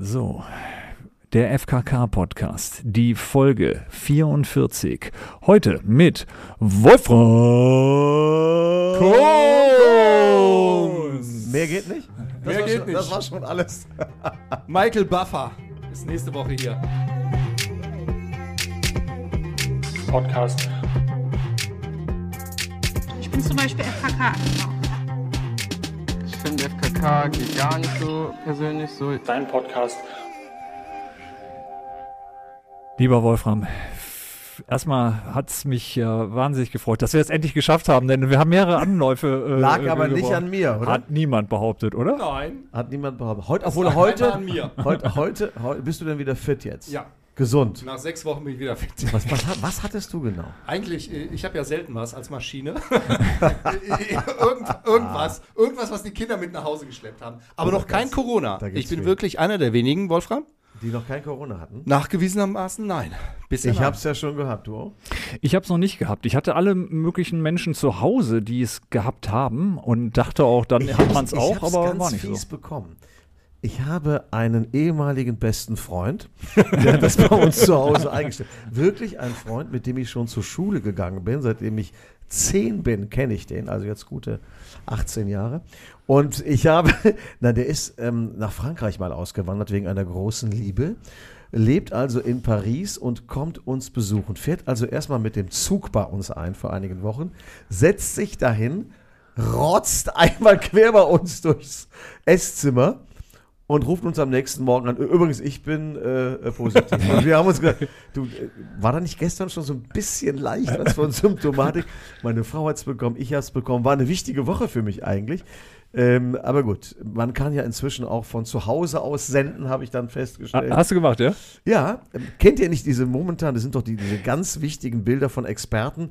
So, der FKK-Podcast, die Folge 44. Heute mit Wolfram Kohns. Mehr geht nicht? Das Mehr geht schon, nicht. Das war schon alles. Michael Buffer ist nächste Woche hier. Podcast. Ich bin zum Beispiel FKK. Finde FKK geht gar nicht so persönlich so. Dein Podcast. Lieber Wolfram, erstmal hat es mich äh, wahnsinnig gefreut, dass wir es endlich geschafft haben, denn wir haben mehrere Anläufe. Äh, Lag äh, aber nicht gebraucht. an mir, oder? Hat niemand behauptet, oder? Nein. Hat niemand behauptet. Heute, obwohl lag heute, an mir. heute, heute, heute, bist du denn wieder fit jetzt? Ja, Gesund. nach sechs Wochen bin ich wieder fit. Was, was, was hattest du genau? Eigentlich, äh, ich habe ja selten was als Maschine. Irgend, irgendwas, irgendwas, was die Kinder mit nach Hause geschleppt haben. Aber noch kein Corona. Ich bin viel. wirklich einer der wenigen, Wolfram. Die noch kein Corona hatten? Nachgewiesenermaßen nein. Bisher Ich nein. hab's ja schon gehabt, du auch? Ich habe es noch nicht gehabt. Ich hatte alle möglichen Menschen zu Hause, die es gehabt haben und dachte auch, dann Ich hat man es ich auch, hab's aber ganz war nicht fies so. bekommen. Ich habe einen ehemaligen besten Freund, der hat das bei uns zu Hause eingestellt. Wirklich ein Freund, mit dem ich schon zur Schule gegangen bin. Seitdem ich zehn bin, kenne ich den, also jetzt gute 18 Jahre. Und ich habe, na, der ist ähm, nach Frankreich mal ausgewandert wegen einer großen Liebe, lebt also in Paris und kommt uns besuchen. Fährt also erstmal mit dem Zug bei uns ein vor einigen Wochen, setzt sich dahin, rotzt einmal quer bei uns durchs Esszimmer und ruft uns am nächsten Morgen an. Übrigens, ich bin äh, äh, positiv. Und wir haben uns gedacht, du, äh, war da nicht gestern schon so ein bisschen leicht was von Symptomatik? Meine Frau hat es bekommen, ich habe es bekommen. War eine wichtige Woche für mich eigentlich. Ähm, aber gut, man kann ja inzwischen auch von zu Hause aus senden, habe ich dann festgestellt. Hast du gemacht, ja? Ja, ähm, kennt ihr nicht diese momentan, das sind doch die, diese ganz wichtigen Bilder von Experten.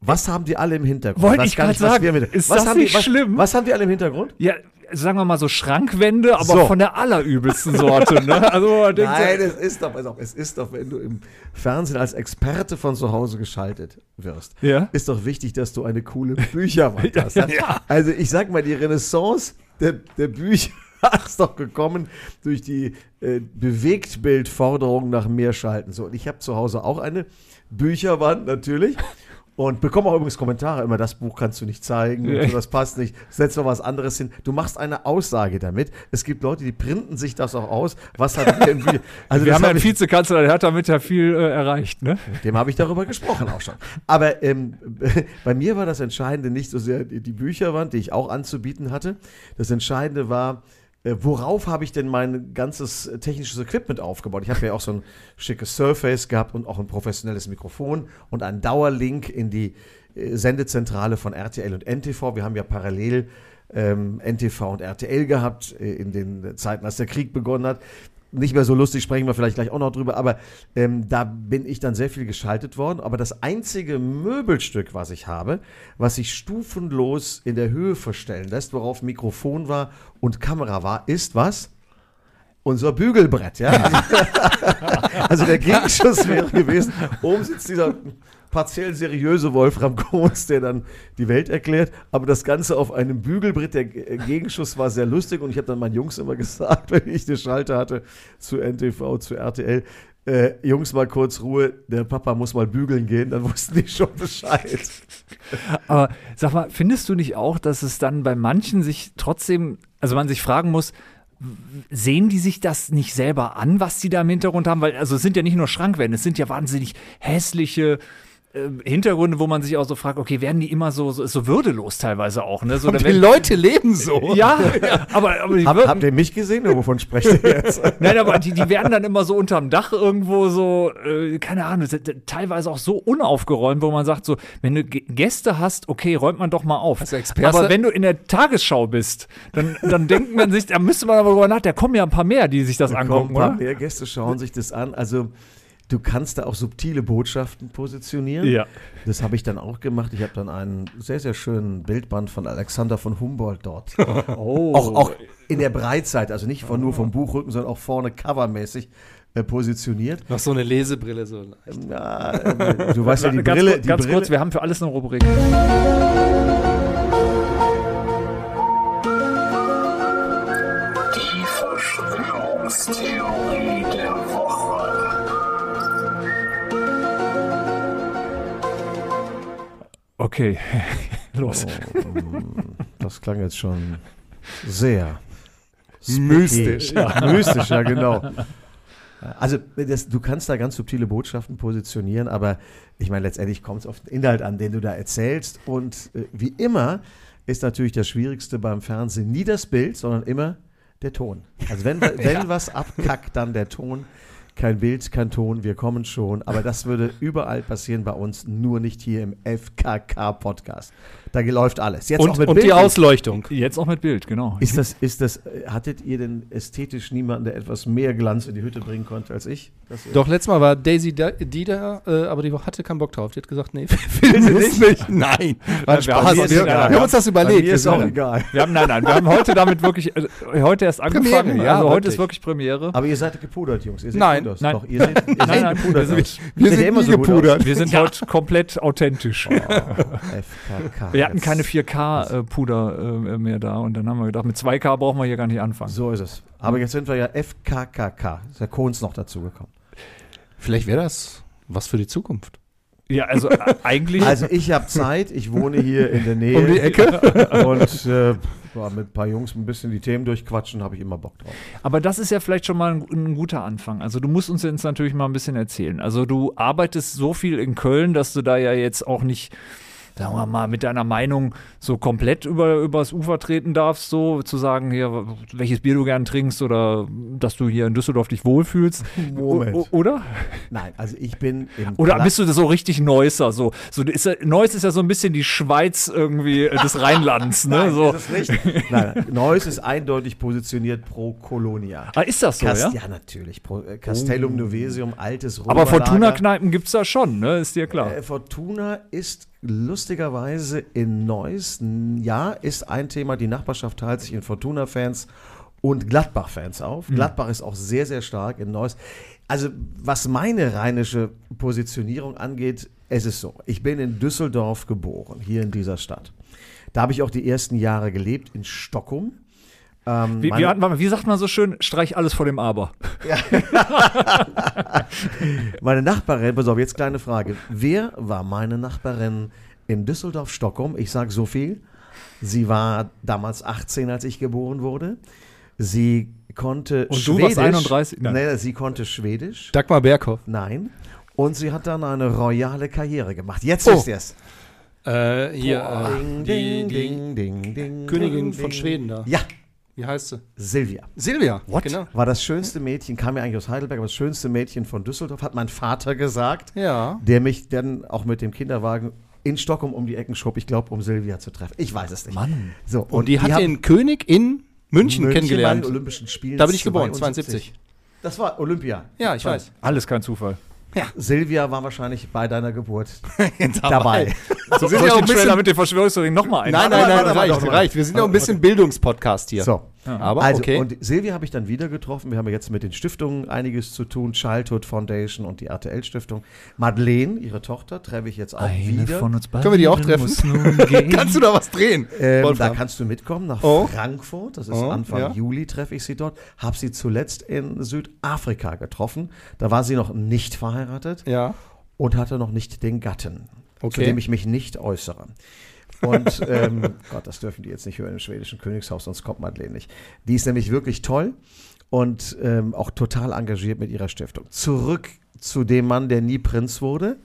Was haben die alle im Hintergrund? Wollte Weiß ich gar grad nicht, was sagen. wir Ist was das haben nicht die, was, schlimm? Was haben die alle im Hintergrund? Ja, sagen wir mal so Schrankwände, aber So. von der allerübelsten Sorte. Ne? Also denkt so, Nein, es ist doch, auf, es ist doch, wenn du im Fernsehen als Experte von zu Hause geschaltet wirst, Ja. ist doch wichtig, dass du eine coole Bücherwand hast. Ja, ja. Also ich sag mal, die Renaissance der, der Bücher ist doch gekommen durch die äh, Bewegtbildforderung nach mehr Schalten. So, und ich habe zu Hause auch eine Bücherwand natürlich. Und bekomme auch übrigens Kommentare immer, das Buch kannst du nicht zeigen, und so, das passt nicht, setz noch was anderes hin. Du machst eine Aussage damit. Es gibt Leute, die printen sich das auch aus. Was hat wir im? Also wir haben ja hab einen Vizekanzler, der hat damit ja viel äh, erreicht. Ne? dem habe ich darüber gesprochen auch schon. Aber ähm, bei mir war das Entscheidende nicht so sehr die die Bücherwand, die ich auch anzubieten hatte. Das Entscheidende war, äh, worauf habe ich denn mein ganzes äh, technisches Equipment aufgebaut? Ich habe ja auch so ein schickes Surface gehabt und auch ein professionelles Mikrofon und einen Dauerlink in die äh, Sendezentrale von RTL und NTV. Wir haben ja parallel ähm, NTV und RTL gehabt in den Zeiten, als der Krieg begonnen hat. Nicht mehr so lustig, sprechen wir vielleicht gleich auch noch drüber, aber ähm, da bin ich dann sehr viel geschaltet worden. Aber das einzige Möbelstück, was ich habe, was sich stufenlos in der Höhe verstellen lässt, worauf Mikrofon war und Kamera war, ist was? Unser Bügelbrett, ja. also der Gegenschuss wäre gewesen, oben sitzt dieser partiell seriöse Wolfram Kohns, der dann die Welt erklärt, aber das Ganze auf einem Bügelbrett, der G- Gegenschuss war sehr lustig und ich habe dann meinen Jungs immer gesagt, wenn ich eine Schalte hatte zu NTV, zu RTL, äh, Jungs mal kurz Ruhe, der Papa muss mal bügeln gehen, dann wussten die schon Bescheid. Aber sag mal, findest du nicht auch, dass es dann bei manchen sich trotzdem, also man sich fragen muss, sehen die sich das nicht selber an, was die da im Hintergrund haben? Weil, also es sind ja nicht nur Schrankwände, es sind ja wahnsinnig hässliche äh, Hintergründe, wo man sich auch so fragt, okay, werden die immer so, so, so würdelos teilweise auch, ne? So, da Die werden- Leute leben so. ja, aber, aber die Hab, habt ihr mich gesehen oder wovon sprecht ihr jetzt? Nein, aber die, die werden dann immer so unterm Dach irgendwo so, äh, keine Ahnung, sind teilweise auch so unaufgeräumt, wo man sagt so, wenn du G- Gäste hast, okay, räumt man doch mal auf. Aber wenn du in der Tagesschau bist, dann, dann denkt man sich, da müsste man aber drüber nach, da kommen ja ein paar mehr, die sich das Kommen angucken, ein paar oder? mehr Gäste schauen sich das an. Also du kannst da auch subtile Botschaften positionieren. Ja. Das habe ich dann auch gemacht. Ich habe dann einen sehr, sehr schönen Bildband von Alexander von Humboldt dort. Oh. auch, auch in der Breitseite, also nicht von, nur vom Buchrücken, sondern auch vorne covermäßig äh, positioniert. Noch so eine Lesebrille. So. Ja, äh, du weißt ja, die ganz Brille, kurz, die ganz Brille, kurz, wir haben für alles eine Rubrik. Okay, los. Das klang jetzt schon sehr Mystisch. Ja, mystisch, ja, genau. Also, das, du kannst da ganz subtile Botschaften positionieren, aber ich meine, letztendlich kommt es auf den Inhalt an, den du da erzählst. Und äh, wie immer ist natürlich das Schwierigste beim Fernsehen nie das Bild, sondern immer der Ton. Also, wenn, wenn was abkackt, dann der Ton. Kein Bild, kein Ton, wir kommen schon. Aber das würde überall passieren bei uns, nur nicht hier im FKK-Podcast. Da läuft alles. Jetzt auch Und, mit und die Bild. Ausleuchtung. Jetzt auch mit Bild, genau. Ist das, ist das, äh, hattet ihr denn ästhetisch niemanden, der etwas mehr Glanz in die Hütte bringen konnte als ich? Doch, letztes Mal war Daisy da, die da, äh, aber die hatte keinen Bock drauf. Die hat gesagt, nee, will sie nicht? nicht. Nein, ein wir haben- Spaß. wir Wir, sind- wir ja, haben uns das überlegt. mir ist Wir auch sind- egal. Wir haben, nein, nein, wir haben heute damit wirklich, äh, heute erst angefangen. Premiere, ja, also heute wirklich. ist wirklich Premiere. Aber ihr seid gepudert, Jungs. Ihr seht Nein. gut aus. Nein. Doch, ihr seht, ihr Nein, nein, gepudert wir sind- wir sind ihr immer so gut gepudert. Wir sind heute komplett authentisch. FKK. Wir hatten keine 4K-Puder äh, mehr da und dann haben wir gedacht, mit 2K brauchen wir hier gar nicht anfangen. So ist es. Aber jetzt sind wir ja FKKK. Ist der Kohns noch dazugekommen. Vielleicht wäre das was für die Zukunft. Ja, also äh, eigentlich. Also ich habe Zeit. Ich wohne hier in der Nähe. Um die Ecke? Und äh, mit ein paar Jungs ein bisschen die Themen durchquatschen, habe ich immer Bock drauf. Aber das ist ja vielleicht schon mal ein, ein guter Anfang. Also du musst uns jetzt natürlich mal ein bisschen erzählen. Also du arbeitest so viel in Köln, dass du da ja jetzt auch nicht, sagen wir mal, mit deiner Meinung so komplett über übers Ufer treten darfst, so zu sagen, hier, welches Bier du gern trinkst oder dass du hier in Düsseldorf dich wohlfühlst. Moment. O oder? Nein, also ich bin Oder Kla- bist du so richtig Neusser? So, so ist Neuss ist ja so ein bisschen die Schweiz irgendwie des Rheinlands, ne? Nein, so. ist nicht. Nein. Neuss ist eindeutig positioniert pro Colonia. Ah, ist das so, Cast- ja? ja, natürlich. Pro, äh, Castellum Novesium, altes Aber Römerlager. Fortuna-Kneipen gibt es da schon, ne? Ist dir klar. Äh, Fortuna ist lustigerweise in Neuss, ja, ist ein Thema. Die Nachbarschaft teilt sich in Fortuna-Fans und Gladbach-Fans auf. Gladbach ist auch sehr, sehr stark in Neuss. Also, was meine rheinische Positionierung angeht, es ist so. Ich bin in Düsseldorf geboren, hier in dieser Stadt. Da habe ich auch die ersten Jahre gelebt, in Stockholm. Ähm, Wie, wie, mal, wie sagt man so schön? Streich alles vor dem Aber. Meine Nachbarin, pass auf, jetzt kleine Frage. Wer war meine Nachbarin in Düsseldorf-Stockholm? Ich sage so viel. Sie war damals 18, als ich geboren wurde. Sie konnte Und du Schwedisch. warst 31? Nein. Nein, sie konnte Schwedisch. Dagmar Berghoff. Nein. Und sie hat dann eine royale Karriere gemacht. Jetzt Oh. wisst ihr es. Äh, hier, äh, Ding, die, ding, die ding, ding, ding, Königin ding, von ding. Schweden da. Ja, Wie heißt sie? Silvia. Silvia. What? Genau. War das schönste Mädchen, kam ja eigentlich aus Heidelberg, aber das schönste Mädchen von Düsseldorf, hat mein Vater gesagt. Ja. der mich dann auch mit dem Kinderwagen in Stockholm um die Ecken schob, ich glaube, um Silvia zu treffen. Ich weiß es nicht. Mann. So, Und, die hat haben den König in München, bei kennengelernt. den Olympischen Spielen. Da bin ich geboren, 72. 72. Das war Olympia. Ja, ich weiß. Alles kein Zufall. Silvia war wahrscheinlich bei deiner Geburt Dabei. So, sind ja ich auch den ein bisschen- mit den Verschwörungstheorien nochmal ein? Nein, nein, nein, reicht, reicht. Wir sind ja auch ein bisschen Bildungspodcast hier. So. Aber Also, okay. und Silvia habe ich dann wieder getroffen. Wir haben jetzt mit den Stiftungen einiges zu tun. Childhood Foundation und die RTL-Stiftung. Madeleine, ihre Tochter, treffe ich jetzt auch wieder. uns beiden Können wir die auch treffen? Kannst du da was drehen? Ähm, da kannst du mitkommen nach Oh. Frankfurt. Das ist Oh, Anfang ja. Juli treffe ich sie dort. Habe sie zuletzt in Südafrika getroffen. Da war sie noch nicht verheiratet Ja. und hatte noch nicht den Gatten, Okay. zu dem ich mich nicht äußere. Und ähm, Gott, das dürfen die jetzt nicht hören im schwedischen Königshaus, sonst kommt Madeleine nicht. Die ist nämlich wirklich toll und ähm, auch total engagiert mit ihrer Stiftung. Zurück zu dem Mann, der nie Prinz wurde,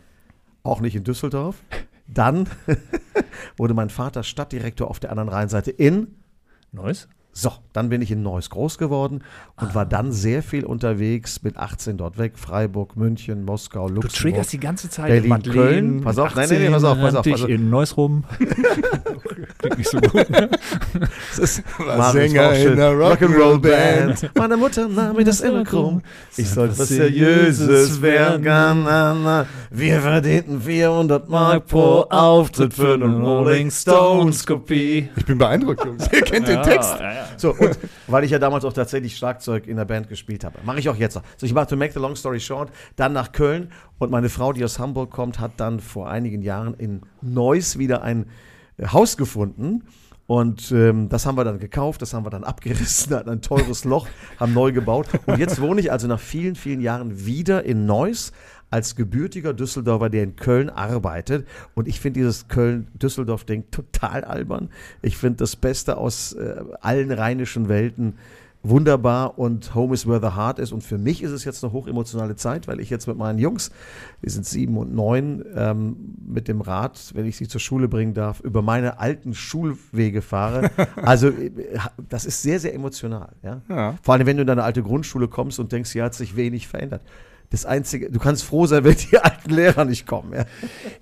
auch nicht in Düsseldorf. Dann wurde mein Vater Stadtdirektor auf der anderen Rheinseite in Neues? So, dann bin ich in Neuss groß geworden und Ah. war dann sehr viel unterwegs, mit 18 dort weg, Freiburg, München, Moskau, Du Luxemburg. triggerst die ganze Zeit. Berlin, Madeleine, Köln. Pass auf, nein, nein, nein, pass auf, pass auf, pass auf. in Neuss rum. Klingt nicht so gut. Das ist War Sänger in einer Rock'n'Roll-Band. Meine Mutter nahm mir das immer krumm. Ich sollte was Seriöses werden. werden. Wir verdienten 400 Mark pro Auftritt für einen Rolling Stones Kopie. Ich bin beeindruckt, Jungs. Ihr kennt den Text. So, und weil ich ja damals auch tatsächlich Schlagzeug in der Band gespielt habe. Mache ich auch jetzt noch. So, ich mache to make the long story short, dann nach Köln und meine Frau, die aus Hamburg kommt, hat dann vor einigen Jahren in Neuss wieder ein äh, Haus gefunden Und ähm, das haben wir dann gekauft, das haben wir dann abgerissen, hatten ein teures Loch, haben neu gebaut. Und jetzt wohne ich also nach vielen, vielen Jahren wieder in Neuss als gebürtiger Düsseldorfer, der in Köln arbeitet. Und ich finde dieses Köln-Düsseldorf-Ding total albern. Ich finde das Beste aus äh, allen rheinischen Welten wunderbar und Home is where the heart is. Und für mich ist es jetzt eine hochemotionale Zeit, weil ich jetzt mit meinen Jungs, wir sind sieben und neun, ähm, mit dem Rad, wenn ich sie zur Schule bringen darf, über meine alten Schulwege fahre. Also äh, das ist sehr, sehr emotional. Ja? Ja. Vor allem, wenn du in deine alte Grundschule kommst und denkst, hier hat sich wenig verändert. Das Einzige, du kannst froh sein, wenn die alten Lehrer nicht kommen. Ja?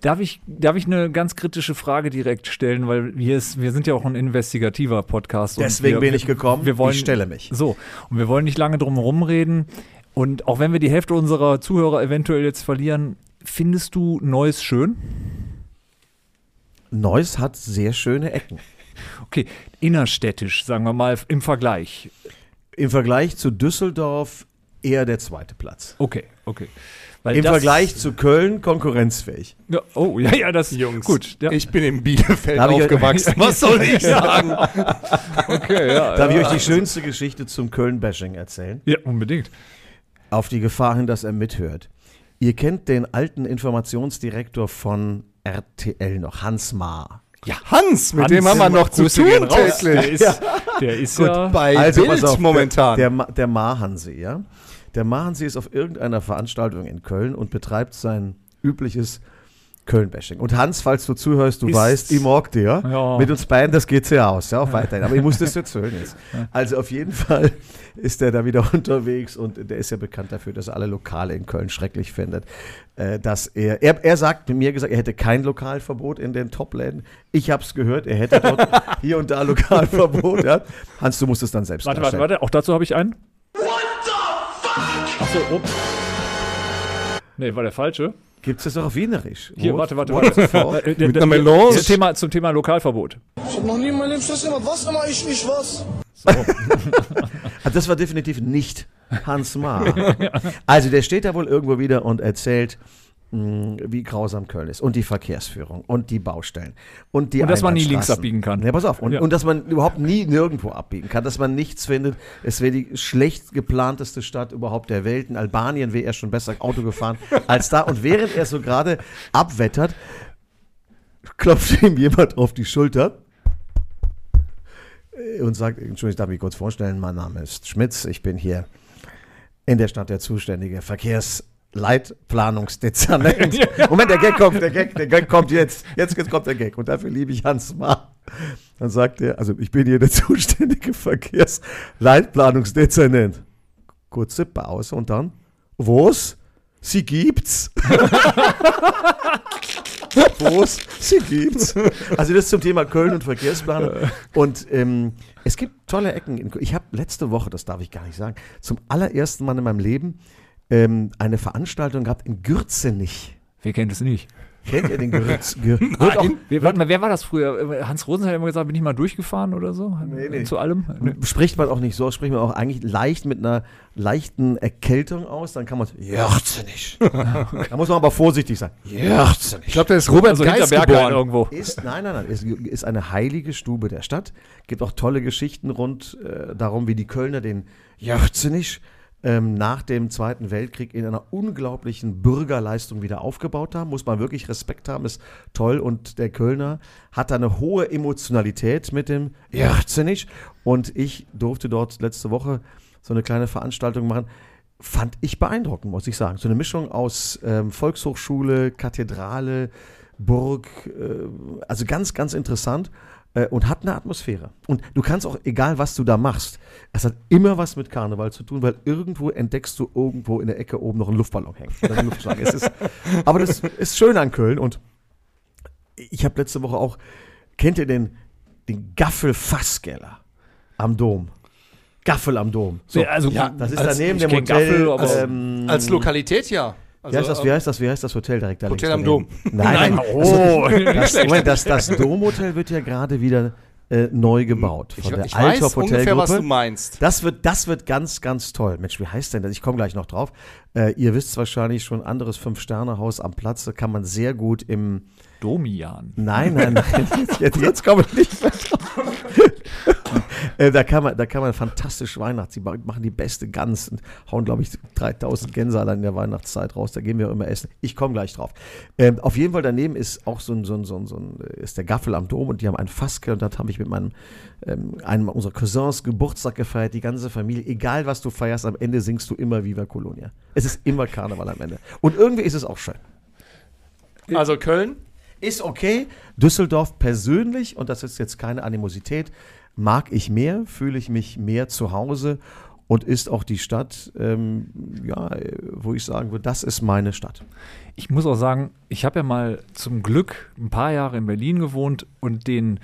Darf ich, darf ich eine ganz kritische Frage direkt stellen, weil wir, ist, wir sind ja auch ein investigativer Podcast. und Deswegen wir, bin ich gekommen. Wir wollen, ich stelle mich. So, und wir wollen nicht lange drum herum reden. Und auch wenn wir die Hälfte unserer Zuhörer eventuell jetzt verlieren, findest du Neues schön? Neuss hat sehr schöne Ecken. Okay, innerstädtisch, sagen wir mal, im Vergleich. Im Vergleich zu Düsseldorf eher der zweite Platz. Okay, okay. Weil Im Vergleich zu Köln konkurrenzfähig. Ja, oh, ja, ja, das Jungs, Gut, ja. ich bin in Bielefeld ich- aufgewachsen. Was soll ich sagen? okay, ja. Darf ja. ich euch die schönste Geschichte zum Köln-Bashing erzählen? Ja, unbedingt. Auf die Gefahr hin, dass er mithört. Ihr kennt den alten Informationsdirektor von RTL noch, Hans Maar. Ja, Hans, mit Hans, dem haben wir noch zu tun raus. Der täglich. ist, der ist ja. Bei Also, Bild auf, momentan. Der, der, der Mahansee, ja. Der Mahansee ist auf irgendeiner Veranstaltung in Köln und betreibt sein übliches Köln-Bashing. Und Hans, falls du zuhörst, du Ist- weißt, ich mag dir. Ja. Mit uns beiden, das geht ja aus, ja, auch weiterhin. Aber ich muss das jetzt hören jetzt. Also auf jeden Fall ist er da wieder unterwegs und der ist ja bekannt dafür, dass er alle Lokale in Köln schrecklich findet. Äh, dass er, er, er sagt mir gesagt, er hätte kein Lokalverbot in den Top-Läden. Ich habe es gehört, er hätte dort hier und da Lokalverbot. Ja. Hans, du musst es dann selbst Warte, warte, warte. Auch dazu habe ich einen. Achso, oh. Nee, war der falsche. Gibt es das auch auf Wienerisch? Hier, What- warte, warte, warte. Äh, der- Mit einer Melange. Zum Thema, zum Thema Lokalverbot. Ich hab noch nie in meinem Leben Stress gemacht. Was immer ich nicht was? Ah, Das war definitiv nicht Hans Maar. Also der steht da wohl irgendwo wieder und erzählt, wie grausam Köln ist und die Verkehrsführung und die Baustellen und die Und dass man nie links abbiegen kann. Ja, pass auf. Und, Ja. und dass man überhaupt nie nirgendwo abbiegen kann, dass man nichts findet. Es wäre die schlecht geplanteste Stadt überhaupt der Welt. In Albanien wäre er schon besser Auto gefahren als da. Und während er so gerade abwettert, klopft ihm jemand auf die Schulter und sagt, Entschuldigung, ich darf mich kurz vorstellen, mein Name ist Schmitz, ich bin hier in der Stadt der zuständige Verkehrsleitplanungsdezernent. Moment, der Gag kommt, der Gag, der Gag kommt jetzt. Jetzt kommt der Gag und dafür liebe ich Hans Ma. Dann sagt er, also ich bin hier der zuständige Verkehrsleitplanungsdezernent. Kurze Pause und dann, was? Sie gibt's? was? Sie gibt's? Also das zum Thema Köln und Verkehrsplanung. Und ähm, es gibt tolle Ecken. In Köln. Ich habe letzte Woche, das darf ich gar nicht sagen, zum allerersten Mal in meinem Leben ähm, eine Veranstaltung gehabt in Gürzenich. Wer kennt es nicht? Kennt ihr den Wer, warte mal, wer war das früher? Hans Rosen hat immer gesagt, bin ich mal durchgefahren oder so? Nee, nee. Zu allem? Nee. spricht man auch nicht so, spricht man auch eigentlich leicht mit einer leichten Erkältung aus, dann kann man Jörzenich. Da muss man aber vorsichtig sein. Jörzenich. Ich glaube, der ist Robert Also hinter Geist geboren. irgendwo. Ist, nein, nein, nein, ist, ist eine heilige Stube der Stadt. Gibt auch tolle Geschichten rund äh, darum, wie die Kölner den Jörzenich ähm, nach dem Zweiten Weltkrieg in einer unglaublichen Bürgerleistung wieder aufgebaut haben. Muss man wirklich Respekt haben, ist toll. Und der Kölner hat da eine hohe Emotionalität mit dem Jörzenich. Und ich durfte dort letzte Woche so eine kleine Veranstaltung machen. Fand ich beeindruckend, muss ich sagen. So eine Mischung aus ähm, Volkshochschule, Kathedrale, Burg, äh, also ganz, ganz interessant äh, und hat eine Atmosphäre. Und du kannst auch, egal was du da machst, es hat immer was mit Karneval zu tun, weil irgendwo entdeckst du irgendwo in der Ecke oben noch einen Luftballon hängen. Oder einen Luftschlag. es ist, aber das ist schön an Köln und ich habe letzte Woche auch, kennt ihr den, den Gaffel-Fasskeller am Dom? Gaffel am Dom. So, Ja, also, Ja, das ist als- daneben dem kenn Hotel. Gaffel, aber- ähm, Als Lokalität ja. Also, wie heißt das, wie heißt das, wie heißt das Hotel direkt da Hotel am daneben? Nein, nein. Oh, Das, das, das Domhotel wird ja gerade wieder äh, neu gebaut. Ich, Von der ich weiß Althoff ungefähr, was du meinst. Das wird, das wird ganz, ganz toll. Mensch, wie heißt denn das? Ich komme gleich noch drauf. Äh, ihr wisst wahrscheinlich schon, anderes Fünf-Sterne-Haus am Platz, da kann man sehr gut im. Domian. Nein, nein, nein. Jetzt, jetzt komme ich nicht mehr drauf. äh, da, kann man, da kann man fantastisch Weihnachts. Die ma- machen die beste Gans und hauen, glaube ich, 3000 Gänse allein in der Weihnachtszeit raus. Da gehen wir immer essen. Ich komme gleich drauf. Ähm, auf jeden Fall daneben ist auch so ein, so ein, so ein, so ein äh, ist der Gaffel am Dom und die haben einen Faske und das habe ich mit meinem ähm, einem unserer Cousins Geburtstag gefeiert, die ganze Familie. Egal was du feierst, am Ende singst du immer Viva Colonia. Es ist immer Karneval am Ende. Und irgendwie ist es auch schön. Also Köln, Ist okay. Düsseldorf persönlich, und das ist jetzt keine Animosität, mag ich mehr, fühle ich mich mehr zu Hause und ist auch die Stadt, ähm, ja, wo ich sagen würde, das ist meine Stadt. Ich muss auch sagen, ich habe ja mal zum Glück ein paar Jahre in Berlin gewohnt und den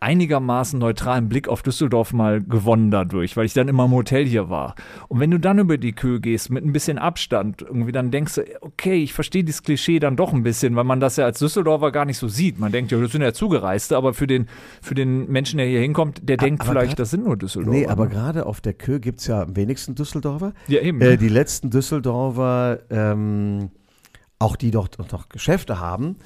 einigermaßen neutralen Blick auf Düsseldorf mal gewonnen dadurch, weil ich dann immer im Hotel hier war. Und wenn du dann über die Kühe gehst mit ein bisschen Abstand, irgendwie dann denkst du, okay, ich verstehe dieses Klischee dann doch ein bisschen, weil man das ja als Düsseldorfer gar nicht so sieht. Man denkt, ja, das sind ja Zugereiste, aber für den, für den Menschen, der hier hinkommt, der denkt aber vielleicht, grad- das sind nur Düsseldorfer. Nee, aber ne? gerade auf der Kö gibt es ja am wenigsten Düsseldorfer. Ja, eben. Äh, die letzten Düsseldorfer, ähm, auch die dort noch Geschäfte haben,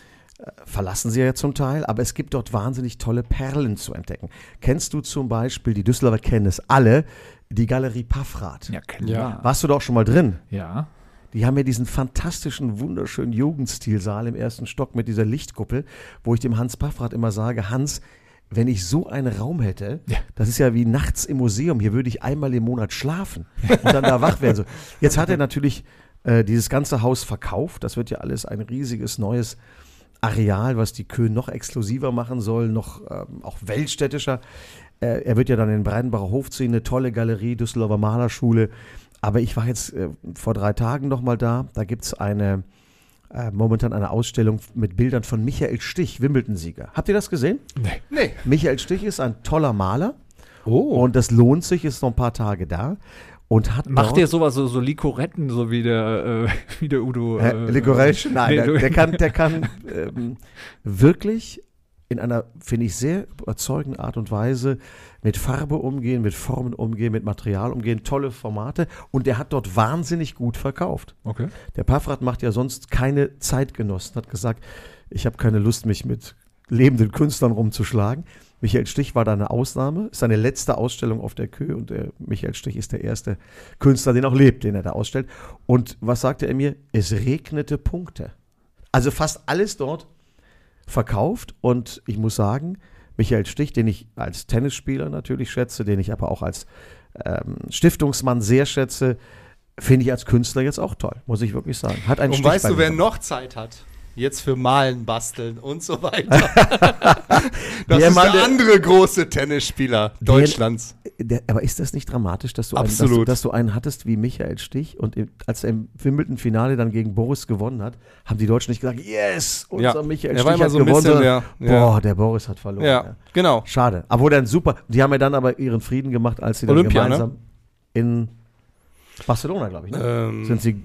verlassen sie ja zum Teil, aber es gibt dort wahnsinnig tolle Perlen zu entdecken. Kennst du zum Beispiel, die Düsseldorfer kennen es alle, die Galerie Paffrath? ja, klar. Warst du da auch schon mal drin? Ja. Die haben ja diesen fantastischen, wunderschönen Jugendstilsaal im ersten Stock mit dieser Lichtkuppel, wo ich dem Hans Paffrath immer sage, Hans, wenn ich so einen Raum hätte, Ja. das ist ja wie nachts im Museum, hier würde ich einmal im Monat schlafen und dann da wach werden. So. Jetzt hat er natürlich äh, dieses ganze Haus verkauft, das wird ja alles ein riesiges neues Areal, was die Köln noch exklusiver machen soll, noch ähm, auch weltstädtischer. Äh, er wird ja dann in den Breidenbacher Hof ziehen, eine tolle Galerie, Düsseldorfer Malerschule. Aber ich war jetzt äh, vor drei Tagen nochmal da. Da gibt es eine, äh, momentan eine Ausstellung mit Bildern von Michael Stich, Wimbledon-Sieger. Habt ihr das gesehen? Nee. Michael Stich ist ein toller Maler Oh. und das lohnt sich, ist noch ein paar Tage da. Und hat Macht der sowas, so, so Likoretten, so wie der, äh, wie der Udo? Äh, Liquoration? Nein, nee, der, der kann, der kann ähm, wirklich in einer, finde ich, sehr überzeugenden Art und Weise mit Farbe umgehen, mit Formen umgehen, mit Material umgehen, tolle Formate und der hat dort wahnsinnig gut verkauft. Okay. Der Paffrath macht ja sonst keine Zeitgenossen, hat gesagt, ich habe keine Lust, mich mit lebenden Künstlern rumzuschlagen. Michael Stich war da eine Ausnahme, ist seine letzte Ausstellung auf der Kö und der Michael Stich ist der erste Künstler, den auch lebt, den er da ausstellt. Und was sagte er mir? Es regnete Punkte. Also fast alles dort verkauft und ich muss sagen, Michael Stich, den ich als Tennisspieler natürlich schätze, den ich aber auch als ähm, Stiftungsmann sehr schätze, finde ich als Künstler jetzt auch toll, muss ich wirklich sagen. Hat einen Und Stich weißt du, wer noch Zeit hat? Jetzt für Malen, Basteln und so weiter. das Der ist Mann, der der- andere große Tennisspieler Deutschlands. Der, aber ist das nicht dramatisch, dass du, einen, dass, du, dass du einen hattest wie Michael Stich und im, als er im Wimbledon-Finale dann gegen Boris gewonnen hat, haben die Deutschen nicht gesagt, yes, unser Ja. Michael Stich hat so gewonnen, bisschen sondern, der- ja. boah, der Boris hat verloren. Ja, genau. Schade. Aber dann super. Die haben ja dann aber ihren Frieden gemacht, als sie dann Olympia, ne? gemeinsam in Barcelona, glaube ich, ne? Ähm, sind sie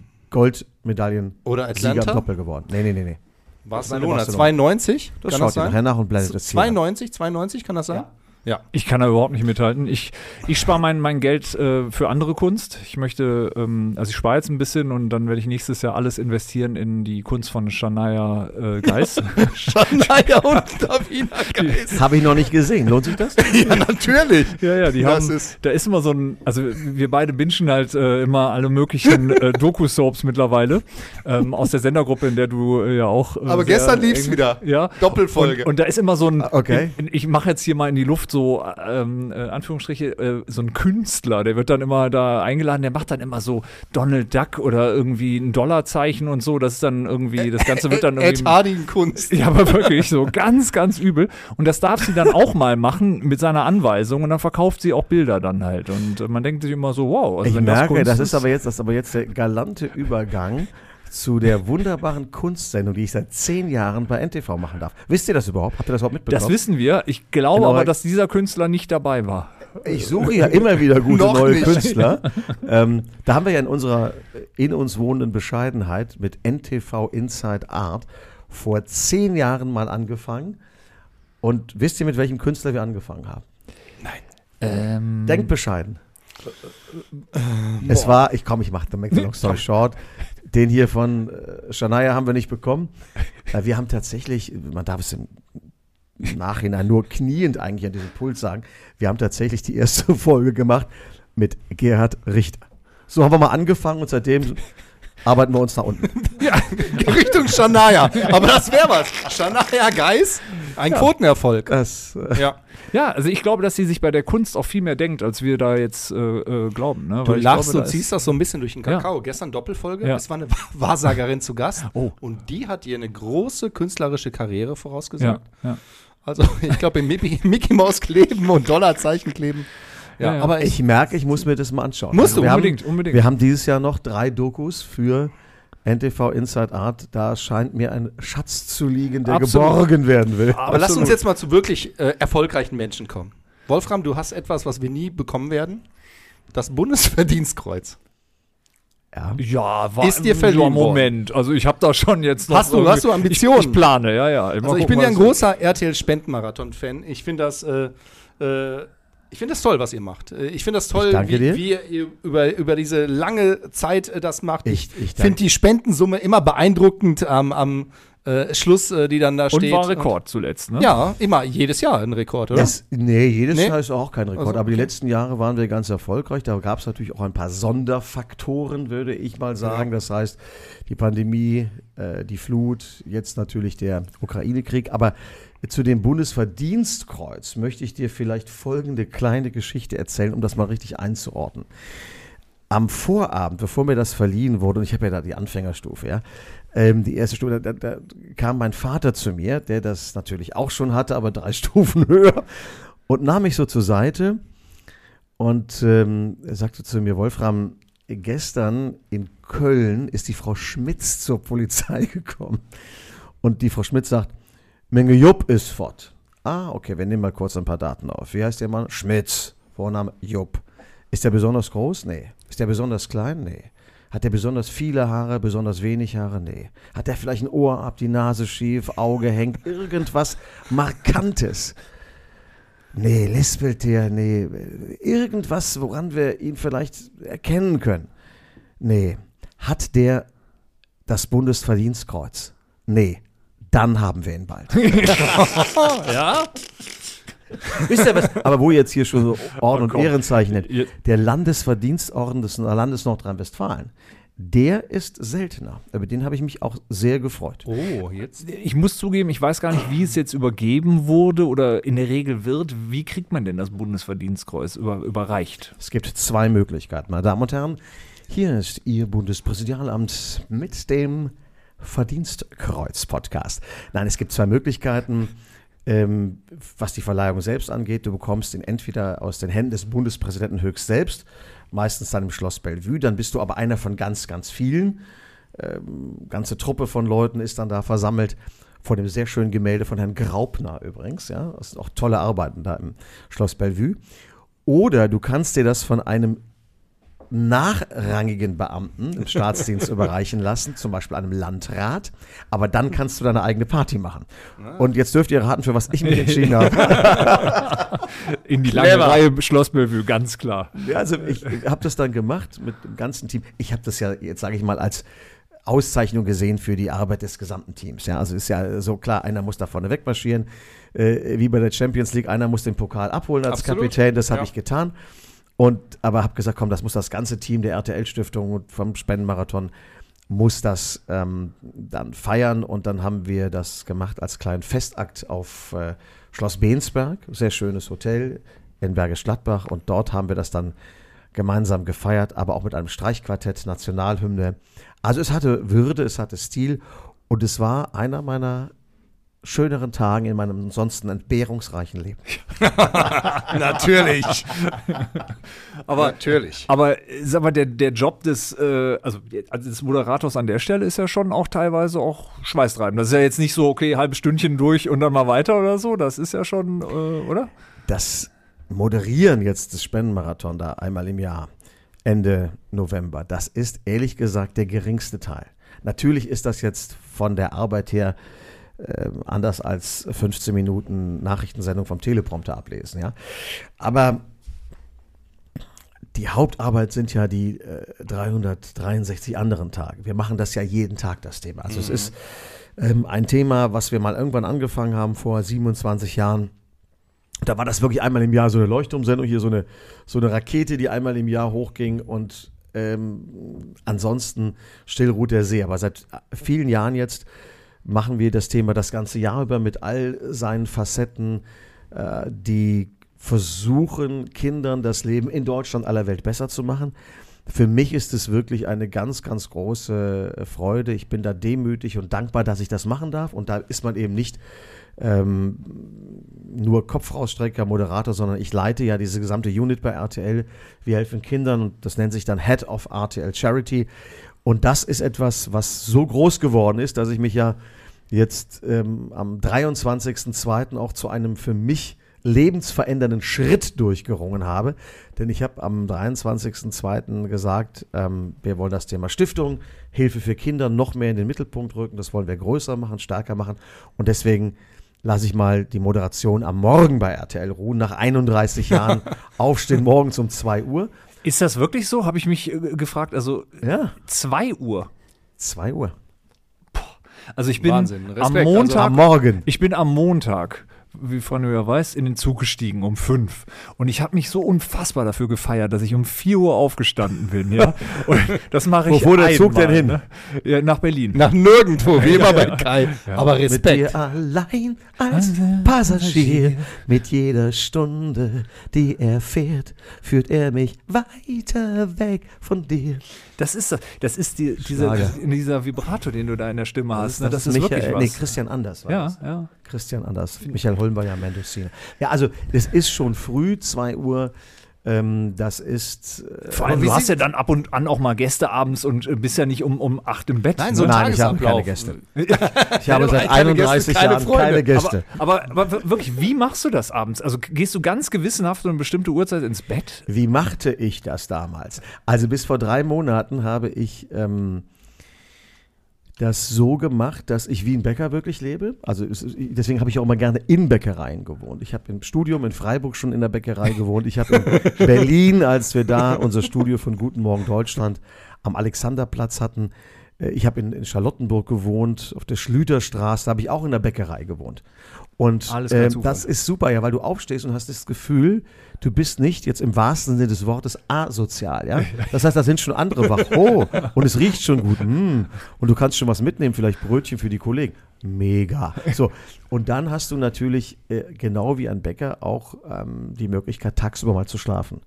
Goldmedaillen Oder Sieger im Atlanta? Doppel geworden. Nee, nee, nee, nee. Barcelona. Barcelona. 92? Das kann schaut das ihr sein? nachher nach und blendet das hier. 92, 92, kann das sein? Ja. Ich kann da überhaupt nicht mithalten. Ich, ich spare mein, mein Geld äh, für andere Kunst. Ich möchte, ähm, also ich spare jetzt ein bisschen und dann werde ich nächstes Jahr alles investieren in die Kunst von Shania äh, Geis. Schanaya und Davina Geist. Habe ich noch nicht gesehen. Lohnt sich das? ja, natürlich. ja, ja, die Das haben, ist- da ist immer so ein, also wir beide bingen halt äh, immer alle möglichen äh, Doku-Soaps mittlerweile ähm, aus der Sendergruppe, in der du äh, ja auch. Äh, Aber gestern lief's eng- wieder. Ja. Doppelfolge. Und, und da ist immer so ein, Ah, okay. in, in, ich mache jetzt hier mal in die Luft so, ähm, äh, Anführungsstriche, äh, so ein Künstler, der wird dann immer da eingeladen, der macht dann immer so Donald Duck oder irgendwie ein Dollarzeichen und so, das ist dann irgendwie, das Ganze wird dann irgendwie... Ed Harding Kunst. Ja, aber wirklich so ganz, ganz übel. Und das darf sie dann auch mal machen mit seiner Anweisung und dann verkauft sie auch Bilder dann halt. Und man denkt sich immer so, wow. Also Ich wenn merke, Kunst das ist aber jetzt, das ist aber jetzt der galante Übergang zu der wunderbaren Kunstsendung, die ich seit zehn Jahren bei NTV machen darf. Wisst ihr das überhaupt? Habt ihr das überhaupt mitbekommen? Das wissen wir. Ich glaube Genau, aber, dass dieser Künstler nicht dabei war. Ich suche ja immer wieder gute Noch neue nicht. Künstler. ähm, da haben wir ja in unserer in uns wohnenden Bescheidenheit mit NTV Inside Art vor zehn Jahren mal angefangen. Und wisst ihr, mit welchem Künstler wir angefangen haben? Ähm, Denkt bescheiden. es war, ich komm, ich mache the make the long story short. Den hier von äh, Shania haben wir nicht bekommen. Äh, wir haben tatsächlich, man darf es im Nachhinein nur kniend eigentlich an diesem Pult sagen, wir haben tatsächlich die erste Folge gemacht mit Gerhard Richter. So haben wir mal angefangen und seitdem arbeiten wir uns nach unten. Richtung Shania. Aber das wäre was. Shania Geis, ein Quotenerfolg. Das, äh, Ja. ja, also ich glaube, dass sie sich bei der Kunst auch viel mehr denkt, als wir da jetzt äh, äh, glauben. Ne? Du lachst glaube, und ziehst das so ein bisschen durch den Kakao. Gestern Doppelfolge, Ja. es war eine Wahrsagerin zu Gast. Oh. Und die hat ihr eine große künstlerische Karriere Ja, vorausgesagt. ja. Also ich glaube, im Mickey, Mickey Maus kleben und Dollarzeichen kleben. Ja, Ja, aber ich, ich merke, ich muss mir das mal anschauen. Musst du, wir unbedingt, haben, unbedingt. Wir haben dieses Jahr noch drei Dokus für NTV Inside Art. Da scheint mir ein Schatz zu liegen, der Absolut. geborgen werden will. aber lass uns jetzt mal zu wirklich äh, erfolgreichen Menschen kommen. Wolfram, du hast etwas, was wir nie bekommen werden. Das Bundesverdienstkreuz. Ja. Ja, war Ist dir verliehen ja, Moment. Also ich habe da schon jetzt noch Hast du- hast du Ambitionen? Ich, ich plane, ja, ja. Mal Also ich bin ja ein großer RTL-Spendenmarathon-Fan. Ich finde das, äh, äh, ich finde das toll, was ihr macht. Äh, Ich finde das toll, wie, wie ihr über, über diese lange Zeit äh, das macht. Ich- ich finde die Spendensumme immer beeindruckend am, am äh, Schluss, äh, die dann da Und steht. war Rekord zuletzt, ne? Ja, immer, jedes Jahr ein Rekord, oder? Das, nee, jedes Nee? Jahr ist auch kein Rekord. Also, aber die letzten Jahre waren wir ganz erfolgreich. Da gab es natürlich auch ein paar Sonderfaktoren, würde ich mal sagen. Das heißt, die Pandemie, äh, die Flut, jetzt natürlich der Ukraine-Krieg. Aber zu dem Bundesverdienstkreuz möchte ich dir vielleicht folgende kleine Geschichte erzählen, um das mal richtig einzuordnen. Am Vorabend, bevor mir das verliehen wurde, und ich habe ja da die Anfängerstufe, ja, ähm, die erste Stufe, da, da kam mein Vater zu mir, der das natürlich auch schon hatte, aber drei Stufen höher, und nahm mich so zur Seite und ähm, sagte zu mir, Wolfram, gestern in Köln ist die Frau Schmitz zur Polizei gekommen. Und die Frau Schmitz sagt, Menge Jupp ist fort. Ah, okay, wir nehmen mal kurz ein paar Daten auf. Wie heißt der Mann? Schmitz. Vorname Jupp. Ist der besonders groß? Nee. Ist der besonders klein? Nee. Hat der besonders viele Haare, besonders wenig Haare? Nee. Hat der vielleicht ein Ohr ab, die Nase schief, Auge hängt, irgendwas Markantes? Nee, lispelt der? Nee. Irgendwas, woran wir ihn vielleicht erkennen können? Nee. Hat der das Bundesverdienstkreuz? Nee. Dann haben wir ihn bald. ja? Wisst ihr was? Aber wo ihr jetzt hier schon so Orden und. Ehrenzeichen nennt, der Landesverdienstorden des Landes Nordrhein-Westfalen, der ist seltener. Über den habe ich mich auch sehr gefreut. Oh, jetzt. Ich muss zugeben, ich weiß gar nicht, wie es jetzt übergeben wurde oder in der Regel wird. Wie kriegt man denn das Bundesverdienstkreuz über, überreicht? Es gibt zwei Möglichkeiten, meine Damen und Herren. Hier ist Ihr Bundespräsidialamt mit dem Verdienstkreuz-Podcast. Nein, es gibt zwei Möglichkeiten. Ähm, was die Verleihung selbst angeht, du bekommst ihn entweder aus den Händen des Bundespräsidenten höchst selbst, meistens dann im Schloss Bellevue, dann bist du aber einer von ganz, ganz vielen. Ähm, ganze Truppe von Leuten ist dann da versammelt vor dem sehr schönen Gemälde von Herrn Graupner übrigens. Ja, das sind auch tolle Arbeiten da im Schloss Bellevue. Oder du kannst dir das von einem nachrangigen Beamten im Staatsdienst überreichen lassen, zum Beispiel einem Landrat. Aber dann kannst du deine eigene Party machen. Und jetzt dürft ihr raten, für was ich mich entschieden habe. In die lange Clever. Reihe Schloss Bellevue, ganz klar. Ja, also ich habe das dann gemacht mit dem ganzen Team. Ich habe das ja jetzt, sage ich mal, als Auszeichnung gesehen für die Arbeit des gesamten Teams. Ja, also ist ja so klar, einer muss da vorne wegmarschieren, äh, wie bei der Champions League, einer muss den Pokal abholen als Absolut. Kapitän, das habe Ja. ich getan. Und aber habe gesagt, komm, das muss das ganze Team der RTL-Stiftung und vom Spendenmarathon muss das ähm, dann feiern. Und dann haben wir das gemacht als kleinen Festakt auf äh, Schloss Bensberg, sehr schönes Hotel in Bergisch Gladbach. Und dort haben wir das dann gemeinsam gefeiert, aber auch mit einem Streichquartett, Nationalhymne. Also es hatte Würde, es hatte Stil. Und es war einer meiner schöneren Tagen in meinem ansonsten entbehrungsreichen Leben. Natürlich. Aber Natürlich. Aber sag mal, der, der Job des, äh, also, also des Moderators an der Stelle ist ja schon auch teilweise auch schweißtreibend. Das ist ja jetzt nicht so, okay, halbe Stündchen durch und dann mal weiter oder so. Das ist ja schon, äh, oder? das Moderieren jetzt des Spendenmarathon da einmal im Jahr, Ende November, das ist ehrlich gesagt der geringste Teil. Natürlich ist das jetzt von der Arbeit her äh, anders als 15 Minuten Nachrichtensendung vom Teleprompter ablesen. Ja? Aber die Hauptarbeit sind ja die äh, 363 anderen Tage. Wir machen das ja jeden Tag, das Thema. Also es ist ähm, ein Thema, was wir mal irgendwann angefangen haben vor 27 Jahren. Da war das wirklich einmal im Jahr so eine Leuchtturmsendung, hier so eine, so eine Rakete, die einmal im Jahr hochging und ähm, ansonsten still ruht der See. Aber seit vielen Jahren jetzt machen wir das Thema das ganze Jahr über mit all seinen Facetten, äh, die versuchen, Kindern das Leben in Deutschland aller Welt besser zu machen. Für mich ist es wirklich eine ganz, ganz große äh, Freude. Ich bin da demütig und dankbar, dass ich das machen darf. Und da ist man eben nicht ähm, nur Kopfrausstrecker, Moderator, sondern ich leite ja diese gesamte Unit bei RTL. Wir helfen Kindern und das nennt sich dann Head of RTL Charity. Und das ist etwas, was so groß geworden ist, dass ich mich ja jetzt ähm, am 23.02. auch zu einem für mich lebensverändernden Schritt durchgerungen habe. Denn ich habe am 23.02. gesagt, ähm, wir wollen das Thema Stiftung, Hilfe für Kinder noch mehr in den Mittelpunkt rücken. Das wollen wir größer machen, stärker machen. Und deswegen lasse ich mal die Moderation am Morgen bei RTL ruhen. Nach 31 Jahren aufstehen morgens um 2 Uhr. Ist das wirklich so? Habe ich mich äh, gefragt. Also Ja, 2 Uhr. 2 Uhr. Also ich bin Wahnsinn. am Respekt. Also Montag. Am Morgen. Ich bin am Montag, wie Frau ja weiß, in den Zug gestiegen um fünf. Und ich habe mich so unfassbar dafür gefeiert, dass ich um 4 Uhr aufgestanden bin, ja. Und das mache ich Wo der Zug denn hin? Ne? Ja, nach Berlin. Nach nirgendwo, wie immer bei Kai. Aber Mit Respekt. dir allein als Passagier, mit jeder Stunde, die er fährt, führt er mich weiter weg von dir. Das ist das. Das ist die, dieser, dieser Vibrato, den du da in der Stimme hast. Ne? Das, ist Michael, wirklich was. Nee, Christian Anders war ja, das. ja. Christian Anders. Michael Holmberger, Mendocino. Ja, also es ist schon früh, 2 Uhr. Ähm, das ist. äh, Vor allem, du hast ja dann ab und an auch mal Gäste abends und äh, bist ja nicht um, um 8 im Bett. Nein, ne? so ein Nein, ich habe keine. Gäste. Ich habe aber seit keine Gäste, 31 keine Jahren Freunde. keine Gäste. Aber, aber, aber wirklich, wie machst du das abends? Also gehst du ganz gewissenhaft um eine bestimmte Uhrzeit ins Bett? Wie machte ich das damals? Also bis vor drei Monaten habe ich ähm, das so gemacht, dass ich wie ein Bäcker wirklich lebe. Also deswegen habe ich auch immer gerne in Bäckereien gewohnt. Ich habe im Studium in Freiburg schon in der Bäckerei gewohnt. Ich habe in Berlin, als wir da unser Studio von Guten Morgen Deutschland am Alexanderplatz hatten, äh, ich habe in, in Charlottenburg gewohnt, auf der Schlüterstraße, da habe ich auch in der Bäckerei gewohnt. Und Zufall. das ist super, ja, weil du aufstehst und hast das Gefühl, du bist nicht jetzt im wahrsten Sinne des Wortes asozial, ja. Das heißt, da sind schon andere wach. Oh, und es riecht schon gut. Mm. Und du kannst schon was mitnehmen, vielleicht Brötchen für die Kollegen. Mega. So, und dann hast du natürlich, äh, genau wie ein Bäcker, auch ähm, die Möglichkeit, tagsüber mal zu schlafen.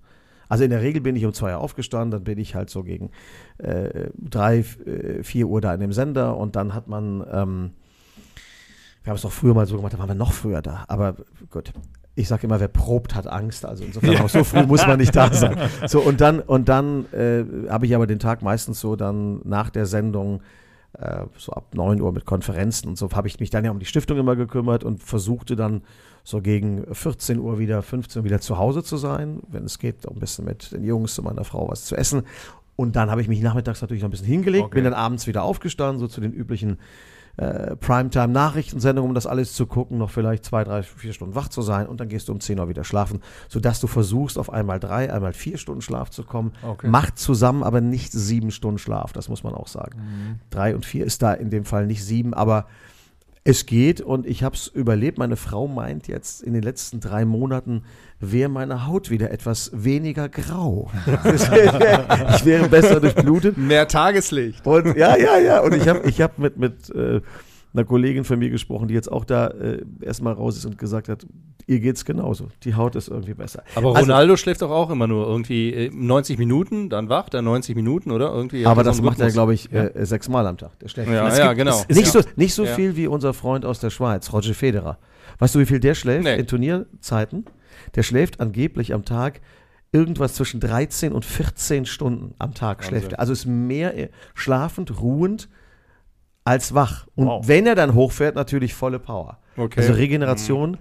Also in der Regel bin ich um zwei Uhr aufgestanden, dann bin ich halt so gegen äh, drei, äh, vier Uhr da in dem Sender und dann hat man, ähm, wir haben es auch früher mal so gemacht, da waren wir noch früher da. Aber gut, ich sage immer, wer probt, hat Angst. Also insofern auch so früh muss man nicht da sein. So und dann und dann äh, habe ich aber den Tag meistens so dann nach der Sendung äh, so ab 9 Uhr mit Konferenzen und so habe ich mich dann ja um die Stiftung immer gekümmert und versuchte dann so gegen 14 Uhr wieder, 15 Uhr wieder zu Hause zu sein, wenn es geht, auch ein bisschen mit den Jungs und meiner Frau was zu essen. Und dann habe ich mich nachmittags natürlich noch ein bisschen hingelegt, Okay. bin dann abends wieder aufgestanden, so zu den üblichen äh, Primetime-Nachrichtensendungen, um das alles zu gucken, noch vielleicht zwei, drei, vier Stunden wach zu sein und dann gehst du um 10 Uhr wieder schlafen, sodass du versuchst, auf einmal drei, einmal vier Stunden Schlaf zu kommen. Okay. Macht zusammen aber nicht sieben Stunden Schlaf, das muss man auch sagen. Mhm. Drei und vier ist da in dem Fall nicht sieben, aber es geht und ich habe es überlebt. Meine Frau meint jetzt, in den letzten drei Monaten wäre meine Haut wieder etwas weniger grau. ich wäre besser durchblutet. Mehr Tageslicht. Und ja, ja, ja. Und ich habe ich hab mit, mit äh, einer Kollegin von mir gesprochen, die jetzt auch da äh, erstmal raus ist und gesagt hat, ihr geht's genauso. Die Haut ist irgendwie besser. Aber Also- Ronaldo schläft doch auch immer nur irgendwie äh, 90 Minuten, dann wacht er 90 Minuten, oder? Irgendwie Aber er das macht er, glaube ich, äh, sechsmal am Tag. Der schläft Ja, ja, genau. Nicht ja. so, nicht so Ja. viel wie unser Freund aus der Schweiz, Roger Federer. Weißt du, wie viel der schläft Nee. in Turnierzeiten? Der schläft angeblich am Tag irgendwas zwischen 13 und 14 Stunden am Tag schläft er. Also ist mehr äh, schlafend, ruhend als wach. Und Wow. wenn er dann hochfährt, natürlich volle Power. Okay. Also Regeneration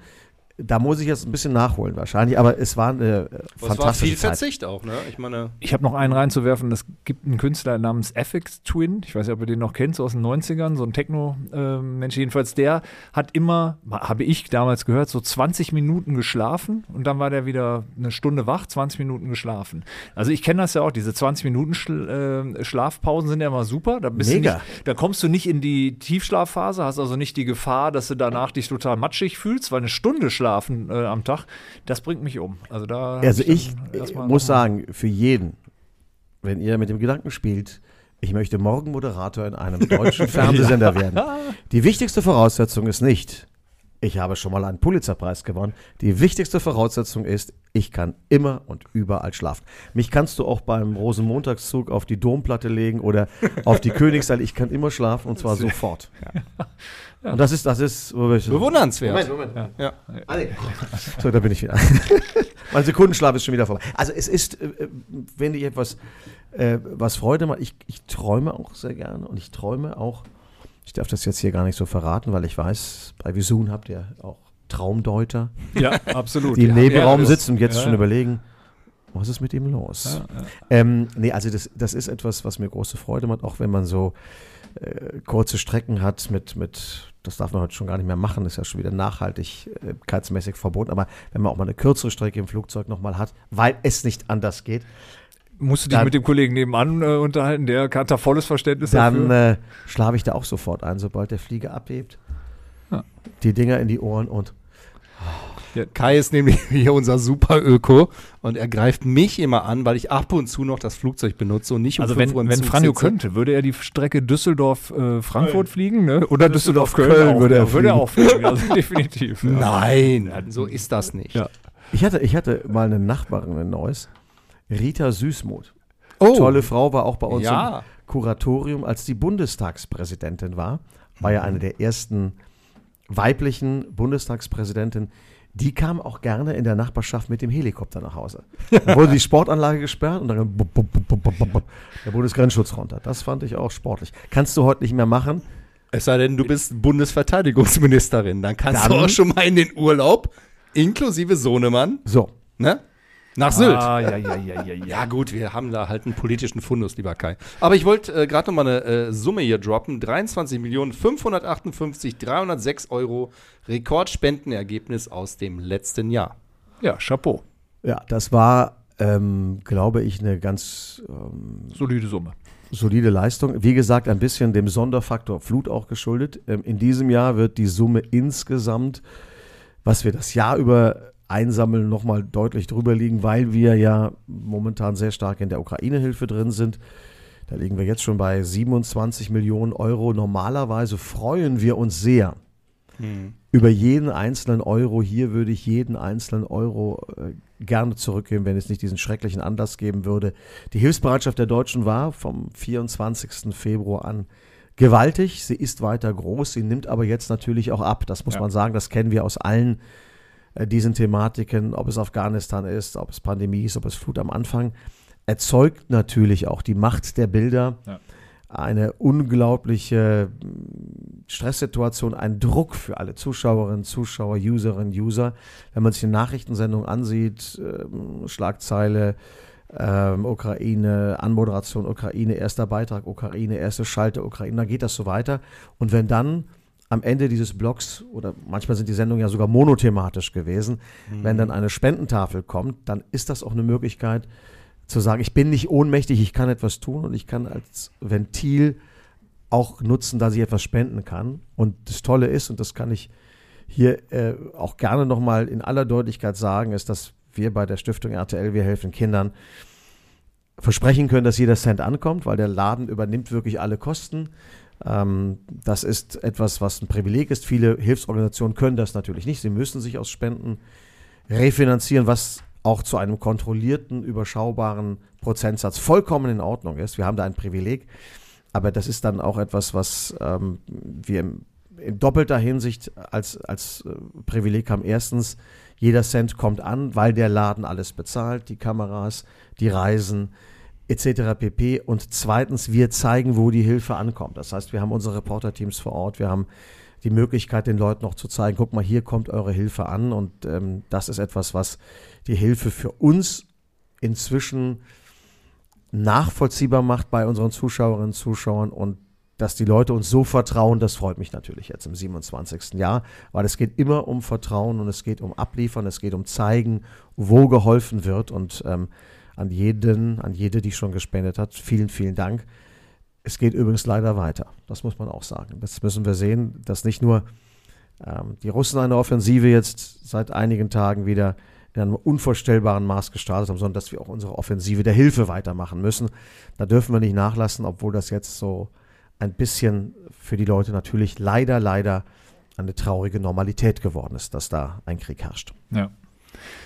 da muss ich jetzt ein bisschen nachholen wahrscheinlich, aber es war eine äh, Aber es war fantastische viel Zeit. Verzicht auch, ne? Ich meine, Ich habe noch einen reinzuwerfen. Es gibt einen Künstler namens FX Twin. Ich weiß nicht, ob ihr den noch kennt, so aus den 90ern, so ein Techno-Mensch. Jedenfalls, der hat immer, habe ich damals gehört, so 20 Minuten geschlafen und dann war der wieder eine Stunde wach, 20 Minuten geschlafen. Also ich kenne das ja auch, diese 20 Minuten äh, Schlafpausen sind ja immer super. Da, bist Mega. Du nicht, da kommst du nicht in die Tiefschlafphase, hast also nicht die Gefahr, dass du danach dich total matschig fühlst, weil eine Stunde schlafen äh, am Tag, das bringt mich um. Also da Also dann ich erstmal muss sagen, für jeden, wenn ihr mit dem Gedanken spielt, ich möchte morgen Moderator in einem deutschen Fernsehsender werden. Die wichtigste Voraussetzung ist nicht, ich habe schon mal einen Pulitzerpreis gewonnen. Die wichtigste Voraussetzung ist, ich kann immer und überall schlafen. Mich kannst du auch beim Rosenmontagszug auf die Domplatte legen oder auf die Königsallee. Ich kann immer schlafen und zwar sofort. Und das ist, das ist, wo wir- bewundernswert. Moment, Moment. Ja. So, da bin ich wieder. mein Sekundenschlaf ist schon wieder vorbei. Also es ist, äh, wenn ich etwas, äh, was Freude macht, ich, ich träume auch sehr gerne und ich träume auch, ich darf das jetzt hier gar nicht so verraten, weil ich weiß, bei Visun habt ihr auch Traumdeuter, Ja, absolut. die im Ja, Nebenraum ja, sitzen und jetzt ja, schon ja. überlegen, was ist mit ihm los? Ähm, nee, also das, das ist etwas, was mir große Freude macht, auch wenn man so äh, kurze Strecken hat mit, mit, das darf man heute schon gar nicht mehr machen, ist ja schon wieder nachhaltigkeitsmäßig verboten, aber wenn man auch mal eine kürzere Strecke im Flugzeug nochmal hat, weil es nicht anders geht, Musst du dich Dann- mit dem Kollegen nebenan äh, unterhalten, der hat da volles Verständnis dann dafür. äh, schlafe ich da auch sofort ein, sobald der Flieger abhebt. Ja. Die Dinger in die Ohren und Kai ist nämlich hier unser Super-Öko und er greift mich immer an, weil ich ab und zu noch das Flugzeug benutze und nicht um Also fünf wenn, Uhr im wenn Zug Franjo sitze. könnte, würde er die Strecke Düsseldorf-Frankfurt fliegen, ne? Oder Düsseldorf-Köln auch, würde er ja, würde er auch fliegen, also definitiv. Ja. Nein, so ist das nicht. Ja. ich hatte, ich hatte mal eine Nachbarin in Neuss, Rita Süßmuth. Oh, Tolle Frau, war auch bei uns Ja. im Kuratorium, als die Bundestagspräsidentin war. War ja eine der ersten weiblichen Bundestagspräsidentinnen. Die kam auch gerne in der Nachbarschaft mit dem Helikopter nach Hause. Dann wurde die Sportanlage gesperrt und dann bup, bup, bup, der Bundesgrenzschutz runter. Das fand ich auch sportlich. Kannst du heute nicht mehr machen. Es sei denn, du bist Bundesverteidigungsministerin, dann kannst Dann- du auch schon mal in den Urlaub, inklusive Sohnemann, So, ne? Nach Sylt. Ah, ja, ja, ja, ja, ja. Ja gut, wir haben da halt einen politischen Fundus, lieber Kai. Aber ich wollte äh, gerade noch mal eine äh, Summe hier droppen. 23.558.306 Euro Rekordspendenergebnis aus dem letzten Jahr. Ja, Chapeau. ja, das war, ähm, glaube ich, eine ganz ähm, Solide Summe. solide Leistung. Wie gesagt, ein bisschen dem Sonderfaktor Flut auch geschuldet. Ähm, in diesem Jahr wird die Summe insgesamt, was wir das Jahr über einsammeln, nochmal deutlich drüber liegen, weil wir ja momentan sehr stark in der Ukraine-Hilfe drin sind. Da liegen wir jetzt schon bei 27 Millionen Euro. Normalerweise freuen wir uns sehr über jeden einzelnen Euro. Hier würde ich jeden einzelnen Euro äh, gerne zurückgeben, wenn es nicht diesen schrecklichen Anlass geben würde. Die Hilfsbereitschaft der Deutschen war vom 24. Februar an gewaltig. Sie ist weiter groß, sie nimmt aber jetzt natürlich auch ab. Das muss Ja. man sagen, das kennen wir aus allen diesen Thematiken, ob es Afghanistan ist, ob es Pandemie ist, ob es Flut am Anfang. Erzeugt natürlich auch die Macht der Bilder Ja. eine unglaubliche mm, Stresssituation, ein Druck für alle Zuschauerinnen, Zuschauer, Userinnen, User. Wenn man sich eine Nachrichtensendung ansieht, ähm, Schlagzeile, ähm, Ukraine, Anmoderation Ukraine, erster Beitrag Ukraine, erste Schalte Ukraine, dann geht das so weiter. Und wenn dann am Ende dieses Blogs, oder manchmal sind die Sendungen ja sogar monothematisch gewesen, wenn dann eine Spendentafel kommt, dann ist das auch eine Möglichkeit zu sagen, ich bin nicht ohnmächtig, ich kann etwas tun und ich kann als Ventil auch nutzen, dass ich etwas spenden kann. Und das Tolle ist, und das kann ich hier äh, auch gerne nochmal in aller Deutlichkeit sagen, ist, dass wir bei der Stiftung RTL, wir helfen Kindern, versprechen können, dass jeder Cent ankommt, weil der Laden übernimmt wirklich alle Kosten. Ähm, das ist etwas, was ein Privileg ist. Viele Hilfsorganisationen können das natürlich nicht. Sie müssen sich aus Spenden refinanzieren, was auch zu einem kontrollierten, überschaubaren Prozentsatz vollkommen in Ordnung ist. Wir haben da ein Privileg, aber das ist dann auch etwas, was ähm, wir im, in doppelter Hinsicht als, als äh, Privileg haben. Erstens, jeder Cent kommt an, weil der Laden alles bezahlt, die Kameras, die Reisen etc. pp. Und zweitens, wir zeigen, wo die Hilfe ankommt. Das heißt, wir haben unsere Reporterteams vor Ort, wir haben die Möglichkeit, den Leuten noch zu zeigen, guck mal, hier kommt eure Hilfe an. Und ähm, das ist etwas, was die Hilfe für uns inzwischen nachvollziehbar macht bei unseren Zuschauerinnen und Zuschauern und dass die Leute uns so vertrauen, das freut mich natürlich jetzt im 27. Jahr, weil es geht immer um Vertrauen und es geht um Abliefern, es geht um zeigen, wo geholfen wird und ähm, an jeden, an jede, die schon gespendet hat, vielen, vielen Dank. Es geht übrigens leider weiter, das muss man auch sagen. Das müssen wir sehen, dass nicht nur ähm, die Russen eine Offensive jetzt seit einigen Tagen wieder in einem unvorstellbaren Maß gestartet haben, sondern dass wir auch unsere Offensive der Hilfe weitermachen müssen. Da dürfen wir nicht nachlassen, obwohl das jetzt so ein bisschen für die Leute natürlich leider, leider eine traurige Normalität geworden ist, dass da ein Krieg herrscht. Ja.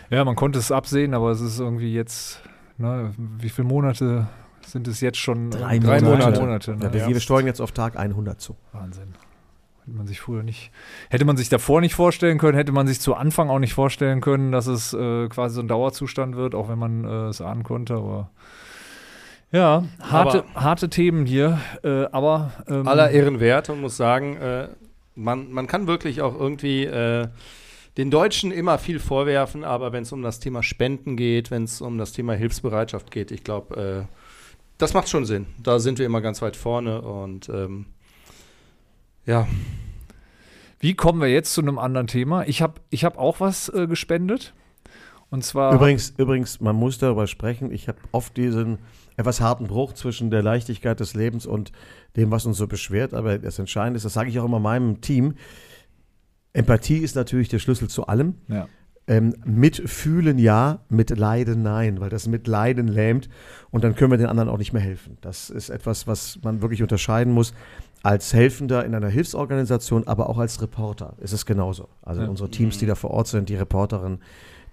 Ja, man konnte es absehen, aber es ist irgendwie jetzt, ne, wie viele Monate sind es jetzt schon? Drei Drei Monate. Monate ne? Ja, wir, wir steuern jetzt auf Tag 100 zu. Wahnsinn. Hätte man sich früher nicht, hätte man sich davor nicht vorstellen können, hätte man sich zu Anfang auch nicht vorstellen können, dass es äh, quasi so ein Dauerzustand wird, auch wenn man äh, es ahnen konnte, aber ja, harte, harte Themen hier, äh, aber ähm, aller Ehren wert und muss sagen, äh, man, man kann wirklich auch irgendwie äh, den Deutschen immer viel vorwerfen, aber wenn es um das Thema Spenden geht, wenn es um das Thema Hilfsbereitschaft geht, ich glaube, äh, das macht schon Sinn. Da sind wir immer ganz weit vorne und ähm, ja, Wie kommen wir jetzt zu einem anderen Thema? Ich habe ich hab auch was äh, gespendet. Und zwar. Übrigens, übrigens, man muss darüber sprechen. Ich habe oft diesen etwas harten Bruch zwischen der Leichtigkeit des Lebens und dem, was uns so beschwert. Aber das Entscheidende ist, das sage ich auch immer meinem Team, Empathie ist natürlich der Schlüssel zu allem. Ja. Ähm, mitfühlen ja, mit Leiden nein, weil das mit Leiden lähmt und dann können wir den anderen auch nicht mehr helfen. Das ist etwas, was man wirklich unterscheiden muss. Als Helfender in einer Hilfsorganisation, aber auch als Reporter ist es genauso. Also Ja. unsere Teams, die da vor Ort sind, die Reporterinnen,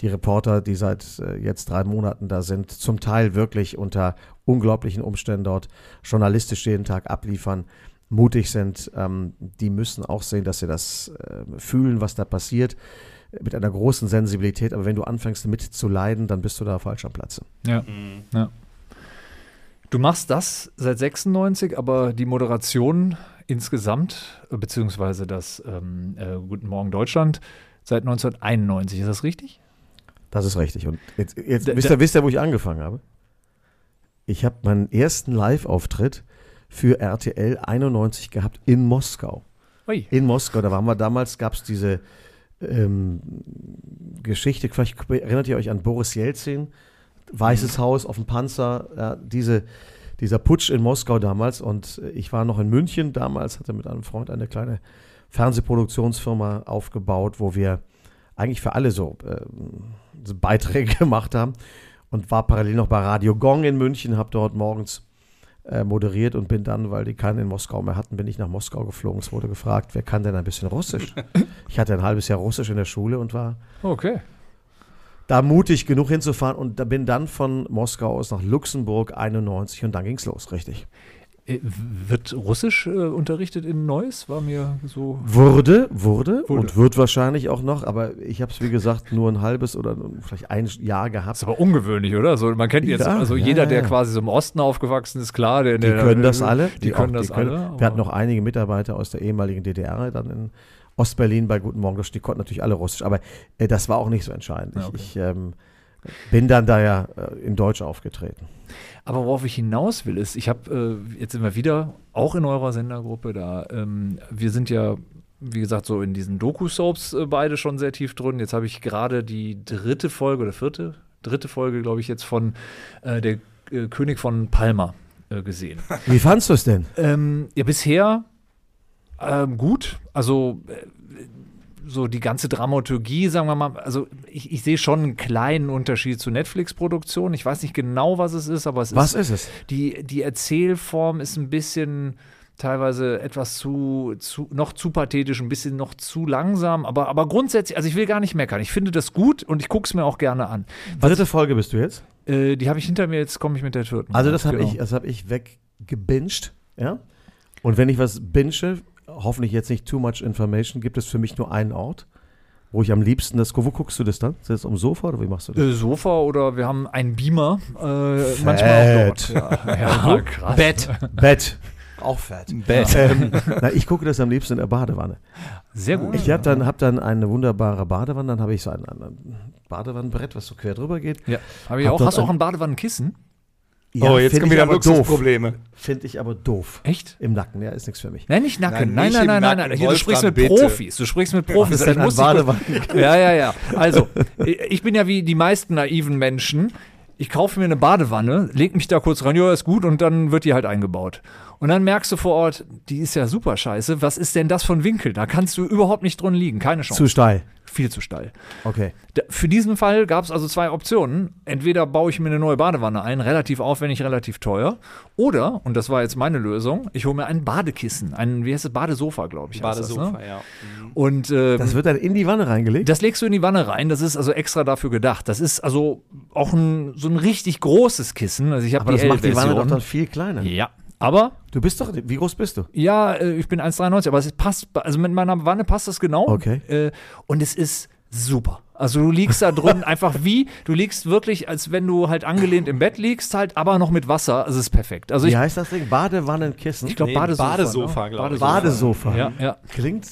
die Reporter, die seit äh, jetzt drei Monaten da sind, zum Teil wirklich unter unglaublichen Umständen dort journalistisch jeden Tag abliefern, mutig sind, ähm, die müssen auch sehen, dass sie das äh, fühlen, was da passiert, mit einer großen Sensibilität. Aber wenn du anfängst mitzuleiden, dann bist du da falsch am Platze. Ja. ja. Du machst das seit 96, aber die Moderation insgesamt, beziehungsweise das ähm, äh, Guten Morgen Deutschland, seit 1991. Ist das richtig? Das ist richtig. Und jetzt, jetzt Da- wisst, ihr, wisst ihr, wo ich angefangen habe? Ich habe meinen ersten Live-Auftritt für RTL 91 gehabt in Moskau. Ui. In Moskau, da waren wir damals, gab es diese ähm, Geschichte, vielleicht erinnert ihr euch an Boris Jelzin, Weißes Haus auf dem Panzer, ja, diese, dieser Putsch in Moskau damals und ich war noch in München damals, hatte mit einem Freund eine kleine Fernsehproduktionsfirma aufgebaut, wo wir eigentlich für alle so, ähm, so Beiträge gemacht haben und war parallel noch bei Radio Gong in München, habe dort morgens äh, moderiert und bin dann, weil die keinen in Moskau mehr hatten, bin ich nach Moskau geflogen. Es wurde gefragt, wer kann denn ein bisschen Russisch? ich hatte ein halbes Jahr Russisch in der Schule und war Okay. da mutig genug hinzufahren und bin dann von Moskau aus nach Luxemburg 91 und dann ging's los, richtig. Äh, Wird Russisch äh, unterrichtet in Neuss? War mir so. Wurde, wurde, Wurde. und wird wahrscheinlich auch noch, aber ich habe es wie gesagt nur ein halbes oder vielleicht ein Jahr Das gehabt. ist aber ungewöhnlich, oder? Also man kennt jetzt, Ja, also ja, jeder, der ja. quasi so im Osten aufgewachsen ist, klar, der, Die der, können das alle. Die, können auch- das alle. Wir hatten noch einige Mitarbeiter aus der ehemaligen DDR, dann in Ostberlin bei Guten Morgen, die konnten natürlich alle Russisch, aber äh, das war auch nicht so entscheidend. Okay. Ich, ich ähm, bin dann da ja äh, in Deutsch aufgetreten. Aber worauf ich hinaus will, ist, ich habe äh, jetzt immer wieder, auch in eurer Sendergruppe, da, ähm, wir sind ja, wie gesagt, so in diesen Doku-Soaps äh, beide schon sehr tief drin. Jetzt habe ich gerade die dritte Folge oder vierte, dritte Folge, glaube ich, jetzt von äh, der äh, König von Palma äh, gesehen. Wie fandst du es denn? Ähm, ja, bisher ähm, gut. Also so die ganze Dramaturgie, sagen wir mal, also ich, ich sehe schon einen kleinen Unterschied zu Netflix-Produktionen. Ich weiß nicht genau, was es ist, aber es Was ist, ist es? die, die Erzählform ist ein bisschen teilweise etwas zu, zu noch zu pathetisch, ein bisschen noch zu langsam, aber, aber grundsätzlich, also ich will gar nicht meckern. Ich finde das gut und ich gucke es mir auch gerne an. Dritte Folge bist du jetzt? Äh, die habe ich hinter mir, jetzt komme ich mit der vierten. Also das habe Genau. ich, das hab ich weggebinged, ja. Und wenn ich was binge, hoffentlich jetzt nicht too much information, gibt es für mich nur einen Ort, wo ich am liebsten das, wo guckst du das dann? Ist das am Sofa oder wie machst du das? Äh, Sofa oder wir haben einen Beamer, äh, manchmal auch dort. Ja, ja krass. Bett. Bett. Auch fett. Bett. Ähm, na, ich gucke das am liebsten in der Badewanne. Sehr gut. Ich habe dann, hab dann eine wunderbare Badewanne, dann habe ich so ein, ein, Badewannenbrett, was so quer drüber geht. ja, habe ich Hab auch. Hast du auch ein- ein Badewannenkissen? oh, jetzt kommen wieder. Luxusprobleme. Finde ich aber doof. Echt? Im Nacken, ja, ist nichts für mich. Nein, nicht Nacken. Nein, Nein, nein, nein, nein. Hier, du sprichst mit. Profis. Du sprichst mit Profis. Denn Ich Badewannen? Ja, ja, ja. Also, ich bin ja wie die meisten naiven Menschen. Ich kaufe mir eine Badewanne, leg mich da kurz rein, ja, ist gut, und dann wird die halt eingebaut. Und dann merkst du vor Ort, die ist ja super scheiße. Was ist denn das ein Winkel? Da kannst du überhaupt nicht drin liegen. Keine Chance. Zu steil. Viel zu steil. Okay. Da- Für diesen Fall gab es also zwei Optionen. Entweder baue ich mir eine neue Badewanne ein, relativ aufwendig, relativ teuer. Oder, und das war jetzt meine Lösung, ich hole mir ein Badekissen. Ein, wie heißt es, Badesofa, glaube ich. Badesofa, Das, ne? ja. Und ähm, Das wird dann in die Wanne reingelegt? das legst du in die Wanne rein. Das ist also extra dafür gedacht. Das ist also auch ein, so ein richtig großes Kissen. Also ich habe aber die das macht die Wanne doch dann viel kleiner. Ja, aber Du bist doch, wie groß bist du? ja, äh, ich bin 1,93, aber es passt, also mit meiner Wanne passt das genau. Okay. Äh, Und es ist super. Also du liegst da drin einfach wie, du liegst wirklich, als wenn du halt angelehnt im Bett liegst, halt, aber noch mit Wasser. Also es ist perfekt. Also Wie ich, heißt das Ding? Badewannenkissen? ich glaube Nee, Badesofa. Badesofa, ne? glaub ich. Badesofa. Ja, ja. Klingt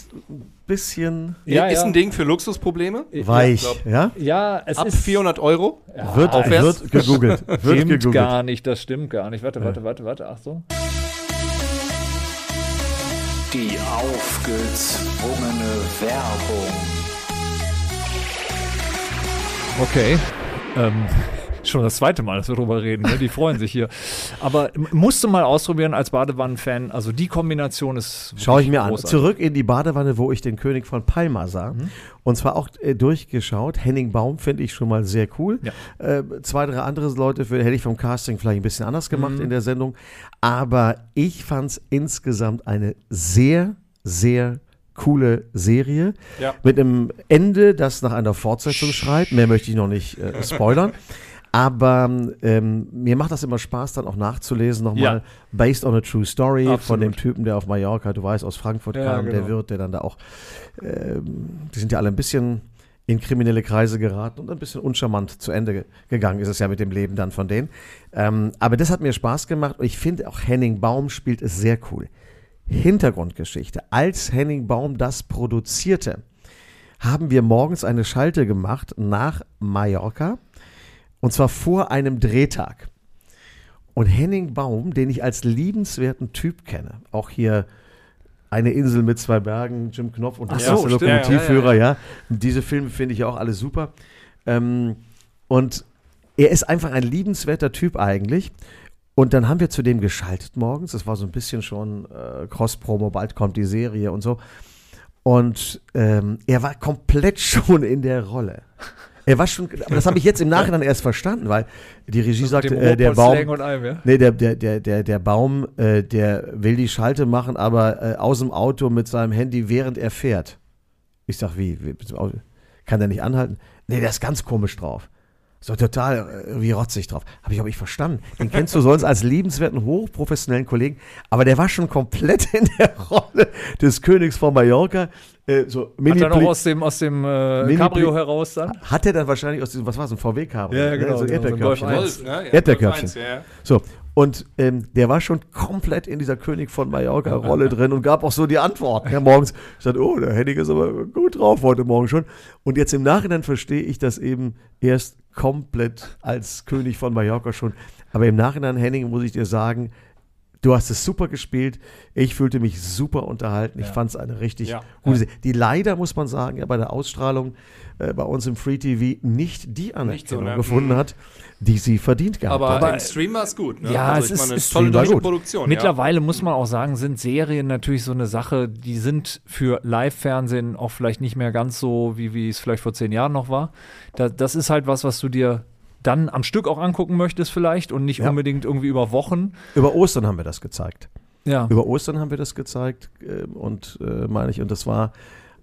bisschen Ja, ist ja. ein Ding für Luxusprobleme. weich, ja? Ja, es Ab ist 400 Euro. Wird, aufwärts. wird gegoogelt. Wird stimmt gegoogelt. gar nicht, das stimmt gar nicht. Warte, warte, warte, warte, Achtung. Die aufgezwungene Werbung. Okay. Ähm, schon das zweite Mal, dass wir drüber reden. Ne? Die freuen sich hier. Aber musst du mal ausprobieren als Badewannenfan. Also die Kombination ist. Schaue ich mir an. großartig. Zurück in die Badewanne, wo ich den König von Palma sah. Mhm. Und zwar auch äh, durchgeschaut. Henning Baum finde ich schon mal sehr cool. Ja. Äh, zwei, drei andere Leute für, hätte ich vom Casting vielleicht ein bisschen anders gemacht Mhm. in der Sendung. Aber ich fand es insgesamt eine sehr, sehr coole Serie. Ja. Mit einem Ende, das nach einer Fortsetzung schreit. Mehr möchte ich noch nicht äh, spoilern. Aber ähm, mir macht das immer Spaß, dann auch nachzulesen, nochmal Ja. based on a true story von Absolut. dem Typen, der auf Mallorca, du weißt, aus Frankfurt Ja, kam, der genau. Wirt, der dann da auch, ähm, die sind ja alle ein bisschen in kriminelle Kreise geraten und ein bisschen uncharmant zu Ende ge gegangen ist es ja mit dem Leben dann von denen. Ähm, aber das hat mir Spaß gemacht und ich finde auch Henning Baum spielt es sehr cool. Hintergrundgeschichte. Als Henning Baum das produzierte, haben wir morgens eine Schalte gemacht nach Mallorca und zwar vor einem Drehtag. Und Henning Baum, den ich als liebenswerten Typ kenne, auch hier eine Insel mit zwei Bergen, Jim Knopf und der so, erste. Lokomotivführer, ja, Diese Filme finde ich auch alle super. Ähm, und er ist einfach ein liebenswerter Typ eigentlich. Und dann haben wir zu dem geschaltet morgens. Das war so ein bisschen schon äh, Cross-Promo, bald kommt die Serie und so. Und ähm, er war komplett schon in der Rolle. Er war schon, aber das habe ich jetzt im Nachhinein erst verstanden, weil die Regie sagte, Dem äh, der Baum, und allem, ja? nee, der, der, der, der, der Baum, äh, der will die Schalte machen, aber äh, aus dem Auto mit seinem Handy, während er fährt. Ich sag, wie, wie kann der nicht anhalten? Nee, der ist ganz komisch drauf. So total äh, irgendwie rotzig drauf. Habe ich aber nicht verstanden. Den kennst du sonst als liebenswerten, hochprofessionellen Kollegen, aber der war schon komplett in der Rolle des Königs von Mallorca. Äh, so Hat mini er noch aus dem, aus dem äh, Mini- Cabrio heraus dann? hat er dann wahrscheinlich aus diesem, was war es, ein VW-Cabrio? Ja, ja, genau, Ne? So ein genau, so Erdbeerkörbchen. Golf ne? 1. ne? Ja, Erdbeerkörbchen. 1, ja. So, und ähm, der war schon komplett in dieser König von Mallorca-Rolle drin und gab auch so die Antworten. Ja, morgens ich dachte, oh, der Henning ist aber gut drauf heute Morgen schon. Und jetzt im Nachhinein verstehe ich das eben erst komplett als König von Mallorca schon. Aber im Nachhinein, Henning, muss ich dir sagen, du hast es super gespielt. Ich fühlte mich super unterhalten. Ich fand es eine richtig Ja. gute Serie. Die leider, muss man sagen, ja, bei der Ausstrahlung äh, bei uns im Free TV nicht die Anerkennung Nicht so, ne? gefunden hat, die sie verdient gehabt Aber, hat. im Stream war es gut. Ne? Ja, also es ich ist- meine, ist- tolle war deutsche gut. Produktion. Mittlerweile muss man auch sagen, sind Serien natürlich so eine Sache, die sind für Live-Fernsehen auch vielleicht nicht mehr ganz so, wie, wie es vielleicht vor zehn Jahren noch war. Da, das ist halt was, was du dir dann am Stück auch angucken möchtest vielleicht und nicht Ja. unbedingt irgendwie über Wochen. Über Ostern haben wir das gezeigt. Ja. Über Ostern haben wir das gezeigt ähm, und äh, meine ich, und das war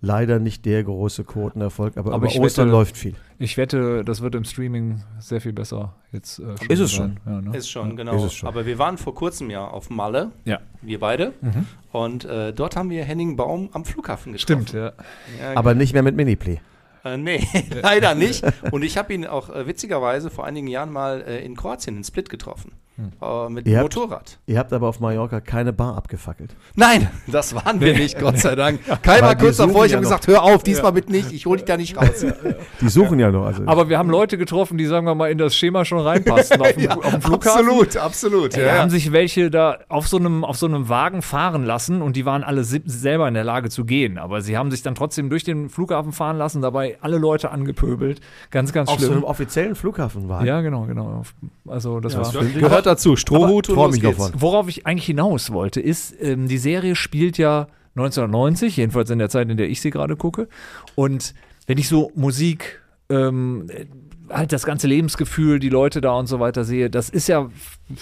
leider nicht der große Quotenerfolg, aber, Aber über ich Ostern wette- läuft viel. Ich wette, das wird im Streaming sehr viel besser jetzt. Äh, Ist es sein. Ja, ne? Ist schon, genau. Ist es schon. Aber wir waren vor kurzem ja auf Malle, Ja. wir beide. Mhm. Und äh, dort haben wir Henning Baum am Flughafen getroffen. Stimmt, ja. Ja, Aber nicht mehr mit Miniplay. Äh, nee, leider nicht. Und ich habe ihn auch äh, witzigerweise vor einigen Jahren mal äh, in Kroatien, in Split getroffen. Äh, mit Ihr habt- Motorrad. Ihr habt aber auf Mallorca keine Bar abgefackelt. Nein, das waren wir nicht, Gott sei Dank. Kai war kurz davor, ich ja habe gesagt, hör auf, diesmal mit nicht, ich hole dich da nicht raus. Die suchen ja noch. Also Aber wir haben Leute getroffen, die, sagen wir mal, in das Schema schon reinpassen auf dem, auf dem Flughafen. absolut, absolut. Ja, ja. haben sich welche da auf so, einem, auf so einem Wagen fahren lassen und die waren alle selber in der Lage zu gehen. Aber sie haben sich dann trotzdem durch den Flughafen fahren lassen, dabei alle Leute angepöbelt. Ganz, ganz auf so einem schlimm. offiziellen Flughafen war. ja, genau, genau. Also das war. das ich- Gehört dazu, Strohhut und los geht's. davon. Worauf ich eigentlich hinaus wollte, ist, ähm, die Serie spielt ja 1990, jedenfalls in der Zeit, in der ich sie gerade gucke. Und wenn ich so Musik, ähm, äh, halt das ganze Lebensgefühl, die Leute da und so weiter sehe, das ist ja,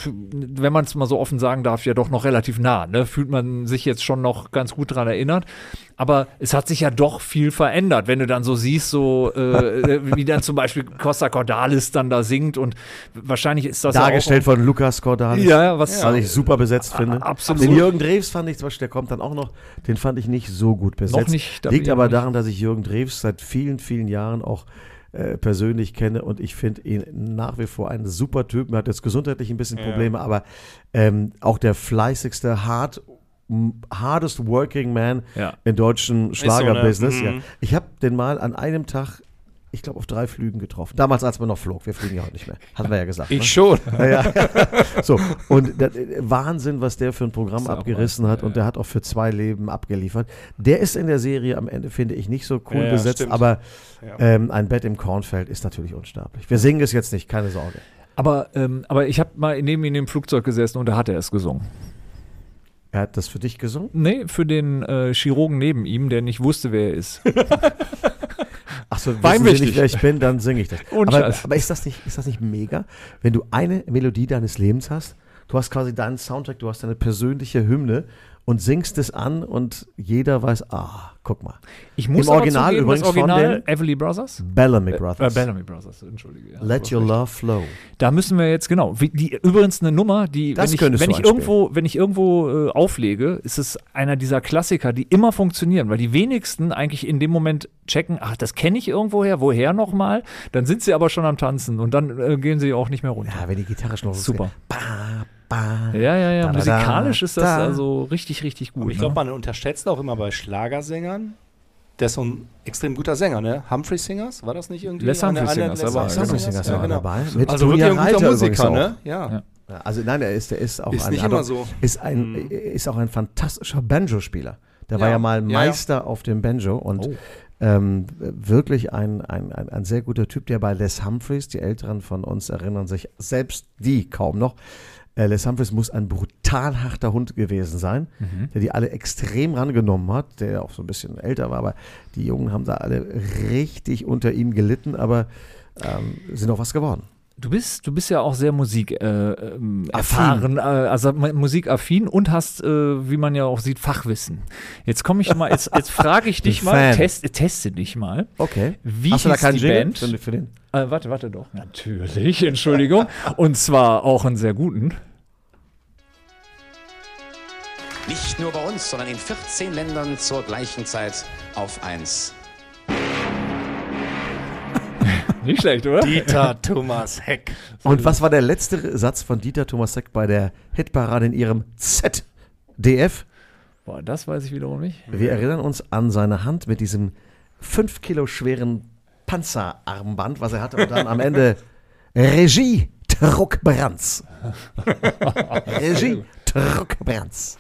wenn man es mal so offen sagen darf, ja doch noch relativ nah. Ne? Fühlt man sich jetzt schon noch ganz gut dran erinnert. Aber es hat sich ja doch viel verändert, wenn du dann so siehst, so äh, wie dann zum Beispiel Costa Cordalis dann da singt und wahrscheinlich ist das Dargestellt ja von Lukas Cordalis. ja, ja, was Was ich super besetzt finde. absolut. Den Jürgen Drews fand ich zum Beispiel, der kommt dann auch noch, den fand ich nicht so gut besetzt. Noch nicht, Liegt aber daran, dass ich Jürgen Drews seit vielen, vielen Jahren auch äh, persönlich kenne und ich finde ihn nach wie vor einen super Typen. Er hat jetzt gesundheitlich ein bisschen Probleme, aber ähm, auch der fleißigste, hard, m- hardest working man Ja. im deutschen ne? Schlagerbusiness. Mhm. Ja. Ich habe den mal an einem Tag, ich glaube, auf drei Flügen getroffen. Damals, als man noch flog. Wir fliegen ja heute nicht mehr. Hatten wir ja gesagt. ne? Ich schon. Ja, ja. So, und das, Wahnsinn, was der für ein Programm abgerissen hat und der hat auch für zwei Leben abgeliefert. Der ist in der Serie am Ende, finde ich, nicht so cool Ja, ja, besetzt, stimmt. aber Ja. ähm, ein Bett im Kornfeld ist natürlich unsterblich. Wir singen es jetzt nicht, keine Sorge. Aber, ähm, aber ich habe mal neben ihm im Flugzeug gesessen und da hat er es gesungen. Er hat das für dich gesungen? Nee, für den äh, Chirurgen neben ihm, der nicht wusste, wer er ist. Achso, wissen Sie wichtig. nicht, wer ich bin, dann singe ich das. Aber, aber ist, das nicht, ist das nicht mega, wenn du eine Melodie deines Lebens hast? Du hast quasi deinen Soundtrack, du hast deine persönliche Hymne und singst es an und jeder weiß, ah, guck mal. Ich muss Im Original zugeben, übrigens das von Original den- Everly Brothers? Bellamy Äh, Brothers. Bellamy Brothers, entschuldige. ja, Let your recht. love flow. Da müssen wir jetzt, genau, wie, die, übrigens eine Nummer, die, Das wenn ich, wenn ich irgendwo, wenn ich irgendwo äh, auflege, ist es einer dieser Klassiker, die immer funktionieren, weil die wenigsten eigentlich in dem Moment checken, ach, das kenne ich irgendwoher, woher nochmal? Dann sind sie aber schon am Tanzen und dann äh, gehen sie auch nicht mehr runter. Ja, wenn die Gitarre schon Super. Ba. Ja, ja, ja. Musikalisch ist das da. also richtig, richtig gut. Aber ich ne? glaube, man unterschätzt auch immer bei Schlagersängern, der ist so ein extrem guter Sänger, ne? Humphrey Singers, war das nicht irgendwie? Les Humphrey Singers, Les aber- Humphrey Humphrey Singers, ja, war genau. dabei. Mit Also Julia wirklich ein guter Reiter Musiker, auch. ne? Ja. Ja. Also nein, er ist, der ist auch Ist ein, nicht hat immer auch- so. Ist ein, Mhm. ist auch ein fantastischer Banjo-Spieler. Der war Ja, mal ja, ja. Meister auf dem Banjo und Oh. ähm, wirklich ein, ein, ein, ein sehr guter Typ, der bei Les Humphreys, die Älteren von uns erinnern sich, selbst die kaum noch, äh, Les Humphreys muss ein brutal harter Hund gewesen sein, Mhm. der die alle extrem rangenommen hat, der auch so ein bisschen älter war, aber die Jungen haben da alle richtig unter ihm gelitten, aber ähm, sind auch was geworden. Du bist, du bist ja auch sehr Musik äh, ähm, erfahren, äh, also musikaffin und hast, äh, wie man ja auch sieht, Fachwissen. Jetzt komme ich mal, jetzt, jetzt frage ich dich mal, test, teste dich mal. Okay. Wie Hast du da keinen die Jingle Band? Für, für den? Äh, warte, warte doch. Natürlich, Entschuldigung. und zwar auch einen sehr guten. Nicht nur bei uns, sondern in 14 Ländern zur gleichen Zeit auf 1. Nicht schlecht, oder? Dieter Thomas Heck. Und was war der letzte Satz von Dieter Thomas Heck bei der Hitparade in ihrem ZDF? Boah, das weiß ich wiederum nicht. Wir erinnern uns an seine Hand mit diesem 5 Kilo schweren Panzerarmband, was er hatte, und dann am Ende Regie Truckbrands. Regie Truckbrands.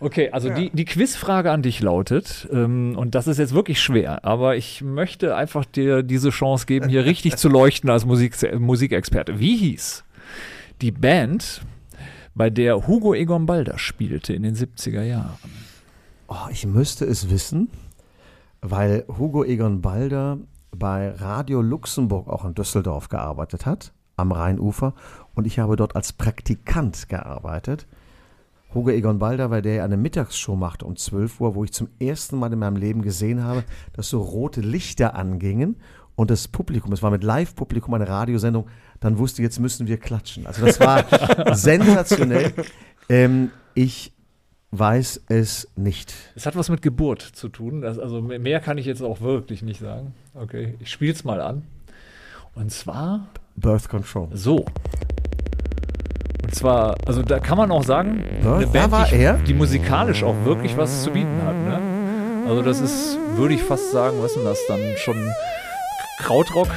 Okay, also die, die Quizfrage an dich lautet, ähm, und das ist jetzt wirklich schwer, aber ich möchte einfach dir diese Chance geben, hier richtig zu leuchten als Musik, Musikexperte. Wie hieß die Band, bei der Hugo Egon Balder spielte in den 70er Jahren? Oh, ich müsste es wissen, weil Hugo Egon Balder bei Radio Luxemburg auch in Düsseldorf gearbeitet hat, am Rheinufer. Und ich habe dort als Praktikant gearbeitet. Hugo Egon Balder, weil der eine Mittagsshow machte um 12 Uhr, wo ich zum ersten Mal in meinem Leben gesehen habe, dass so rote Lichter angingen und das Publikum, es war mit Live-Publikum eine Radiosendung, dann wusste jetzt müssen wir klatschen. Also das war sensationell. Ähm, ich weiß es nicht. Es hat was mit Geburt zu tun. Das, also mehr kann ich jetzt auch wirklich nicht sagen. Okay, ich spiele es mal an. Und zwar Birth Control. so. Und zwar, also da kann man auch sagen, Ja, eine Band, war die, er. die musikalisch auch wirklich was zu bieten hat. Ne? Also das ist, würde ich fast sagen, was ist denn das dann schon Krautrock?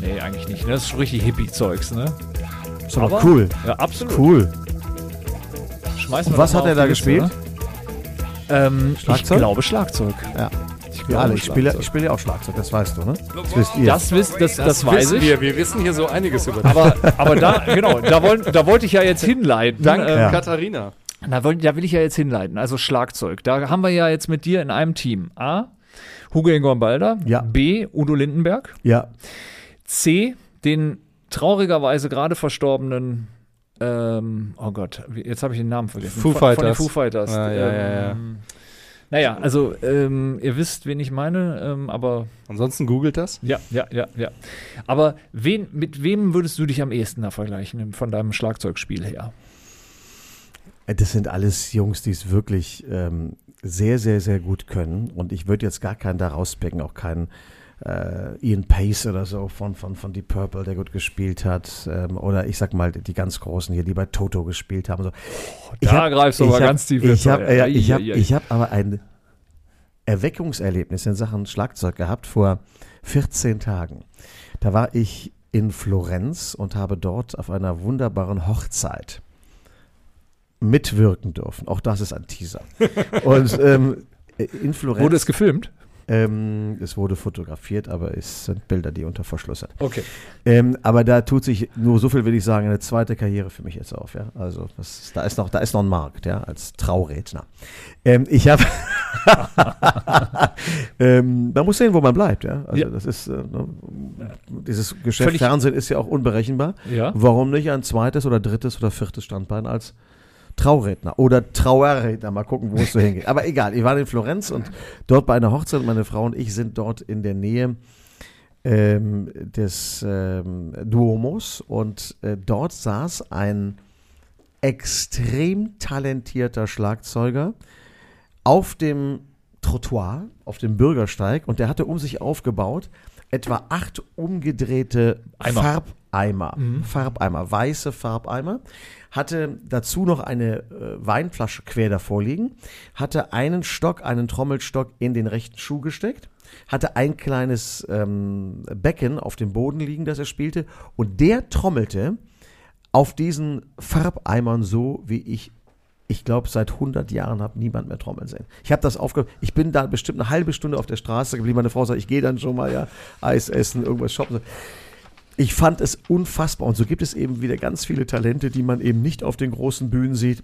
Nee, eigentlich nicht. Ne? Das ist schon richtig Hippie-Zeugs, ne? Ist aber, Aber- cool. Ja, absolut. Cool. Schmeißen Und wir was doch mal hat er da gespielt? ne? Ähm, Schlagzeug? Ich glaube Schlagzeug. Ja. Ich Ja, glaube alle. Ich spiele, ich spiele ja auch Schlagzeug, das weißt du, ne? Das wisst ihr. Das, wisst, das, das, weiß wissen ich. Wir. wir wissen hier so einiges über dich. Aber, aber da, genau, da, wollen, da wollte ich ja jetzt hinleiten. Danke, Ähm, Ja. Katharina. Da, wollt, da will ich ja jetzt hinleiten. Also Schlagzeug. Da haben wir ja jetzt mit dir in einem Team. A. Hugo Egon Balder. Ja. B. Udo Lindenberg. ja. C. Den traurigerweise gerade verstorbenen. Ähm, oh Gott, jetzt habe ich den Namen vergessen. Foo Von- Von den Fighters. Foo Fighters. Ah, ja, ja, ja. Naja, also ähm, ihr wisst, wen ich meine, ähm, aber Ansonsten googelt das. ja, ja, ja, ja. Aber wen, mit wem würdest du dich am ehesten da vergleichen von deinem Schlagzeugspiel her? Das sind alles Jungs, die es wirklich ähm, sehr, sehr, sehr gut können. Und ich würde jetzt gar keinen da rauspicken, auch keinen äh, Ian Pace oder so von, von, von Deep Purple, der gut gespielt hat. Ähm, oder ich sag mal, die ganz Großen hier, die bei Toto gespielt haben. So. Ich da hab- greifst du aber hab- ganz tief Ich habe Feuer. ja, ich hab, ich hab aber ein Erweckungserlebnis in Sachen Schlagzeug gehabt vor 14 Tagen. Da war ich in Florenz und habe dort auf einer wunderbaren Hochzeit mitwirken dürfen. Auch das ist ein Teaser. Und ähm, in Florenz. Wurde es gefilmt? Ähm, es wurde fotografiert, aber es sind Bilder, die unter Verschluss sind. Okay. Ähm, aber da tut sich nur so viel, will ich sagen, eine zweite Karriere für mich jetzt auf. Ja? Also das, da ist noch, da ist noch ein Markt, ja, als Trauredner. Ähm, ich habe, ähm, man muss sehen, wo man bleibt, ja. Also Ja. das ist äh, ne, dieses Geschäft Völlig- Fernsehen ist ja auch unberechenbar. Ja. Warum nicht ein zweites oder drittes oder viertes Standbein als Trauredner oder Trauerredner. Mal gucken, wo es so hingeht. Aber egal, ich war in Florenz und dort bei einer Hochzeit. Meine Frau und ich sind dort in der Nähe ähm, des ähm, Duomos und äh, dort saß ein extrem talentierter Schlagzeuger auf dem Trottoir, auf dem Bürgersteig und der hatte um sich aufgebaut etwa acht umgedrehte Eimer. Farbeimer, Farbeimer, weiße Farbeimer, hatte dazu noch eine äh, Weinflasche quer davor liegen, hatte einen Stock, einen Trommelstock in den rechten Schuh gesteckt, hatte ein kleines ähm, Becken auf dem Boden liegen, das er spielte und der trommelte auf diesen Farbeimern so, wie ich ich glaube, seit 100 Jahren habe niemand mehr trommeln sehen. Ich habe das aufgehört. Ich bin da bestimmt eine halbe Stunde auf der Straße geblieben. Meine Frau sagt, ich gehe dann schon mal ja Eis essen, irgendwas shoppen. Ich fand es unfassbar. Und so gibt es eben wieder ganz viele Talente, die man eben nicht auf den großen Bühnen sieht,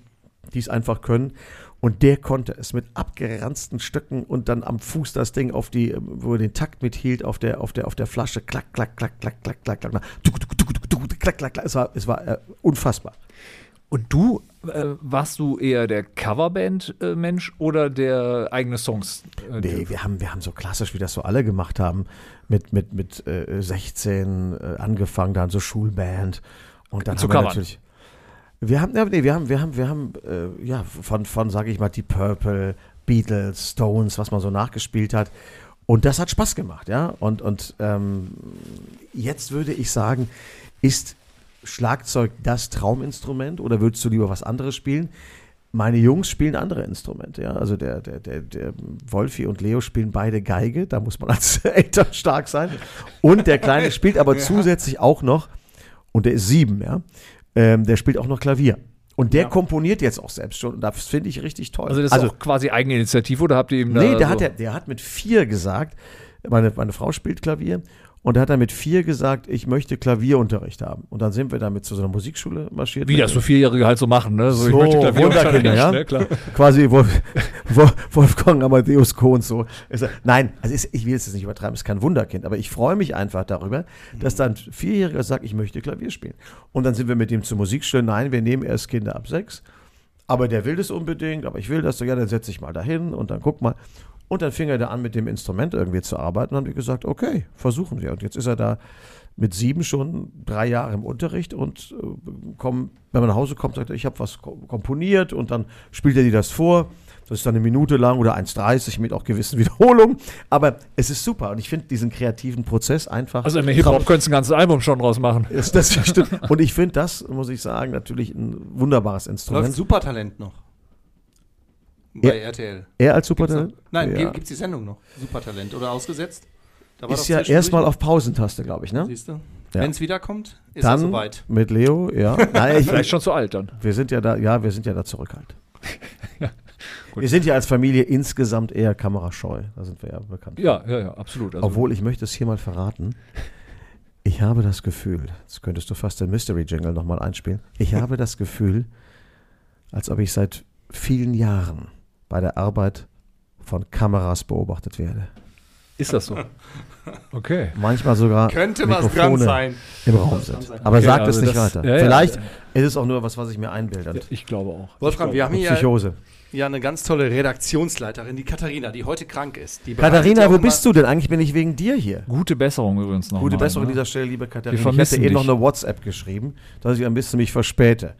die es einfach können. Und der konnte es mit abgeranzten Stöcken und dann am Fuß das Ding auf die, wo er den Takt mithielt, auf der, auf der, auf der Flasche. Klack, klack, klack, klack, klack, klack, klack. Tuk, tuk, tuk, tuk, tuk, klack, klack, klack. Es war, es war äh, unfassbar. Und du, äh, warst du eher der Coverband-Mensch oder der eigene Songs? Äh, Nee, wir haben, wir haben so klassisch, wie das so alle gemacht haben, mit, mit, mit äh, 16 äh, angefangen, dann so Schulband. Und dann Zu haben wir natürlich. Wir haben, ja, nee, wir haben, wir haben, wir haben, äh, ja, von, von, sage ich mal, die Purple, Beatles, Stones, was man so nachgespielt hat. Und das hat Spaß gemacht, ja. Und, und ähm, jetzt würde ich sagen, ist Schlagzeug das Trauminstrument oder würdest du lieber was anderes spielen? Meine Jungs spielen andere Instrumente, ja. Also der, der, der, der Wolfi und Leo spielen beide Geige, da muss man als Eltern stark sein. Und der Kleine spielt aber zusätzlich auch noch, und der ist sieben, ja, ähm, der spielt auch noch Klavier. Und der komponiert jetzt auch selbst schon. Und das finde ich richtig toll. Also das ist auch quasi Eigeninitiative oder habt ihr ihm Nee, da der, so hat, der, der hat mit vier gesagt, meine, meine Frau spielt Klavier, und der hat dann mit vier gesagt, ich möchte Klavierunterricht haben. Und dann sind wir damit zu so einer Musikschule marschiert. Wie das so Vierjährige halt so machen, ne? So, ich möchte Klavierunterricht, ja? ne? Klar. Quasi Wolf, Wolf, Wolfgang Amadeus Kohn so. Er Nein, also ist, ich will es jetzt nicht übertreiben, ist kein Wunderkind, aber ich freue mich einfach darüber, dass dann ein Vierjähriger sagt, ich möchte Klavier spielen. Und dann sind wir mit ihm zur Musikschule. Nein, wir nehmen erst Kinder ab sechs. Aber der will das unbedingt, aber ich will das so, ja, dann setze ich mal dahin und dann guck mal. Und dann fing er da an, mit dem Instrument irgendwie zu arbeiten. Und dann haben wir gesagt, okay, versuchen wir. Und jetzt ist er da mit sieben schon drei Jahre im Unterricht und äh, komm, wenn man nach Hause kommt, sagt er, ich habe was ko- komponiert und dann spielt er dir das vor. Das ist dann eine Minute lang oder 1,30 mit auch gewissen Wiederholungen. Aber es ist super und ich finde diesen kreativen Prozess einfach. Also im Hip-Hop könntest du ein ganzes Album schon draus machen. ist das stimmt. Und ich finde das, muss ich sagen, natürlich ein wunderbares Läuft Instrument. Supertalent noch. Bei Ja. RTL. Er als Gibt's Supertalent? Nein, ja. gibt es die Sendung noch? Supertalent. Oder ausgesetzt? Da war ist ja erstmal auf Pausentaste, glaube ich, ne? Siehst du? Ja. Wenn es wiederkommt, ist er Dann soweit. mit Leo, ja. Nein, ich, Vielleicht schon zu alt dann. wir sind ja da, ja, wir sind ja da zurückhaltend. wir sind ja als Familie insgesamt eher kamerascheu. Da sind wir ja bekannt. Ja, ja, ja, absolut. Also, Obwohl, ich möchte es hier mal verraten. Ich habe das Gefühl, jetzt könntest du fast den Mystery-Jingle nochmal einspielen. Ich habe das Gefühl, als ob ich seit vielen Jahren bei der Arbeit von Kameras beobachtet werde. ist das so? Okay. Manchmal sogar Könnte was dran Mikrofone sein. im Raum sind. Aber Okay, sagt also es nicht das- weiter. ja, ja. Vielleicht ist es auch nur was, was ich mir einbilde. Ich glaube auch. Wolfram, wir haben hier Psychose. ja eine ganz tolle Redaktionsleiterin, die Katharina, die heute krank ist. Die Katharina, ja wo bist du denn? Eigentlich bin ich wegen dir hier. Gute Besserung übrigens noch. Gute mal, Besserung an ne? dieser Stelle, liebe Katharina. Ich hätte eh noch eine WhatsApp geschrieben, dass ich ein bisschen mich verspäte.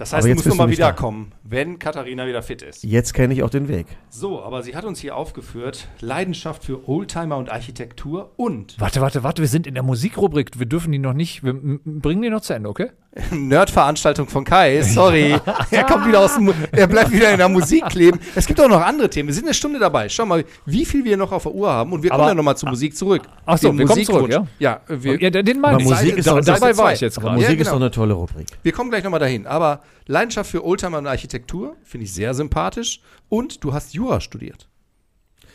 Das heißt, du jetzt musst nochmal nicht da. wiederkommen, wenn Katharina wieder fit ist. Jetzt kenne ich auch den Weg. So, aber sie hat uns hier aufgeführt, Leidenschaft für Oldtimer und Architektur und Warte, warte, warte, wir sind in der Musikrubrik. Wir dürfen die noch nicht. Wir m- m- bringen die noch zu Ende, okay? Nerdveranstaltung von Kai. Sorry, er kommt wieder aus dem, er bleibt wieder in der Musik kleben. Es gibt auch noch andere Themen. Wir sind eine Stunde dabei. Schau mal, wie viel wir noch auf der Uhr haben und wir kommen Aber- ja nochmal zur Musik zurück. Ach so, Den wir kommen zurück, Musikwunsch. Ja, wir, Ja, den meine ich. Musik ist doch- dabei war ich jetzt Aber gerade. Musik Ja, ist doch genau. eine tolle Rubrik. Wir kommen gleich nochmal dahin. Aber Leidenschaft für Oldtimer und Architektur finde ich sehr sympathisch. Und du hast Jura studiert.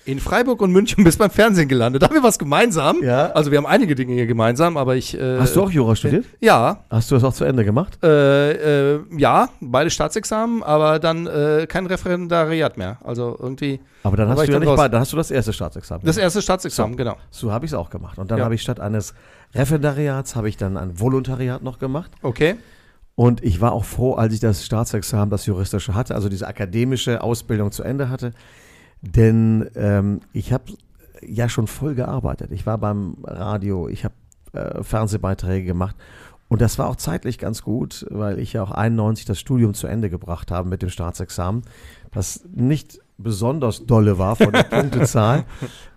In Freiburg und München bist beim Fernsehen gelandet. Da haben wir was gemeinsam. Ja. Also wir haben einige Dinge hier gemeinsam, aber ich. Äh, Hast du auch Jura studiert? Ja, Hast du das auch zu Ende gemacht? äh, äh, ja, beide Staatsexamen, aber dann äh, kein Referendariat mehr. Also irgendwie Aber dann hast du ja nicht raus. bei, dann hast du das erste Staatsexamen. das gemacht. erste Staatsexamen, genau. so habe ich es auch gemacht. Und dann Ja. habe ich statt eines Referendariats habe ich dann ein Volontariat noch gemacht. Okay. Und ich war auch froh, als ich das Staatsexamen, das juristische hatte, also diese akademische Ausbildung zu Ende hatte. Denn ähm, ich habe ja schon voll gearbeitet. Ich war beim Radio, ich habe äh, Fernsehbeiträge gemacht. Und das war auch zeitlich ganz gut, weil ich ja auch 91 das Studium zu Ende gebracht habe mit dem Staatsexamen, das nicht besonders dolle war von der Punktezahl.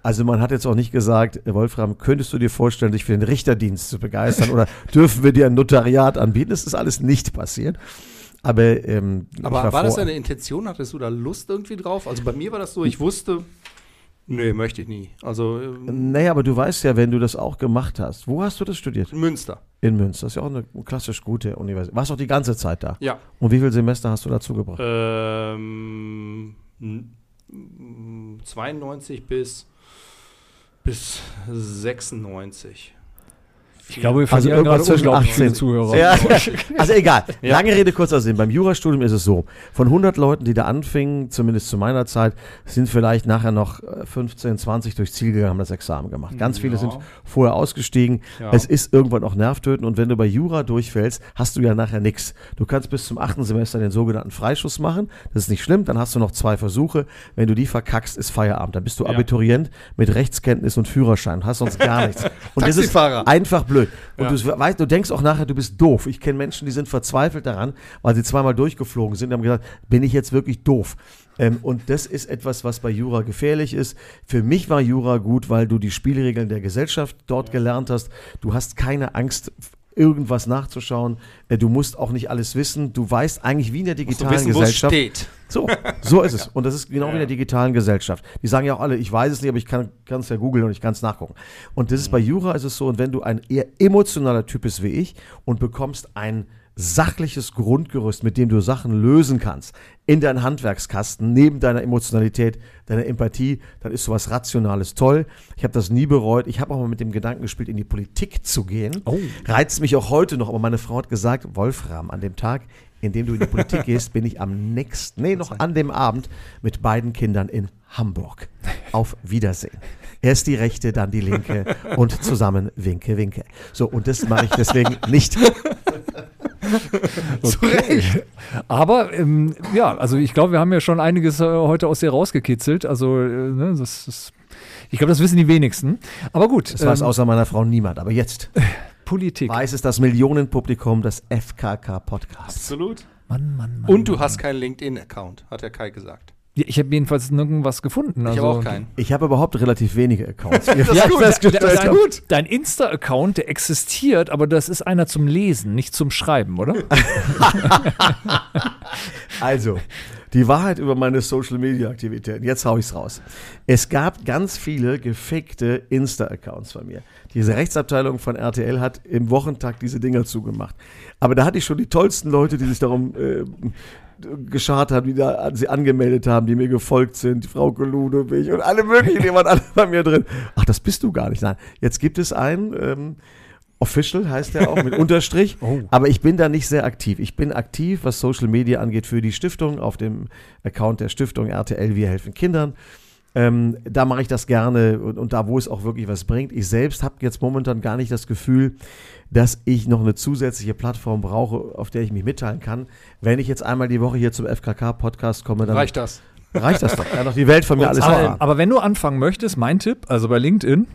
Also man hat jetzt auch nicht gesagt, Wolfram, könntest du dir vorstellen, dich für den Richterdienst zu begeistern oder dürfen wir dir ein Notariat anbieten? Das ist alles nicht passiert. Aber, ähm, Aber war, das froh- deine Intention? Hattest du da Lust irgendwie drauf? Also bei mir war das so, ich wusste, nee, möchte ich nie. Also ähm, Naja, aber du weißt ja, wenn du das auch gemacht hast. Wo hast du das studiert? in Münster. In Münster. Das ist ja auch eine klassisch gute Universität. Warst auch die ganze Zeit da. Ja. Und wie viele Semester hast du dazu gebracht? Ähm, n- m- 92 bis, bis 96. Ich glaube, wir Also verlieren gerade irgendwas zwischen unglaublich 18. viele Zuhörer. Ja, also egal. Ja. Lange Rede, kurzer Sinn. Beim Jurastudium ist es so. Von 100 Leuten, die da anfingen, zumindest zu meiner Zeit, sind vielleicht nachher noch äh, 15, 20 durchs Ziel gegangen, haben das Examen gemacht. Ganz viele Ja. sind vorher ausgestiegen. Ja. Es ist irgendwann auch nervtötend und wenn du bei Jura durchfällst, hast du ja nachher nichts. Du kannst bis zum achten Semester den sogenannten Freischuss machen. Das ist nicht schlimm. Dann hast du noch zwei Versuche. Wenn du die verkackst, ist Feierabend. Dann bist du Ja. Abiturient mit Rechtskenntnis und Führerschein. Hast sonst gar nichts. Und das ist einfach blöd. Und Ja. du weißt, du denkst auch nachher, du bist doof. Ich kenne Menschen, die sind verzweifelt daran, weil sie zweimal durchgeflogen sind und haben gesagt, bin ich jetzt wirklich doof? Ähm, und das ist etwas, was bei Jura gefährlich ist. Für mich war Jura gut, weil du die Spielregeln der Gesellschaft dort gelernt hast. Du hast keine Angst, irgendwas nachzuschauen. Äh, Du musst auch nicht alles wissen. Du weißt eigentlich wie in der digitalen wissen, Gesellschaft. steht. So, so ist es. Und das ist genau wie in der digitalen Gesellschaft. Die sagen ja auch alle, ich weiß es nicht, aber ich kann es ja googeln und ich kann es nachgucken. Und das ist bei Jura ist es so, und wenn du ein eher emotionaler Typ bist wie ich und bekommst ein sachliches Grundgerüst, mit dem du Sachen lösen kannst, in deinen Handwerkskasten, neben deiner Emotionalität, deiner Empathie, dann ist sowas Rationales toll. Ich habe das nie bereut. Ich habe auch mal mit dem Gedanken gespielt, in die Politik zu gehen. Reizt mich auch heute noch, aber meine Frau hat gesagt, Wolfram, an dem Tag, in dem du in die Politik gehst, bin ich am nächsten, nee, noch an dem Abend mit beiden Kindern in Hamburg. Auf Wiedersehen. Erst die rechte, dann die linke und zusammen winke, winke. So, und das mache ich deswegen nicht. Recht. Aber ähm, ja, also ich glaube, wir haben ja schon einiges äh, heute aus dir rausgekitzelt. Also, äh, ne, das ist. Ich glaube, das wissen die wenigsten. Aber gut. Das weiß ähm, außer meiner Frau niemand. Aber jetzt Politik. weiß es das Millionenpublikum des FKK-Podcasts. Absolut. Mann, Mann, Mann. Und du hast keinen LinkedIn-Account, hat der Kai gesagt. Ja, Ich habe jedenfalls nirgendwas gefunden. Ich also, habe auch keinen. Ich habe überhaupt relativ wenige Accounts. Wie Ja, ich gut, festgestellt dein, habe. dein Insta-Account, der existiert, aber das ist einer zum Lesen, nicht zum Schreiben, oder? Also, die Wahrheit über meine Social Media Aktivitäten. Jetzt hau ich's raus. Es gab ganz viele gefakte Insta-Accounts von mir. Diese Rechtsabteilung von RTL hat im Wochentag diese Dinger zugemacht. Aber da hatte ich schon die tollsten Leute, die sich darum äh, geschart haben, die da sie angemeldet haben, die mir gefolgt sind, Frau Ludewig und alle möglichen, die waren alle bei mir drin. Ach, das bist du gar nicht. Nein, jetzt gibt es einen, ähm, Official heißt der auch mit Unterstrich, aber ich bin da nicht sehr aktiv. Ich bin aktiv, was Social Media angeht, für die Stiftung auf dem Account der Stiftung RTL Wir helfen Kindern. Ähm, da mache ich das gerne und, und da, wo es auch wirklich was bringt. Ich selbst habe jetzt momentan gar nicht das Gefühl, dass ich noch eine zusätzliche Plattform brauche, auf der ich mich mitteilen kann. Wenn ich jetzt einmal die Woche hier zum FKK-Podcast komme, dann Reicht das? reicht das doch. Kann doch die Welt von mir alles aber, aber wenn du anfangen möchtest, mein Tipp, also bei LinkedIn,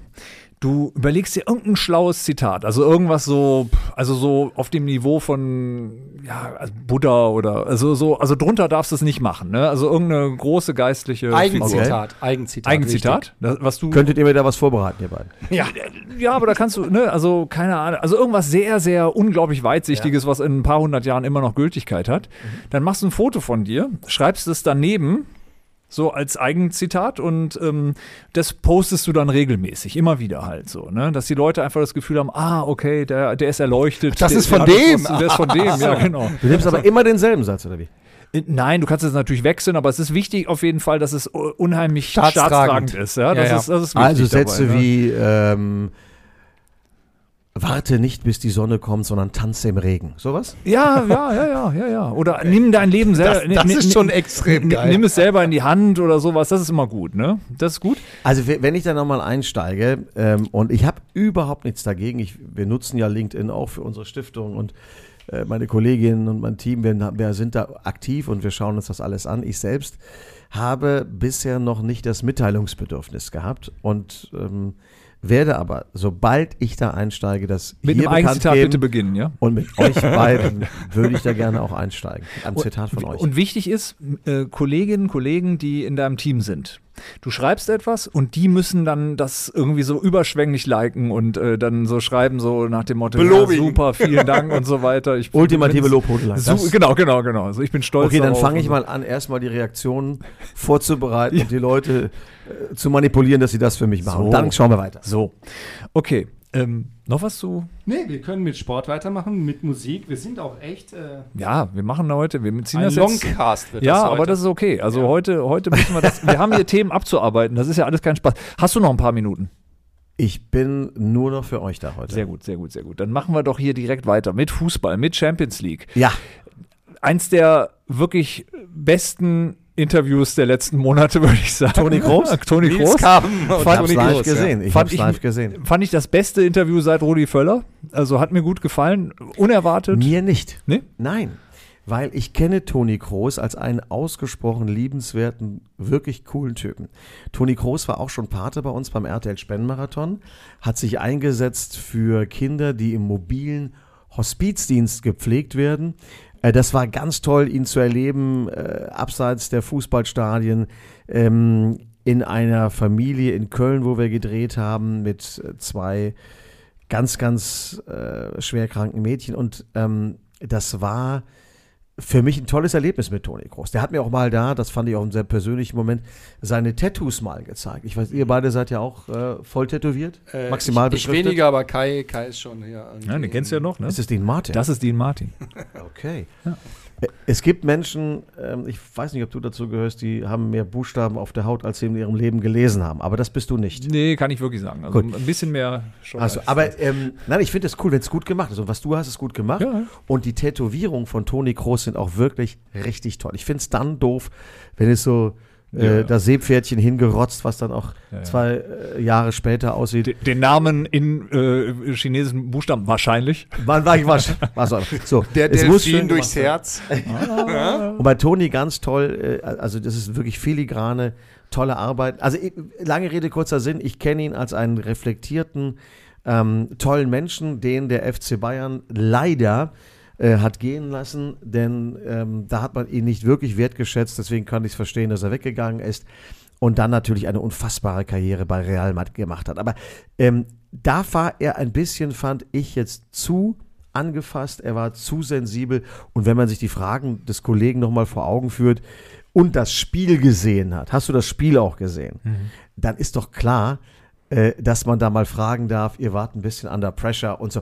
du überlegst dir irgendein schlaues Zitat, also irgendwas so, also so auf dem Niveau von ja, also Buddha oder also so, also drunter darfst du es nicht machen, ne? Also irgendeine große geistliche Figur. Eigenzitat. Eigenzitat. Eigenzitat, das, was du Könntet ihr mir da was vorbereiten, ihr beiden? ja, ja, aber da kannst du, ne, also keine Ahnung, also irgendwas sehr, sehr unglaublich weitsichtiges, was in ein paar hundert Jahren immer noch Gültigkeit hat. Dann machst du ein Foto von dir, schreibst es daneben, so als Eigenzitat und ähm, das postest du dann regelmäßig, immer wieder halt so, ne, dass die Leute einfach das Gefühl haben, ah, okay, der, der ist erleuchtet. Das der, ist von der dem. was- Der ist von dem, ja, genau. Du nimmst aber immer denselben Satz, oder wie? Äh, Nein, du kannst es natürlich wechseln, aber es ist wichtig auf jeden Fall, dass es unheimlich Staatstragend. staatstragend, ist, ja, das Ja, ja. ist, das ist Also Sätze dabei, ne? wie ähm, Warte nicht, bis die Sonne kommt, sondern tanze im Regen. Sowas? Ja, ja, ja, ja, ja, ja. Oder nimm dein Leben selber. Das- das ist schon extrem geil. Nimm es selber in die Hand oder sowas. Das ist immer gut, ne? Das ist gut. Also we- wenn ich da nochmal einsteige ähm, und ich habe überhaupt nichts dagegen, ich, wir nutzen ja LinkedIn auch für unsere Stiftung und äh, meine Kolleginnen und mein Team, wir, wir sind da aktiv und wir schauen uns das alles an. Ich selbst habe bisher noch nicht das Mitteilungsbedürfnis gehabt und ähm, werde aber, sobald ich da einsteige, das Mit hier einem Eigenzitat geben bitte beginnen, ja? und mit euch beiden würde ich da gerne auch einsteigen. Einem Zitat von euch. Und wichtig ist, äh, Kolleginnen, Kollegen, die in deinem Team sind. Du schreibst etwas und die müssen dann das irgendwie so überschwänglich liken und äh, dann so schreiben, so nach dem Motto, ja, super, vielen Dank und so weiter. Ich, Ultimative Lobhudelei. So, genau, genau, genau. Also ich bin stolz Okay, dann fange ich mal an, erstmal die Reaktionen vorzubereiten und die Leute äh, zu manipulieren, dass sie das für mich machen. So. Dann schauen wir weiter. So. Okay. Ähm, noch was zu Nee, wir können mit Sport weitermachen, mit Musik. Wir sind auch echt äh, Ja, wir machen heute, wir ziehen ein das jetzt. Longcast wird Ja, das heute. aber das ist okay. Also Ja. heute, heute müssen wir das. wir haben hier Themen abzuarbeiten. Das ist ja alles kein Spaß. Hast du noch ein paar Minuten? Ich bin nur noch für euch da heute. Sehr gut, sehr gut, sehr gut. Dann machen wir doch hier direkt weiter mit Fußball, mit Champions League. Ja, Eins der wirklich besten Interviews der letzten Monate, würde ich sagen. Toni Kroos? Toni und ich Fand hab's Toni live gesehen. Ich Fand ich- live gesehen. Fand ich das beste Interview seit Rudi Völler. Also hat mir gut gefallen. Unerwartet. Mir nicht. Nee? Nein, weil ich kenne Toni Kroos als einen ausgesprochen liebenswerten, wirklich coolen Typen. Toni Kroos war auch schon Pate bei uns beim RTL Spendenmarathon, hat sich eingesetzt für Kinder, die im mobilen Hospizdienst gepflegt werden. Äh, Das war ganz toll, ihn zu erleben, äh, abseits der Fußballstadien, ähm, in einer Familie in Köln, wo wir gedreht haben, mit äh, zwei ganz, ganz schwerkranken Mädchen. Und ähm, das war für mich ein tolles Erlebnis mit Toni Kroos. Der hat mir auch mal da, das fand ich auch einen sehr persönlichen Moment, seine Tattoos mal gezeigt. Ich weiß, ihr beide seid ja auch äh, voll tätowiert, Äh, maximal ich, ich weniger, aber Kai, Kai ist schon hier. Ja, den kennst du ja noch, ne? Ist es Dean Martin? Das ist Dean Martin. Okay. Äh, Es gibt Menschen, ähm, ich weiß nicht, ob du dazu gehörst, die haben mehr Buchstaben auf der Haut, als sie in ihrem Leben gelesen haben. Aber das bist du nicht. Nee, kann ich wirklich sagen. Also Gut. ein bisschen mehr schon. Also, als- aber ähm, nein, ich finde es cool, wenn es gut gemacht ist. Und was du hast, ist gut gemacht. Ja. Und die Tätowierungen von Toni Kroos sind auch wirklich richtig toll. Ich finde es dann doof, wenn es so äh, Ja, das Seepferdchen hingerotzt, was dann auch Ja, ja. zwei äh, Jahre später aussieht. Den- Den Namen in äh, chinesischen Buchstaben wahrscheinlich. Wann war ich was? was soll- so, Der Delfin schön durchs. Herz. Und bei Toni ganz toll, äh, also das ist wirklich filigrane, tolle Arbeit. Also ich, lange Rede, kurzer Sinn, ich kenne ihn als einen reflektierten, ähm, tollen Menschen, den der FC Bayern leider äh, hat gehen lassen, denn ähm, da hat man ihn nicht wirklich wertgeschätzt, deswegen kann ich es verstehen, dass er weggegangen ist und dann natürlich eine unfassbare Karriere bei Real Madrid gemacht hat. Aber ähm, da war er ein bisschen, fand ich jetzt zu angefasst, er war zu sensibel und wenn man sich die Fragen des Kollegen nochmal vor Augen führt und das Spiel gesehen hat, hast du das Spiel auch gesehen, dann ist doch klar, äh, dass man da mal fragen darf, ihr wart ein bisschen under pressure und so.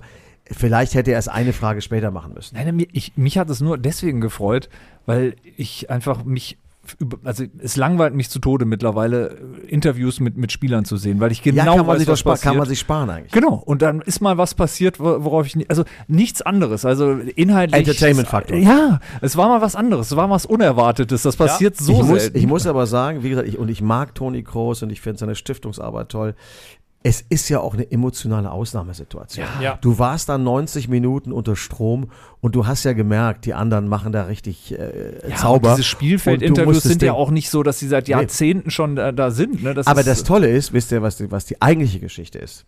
Vielleicht hätte er es eine Frage später machen müssen. Nein, mir- ich, mich hat es nur deswegen gefreut, weil ich einfach mich, über- also es langweilt mich zu Tode mittlerweile, äh, Interviews mit, mit Spielern zu sehen, weil ich genau ja, kann man, weiß, sich was sparen, passiert. kann man sich sparen eigentlich. Genau, und dann ist mal was passiert, wo- worauf ich nicht, also nichts anderes, also inhaltlich. Entertainment-Faktor. Ja, es war mal was anderes, es war mal was Unerwartetes, das passiert so ich, muss, selten. ich muss aber sagen, wie gesagt, ich, und ich mag Toni Kroos und ich finde seine Stiftungsarbeit toll. Es ist ja auch eine emotionale Ausnahmesituation. Ja. Du warst dann 90 Minuten unter Strom und du hast ja gemerkt, die anderen machen da richtig äh, ja, Zauber. diese Spielfeldinterviews sind ja auch nicht so, dass sie seit Jahrzehnten schon da, da sind. Ne? Das Aber ist, das Tolle ist, wisst ihr, was die, was die eigentliche Geschichte ist?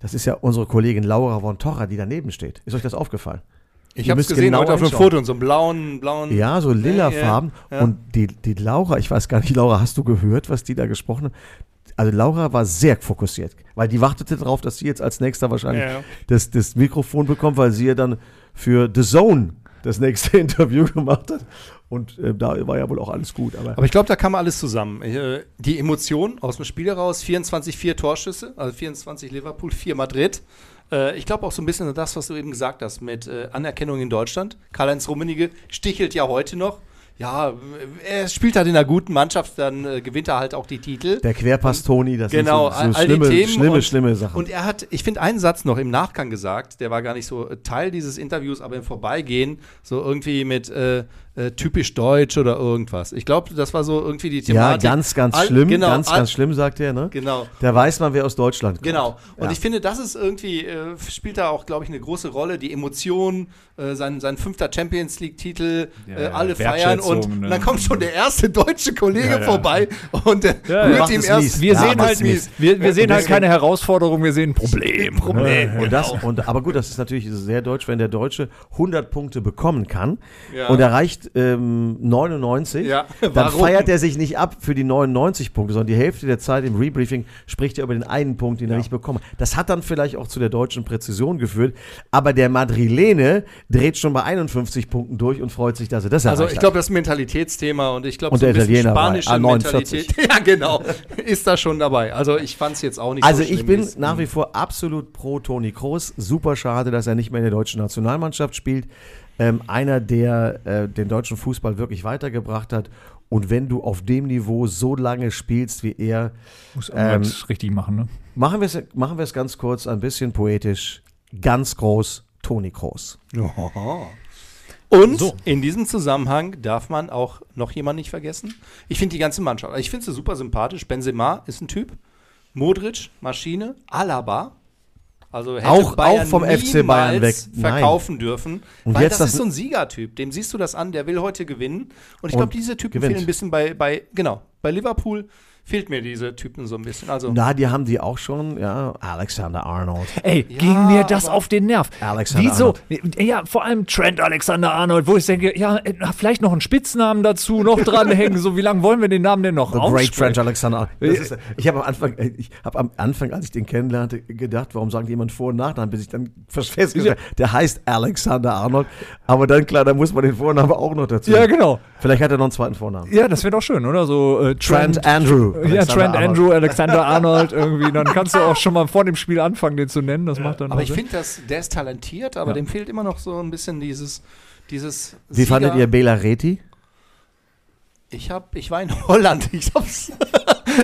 Das ist ja unsere Kollegin Laura von Torra, die daneben steht. Ist euch das aufgefallen? Ich habe es gesehen genau heute auf dem. Foto in so einem blauen, blauen. Ja, so lilafarben. Ja, ja. Und die, die Laura, ich weiß gar nicht, Laura, hast du gehört, was die da gesprochen hat? Also Laura war sehr fokussiert, weil die wartete darauf, dass sie jetzt als nächster wahrscheinlich Ja. Das, das Mikrofon bekommt, weil sie ja dann für The Zone das nächste Interview gemacht hat. Und äh, da war ja wohl auch alles gut. Aber, Aber ich glaube, da kam alles zusammen. Äh, Die Emotion aus dem Spiel heraus, 24, 4 Torschüsse, also 24 Liverpool, 4 Madrid. Äh, Ich glaube auch so ein bisschen das, was du eben gesagt hast mit äh, Anerkennung in Deutschland. Karl-Heinz Rummenigge stichelt ja heute noch. Ja, er spielt halt in einer guten Mannschaft, dann äh, gewinnt er halt auch die Titel. der Querpass Toni, das Genau, sind so, so all schlimme, die Themen. schlimme, und, schlimme Sachen. Und er hat, ich finde, einen Satz noch im Nachgang gesagt, der war gar nicht so Teil dieses Interviews, aber im Vorbeigehen, so irgendwie mit äh, äh, typisch deutsch oder irgendwas. Ich glaube, das war so irgendwie die ja, Thematik. ganz, ganz All- schlimm, genau, ganz, ganz schlimm, sagt er. Ne? Genau. Da weiß man, wer aus Deutschland kommt. Genau. Und Ja. ich finde, das ist irgendwie, äh, spielt da auch, glaube ich, eine große Rolle. Die Emotionen, äh, sein, sein fünfter Champions League-Titel, Ja, äh, ja, alle feiern und ne? dann kommt schon der erste deutsche Kollege Ja, ja. vorbei und der Ja, rührt ihm erst. mies. wir Ja, sehen halt, mies. wir, wir sehen halt keine Herausforderung, wir sehen ein Problem. Problem. Und das, und, aber gut, das ist natürlich sehr deutsch, wenn der Deutsche 100 Punkte bekommen kann Ja. und erreicht ähm, 99, Ja, dann feiert er sich nicht ab für die 99 Punkte, sondern die Hälfte der Zeit im Rebriefing spricht er über den einen Punkt, den er nicht bekommen hat. Das hat dann vielleicht auch zu der deutschen Präzision geführt, aber der Madrilene dreht schon bei 51 Punkten durch und freut sich, dass er das Also erreicht ich hat. glaube, das ist Mentalitätsthema und ich glaube, so ein der bisschen Italiener war- spanische ah, 49. Mentalität. Ja, genau. Ist da schon dabei. Also ich fand es jetzt auch nicht Also so ich bin es- nach wie vor absolut pro Toni Kroos. Super schade, dass er nicht mehr in der deutschen Nationalmannschaft spielt. Ähm, einer, der äh, den deutschen Fußball wirklich weitergebracht hat. Und wenn du auf dem Niveau so lange spielst wie er, Muss Ähm, richtig machen, ne? machen wir es machen wir es ganz kurz, ein bisschen poetisch. Ganz groß, Toni Kroos. Und So. in diesem Zusammenhang darf man auch noch jemanden nicht vergessen. Ich finde die ganze Mannschaft, also ich finde sie super sympathisch. Benzema ist ein Typ. Modric, Maschine. Alaba. Also hätte Auch- Bayern auch vom FC Bayern weg. Nein. verkaufen dürfen. Und weil jetzt das, das- ist so ein Siegertyp. Dem siehst du das an, der will heute gewinnen. Und ich glaube, diese Typen gewinnt. fehlen ein bisschen bei, bei, genau, bei Liverpool fehlt mir diese Typen so ein bisschen. Also, Na, die haben die auch schon, ja, Alexander Arnold. Ey, Ja, ging mir das auf den Nerv. Alexander Wieso? Ja, vor allem Trent Alexander-Arnold, wo ich denke, ja, äh, vielleicht noch einen Spitznamen dazu, noch dranhängen. so, wie lange wollen wir den Namen denn noch The Great? French Alexander. Arnold. Das ist, ich habe am Anfang, äh, ich habe am Anfang, als ich den kennenlernte, gedacht, warum sagen die jemand Vor- und Nachnamen, bis ich dann festgestellt habe, der heißt Alexander Arnold. Aber dann, klar, da muss man den Vornamen auch noch dazu. Ja, genau. Vielleicht hat er noch einen zweiten Vornamen. Ja, das wäre doch schön, oder? So äh, Trent, Trent Andrew. Ja, Alexander Trent Arnold. Andrew, Alexander Arnold irgendwie. Dann kannst du auch schon mal vor dem Spiel anfangen, den zu nennen. Das macht dann aber ich finde, dass der ist talentiert, aber Ja. dem fehlt immer noch so ein bisschen dieses, dieses. Wie fandet Sieger- ihr Bela Reti? Ich hab, ich war in Holland. Ich hab's,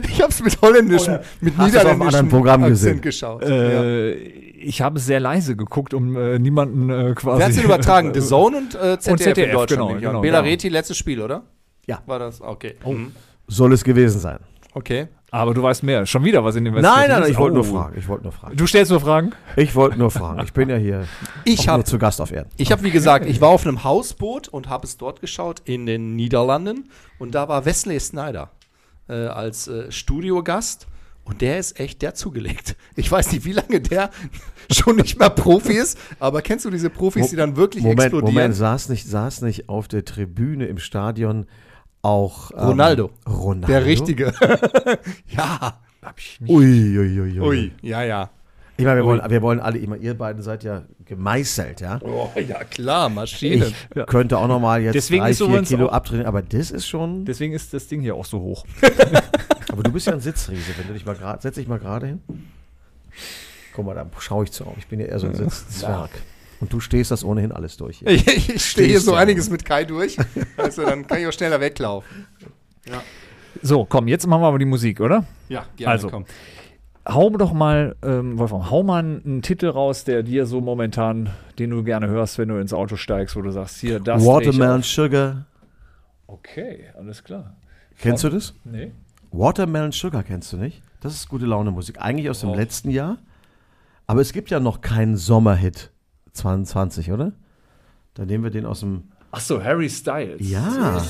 ich hab's mit holländischem, mit Hast du's auf einem niederländischem anderen Programm Akzent gesehen? geschaut. ja. Äh, Ich habe es sehr leise geguckt, um äh, niemanden äh, quasi. Wer hat's denn übertragen? The Zone und äh, ZDF, ZDF, in Deutschland. genau, genau, Bela genau. Reti, letztes Spiel, oder? Ja. War das? Okay. Oh. Mhm. soll es gewesen sein. Okay. Aber du weißt mehr. Schon wieder was in dem Nein, nein, nein, ist? ich wollte nur Oh. fragen. Ich wollte nur fragen. Du stellst nur Fragen? Ich wollte nur fragen. Ich bin ja hier Ich habe nur zu Gast auf Erden. Ich habe, wie gesagt, ich war auf einem Hausboot und habe es dort geschaut in den Niederlanden. Und da war Wesley Snyder äh, als äh, Studiogast. Und der ist echt der zugelegt. Ich weiß nicht, wie lange der schon nicht mehr Profi ist, aber kennst du diese Profis, die dann wirklich Moment, explodieren? Moment, saß nicht, saß nicht auf der Tribüne im Stadion auch ähm, Ronaldo. Ronaldo? Der Richtige. ja. Ui, ui, ui, ui. Ja, ja. Ich meine, wir wollen, wir wollen alle, ich meine, ihr beiden seid ja gemeißelt, ja. Oh, ja, klar, Maschine. Ich könnte auch noch mal jetzt Deswegen drei, ist vier Kilo auch- abtrainieren, aber das ist schon. Deswegen ist das Ding hier auch so hoch. Aber du bist ja ein Sitzriese, wenn du dich mal gerade, setz dich mal gerade hin. Guck mal, da schaue ich zu auf. Ich bin ja eher so ein Sitzzwerg. Und du stehst das ohnehin alles durch. Ich, ich stehe so ja. einiges mit Kai durch. Also dann kann ich auch schneller weglaufen. So, komm, jetzt machen wir aber die Musik, oder? Ja, Also. Hau doch mal, ähm, Wolfram, hau mal einen Titel raus, der dir so momentan, den du gerne hörst, wenn du ins Auto steigst, wo du sagst, hier, das. Watermelon. Sugar. Okay, alles klar. Kennst du das? Nee. Watermelon Sugar kennst du nicht? Das ist gute Laune Musik. Eigentlich aus dem Oh. letzten Jahr. Aber es gibt ja noch keinen Sommerhit 22, oder? Dann nehmen wir den aus dem. Ach so, Harry Styles. Ja.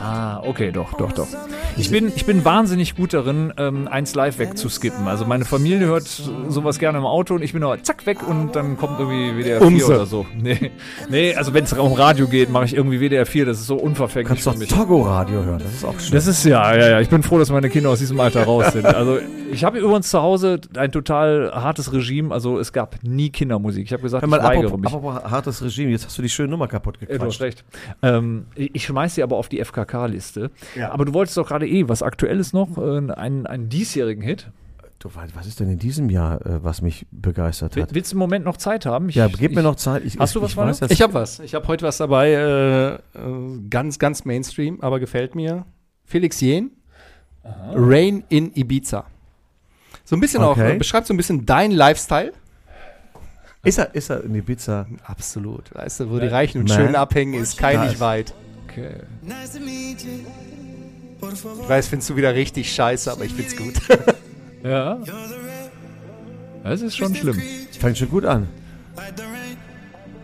Ah, okay, doch, doch, doch. Ich bin, ich bin wahnsinnig gut darin, ähm, eins live wegzuskippen. Also meine Familie hört sowas gerne im Auto und ich bin aber zack weg und dann kommt irgendwie WDR 4 Umse. oder so. Nee, nee also wenn es um Radio geht, mache ich irgendwie WDR 4. Das ist so unverfänglich kannst doch. Togo-Radio hören. Das ist auch schön. Das ist ja, ja, ja. Ich bin froh, dass meine Kinder aus diesem Alter raus sind. Also ich habe übrigens zu Hause ein total hartes Regime. Also es gab nie Kindermusik. Ich habe gesagt, mal, ich weigere apropos, mich. apropos hartes Regime, jetzt hast du die schöne Nummer kaputt Ja, du hast gequatscht. recht. Ähm, ich ich schmeiß sie aber auf die FKK-Liste. Ja. Aber du wolltest doch gerade eh was Aktuelles noch, äh, einen, einen diesjährigen Hit. Du, was ist denn in diesem Jahr, äh, was mich begeistert Will- hat? Willst du im Moment noch Zeit haben? Ich, Ja, gib mir ich- noch Zeit. Ich, Hast du was, ich weiß, Ich habe was. Ich habe heute was dabei, äh, äh, ganz, ganz Mainstream, aber gefällt mir. Felix Jen, Rain in Ibiza. So ein bisschen auch, Okay. äh, beschreibt so ein bisschen dein Lifestyle. Ist er, ist er in Ibiza? Absolut. Weißt du, wo die Reichen und Man. Schönen abhängen, ist kein nicht ist- weit. Okay. Ich weiß, findest du wieder richtig scheiße, aber ich find's gut. Ja. Das ist schon schlimm. Fängt schon gut an.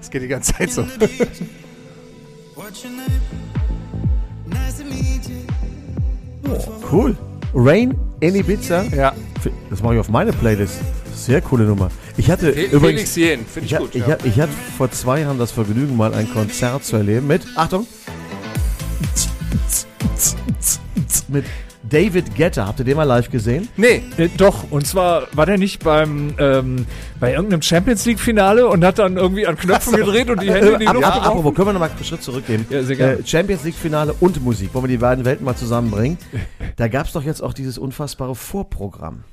Das geht die ganze Zeit so. Cool. Rain in Ibiza. ja. Das mache ich auf meine Playlist. Sehr coole Nummer. Ich hatte Fe- übrigens. Felix Jen, finde ich, Ich, ha- gut. ich, ja. ich hatte vor zwei Jahren das Vergnügen, mal ein Konzert zu erleben mit, Achtung, mit David Guetta. Habt ihr den mal live gesehen? nee, Äh, doch, und zwar war der nicht beim ähm, bei irgendeinem Champions League-Finale und hat dann irgendwie an Knöpfen gedreht und die Hände in die Äh, Luft ab- geworfen? apropos, können wir noch mal einen Schritt zurückgehen? Ja, sehr gerne. Äh, Champions League Finale und Musik. Wollen wir die beiden Welten mal zusammenbringen? Da gab es doch jetzt auch dieses unfassbare Vorprogramm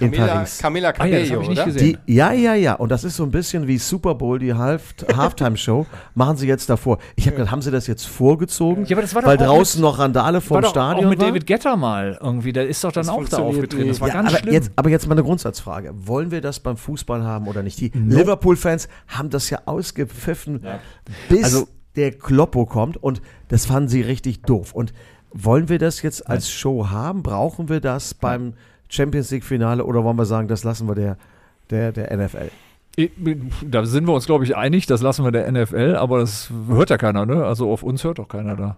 in Camila, Paris. Camila Ah ja, das Cabello, habe ich nicht oder? gesehen. Die, ja, ja, ja. Und das ist so ein bisschen wie Super Bowl, die Half Halftime-Show. Machen sie jetzt davor. Ich habe gedacht, haben sie das jetzt vorgezogen? Ja, aber das war doch weil auch draußen mit- noch Randale war vorm doch Stadion auch mit war? David Guetta mal irgendwie. Der ist doch dann Das auch da aufgetreten. Das war ja, ganz aber schlimm. Jetzt, aber jetzt mal eine Grundsatzfrage. Wollen wir das beim Fußball haben oder nicht? Die Liverpool-Fans haben das ja ausgepfiffen, bis Also- der Kloppo kommt und das fanden sie richtig doof. Und wollen wir das jetzt als Show haben? Brauchen wir das beim Champions League-Finale oder wollen wir sagen, das lassen wir der, der, der NFL? Da sind wir uns, glaube ich, einig. Das lassen wir der NFL, aber das hört ja keiner, ne? Also auf uns hört doch keiner da.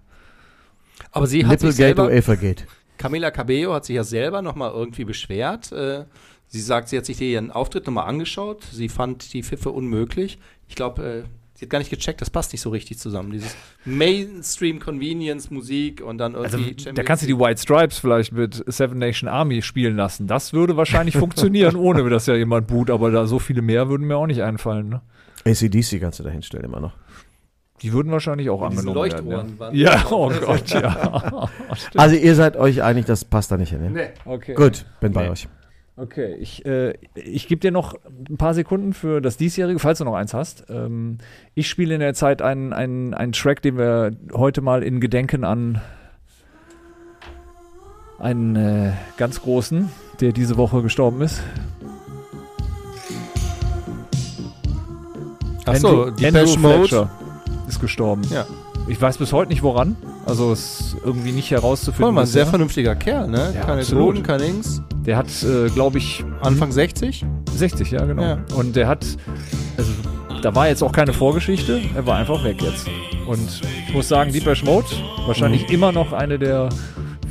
Aber sie hat sich selber, Elfergate? Camila Cabello hat sich ja selber nochmal irgendwie beschwert. Äh, sie sagt, sie hat sich ihren Auftritt nochmal angeschaut. Sie fand die Pfiffe unmöglich. Ich glaube, äh, sie hat gar nicht gecheckt, das passt nicht so richtig zusammen. Dieses Mainstream-Convenience-Musik und dann Also irgendwie da kannst du die White Stripes vielleicht mit Seven Nation Army spielen lassen. Das würde wahrscheinlich funktionieren, ohne dass ja jemand boot, aber da so viele mehr würden mir auch nicht einfallen. Ne? ACDC kannst du da hinstellen immer noch. Die würden wahrscheinlich auch Diese angenommen Leuchtohren werden. Ja, ja oh Gott, ja. Also ihr seid euch einig, das passt da nicht hin. Ne? Nee. Okay. Gut, bin bei Nee. euch. Okay, ich, äh, ich gebe dir noch ein paar Sekunden für das diesjährige, falls du noch eins hast. Ähm, ich spiele in der Zeit einen, einen, einen Track, den wir heute mal in Gedenken an einen äh, ganz großen, der diese Woche gestorben ist. Achso, Depeche Mode. Fletcher ist gestorben. Ja. Ich weiß bis heute nicht woran. Also es ist irgendwie nicht herauszufinden. Voll mal ein sehr vernünftiger Kerl, ne? Ja, keine. Drogen, kein Dings. Der hat, äh, glaube ich, Anfang 60? 60, ja, genau. Ja. Und der hat, also, da war jetzt auch keine Vorgeschichte, er war einfach weg jetzt. Und ich muss sagen, Deepesh Mode, wahrscheinlich Mhm. immer noch eine der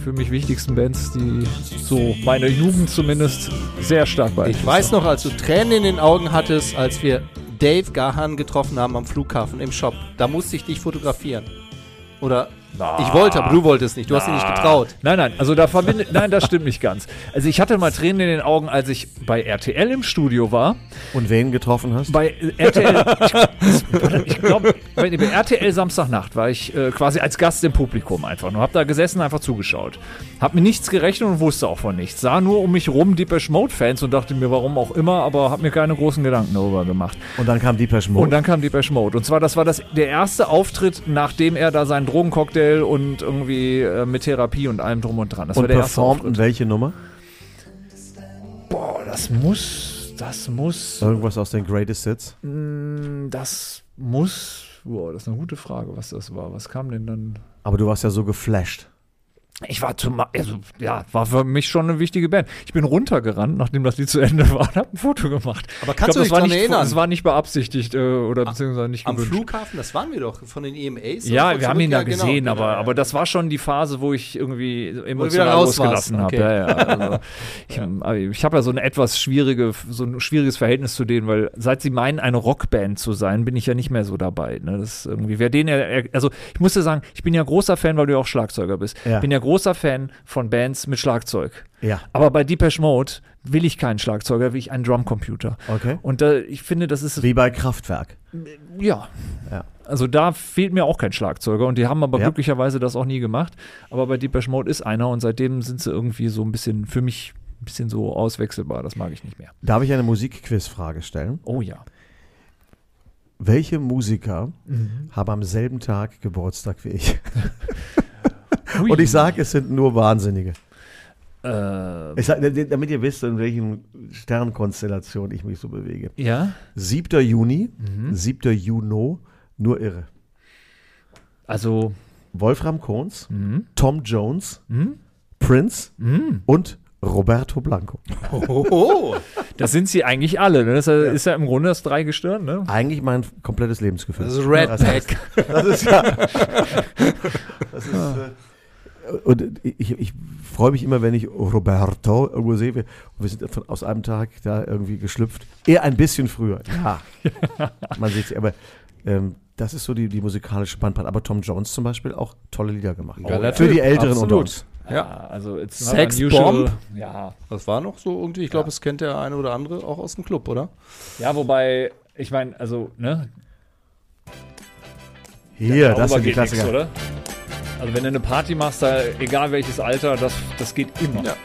für mich wichtigsten Bands, die so meine Jugend zumindest sehr stark beeinflusst Ich weiß noch, als du Tränen in den Augen hattest, als wir Dave Gahan getroffen haben am Flughafen im Shop. Da musste ich dich fotografieren. Oder ich wollte, aber du wolltest nicht. Du hast dich nicht getraut. Nein, nein, also da verbinde, nein, das stimmt nicht ganz. Also ich hatte mal Tränen in den Augen, als ich bei RTL im Studio war. Und wen getroffen hast? Bei RTL, ich, glaube, bei RTL Samstagnacht war ich äh, quasi als Gast im Publikum einfach nur. Hab da gesessen, einfach zugeschaut. Hab mir nichts gerechnet und wusste auch von nichts. Sah nur um mich rum Deepesh Mode Fans und dachte mir, warum auch immer, aber hab mir keine großen Gedanken darüber gemacht. Und dann kam Deepesh Mode. Und dann kam Deepesh Mode. Und zwar, das war das, der erste Auftritt, nachdem er da seinen Drogencocktail und irgendwie äh, mit Therapie und allem drum und dran. Das war und der erste performt Auftritt. welche Nummer? Boah, das muss, das muss, Irgendwas aus den Greatest Hits? mh, das muss, boah, das ist eine gute Frage, was das war. Was kam denn dann? Aber du warst ja so geflasht. Ich war zum, also, ja, war für mich schon eine wichtige Band. Ich bin runtergerannt, nachdem das Lied zu Ende war und hab ein Foto gemacht. Aber kannst glaub, du dich nicht, erinnern? Das war nicht beabsichtigt äh, oder beziehungsweise nicht Am gewünscht. Flughafen, das waren wir doch von den EMAs. Ja, wir haben ihn da Ja, genau, gesehen, genau, aber, ja. aber das war schon die Phase, wo ich irgendwie wieder emotional losgelassen habe. okay. Ja, ja, also ich aber ich habe ja so eine etwas schwierige, so ein schwieriges Verhältnis zu denen, weil seit sie meinen, eine Rockband zu sein, bin ich ja nicht mehr so dabei. Ne? Das ist irgendwie, wer den, also ich muss dir sagen, ich bin ja großer Fan, weil du ja auch Schlagzeuger bist. Ja. Bin ja großer Fan von Bands mit Schlagzeug. Ja. Aber bei Deepesh Mode will ich keinen Schlagzeuger, will ich einen Drumcomputer. Okay. Und äh, ich finde, das ist Wie bei Kraftwerk. ja. Ja. Also da fehlt mir auch kein Schlagzeuger und die haben aber Ja. glücklicherweise das auch nie gemacht. Aber bei Deepesh Mode ist einer und seitdem sind sie irgendwie so ein bisschen, für mich ein bisschen so auswechselbar. Das mag ich nicht mehr. Darf ich eine Musikquizfrage stellen? Oh ja. Welche Musiker Mhm. haben am selben Tag Geburtstag wie ich? Und ich sage, es sind nur Wahnsinnige. Äh, Ich sag, damit ihr wisst, in welchen Sternkonstellation ich mich so bewege. ja. 7. Juni, Mhm. 7. Juni, nur irre. Also. Wolfram Kohns, Mhm. Tom Jones, Mhm. Prince Mhm. und Roberto Blanco. Oh, Das sind sie eigentlich alle. Ne? Das ist ja, ist ja im Grunde das Dreigestirn. Ne? Eigentlich mein komplettes Lebensgefühl. das ist Red Ja, das heißt- Pack. Das ist ja. Das ist, äh, und ich, ich freue mich immer, wenn ich Roberto irgendwo sehe. Wir, wir sind von, aus einem Tag da irgendwie geschlüpft. Eher ein bisschen früher. Ja. Man sieht es. Aber ähm, das ist so die, die musikalische Bandbreite. Aber Tom Jones zum Beispiel auch tolle Lieder gemacht. Geiler Für die Älteren unter absolut. uns. Ja, also it's Sex. Bomb? Ja. Das war noch so irgendwie, ich glaube, es kennt der eine oder andere auch aus dem Club, oder? ja, wobei, ich meine, also, ne? Hier, das sind die geht nix, Klassiker. oder? Also wenn du eine Party machst, da, egal welches Alter, das, das geht immer. Ja.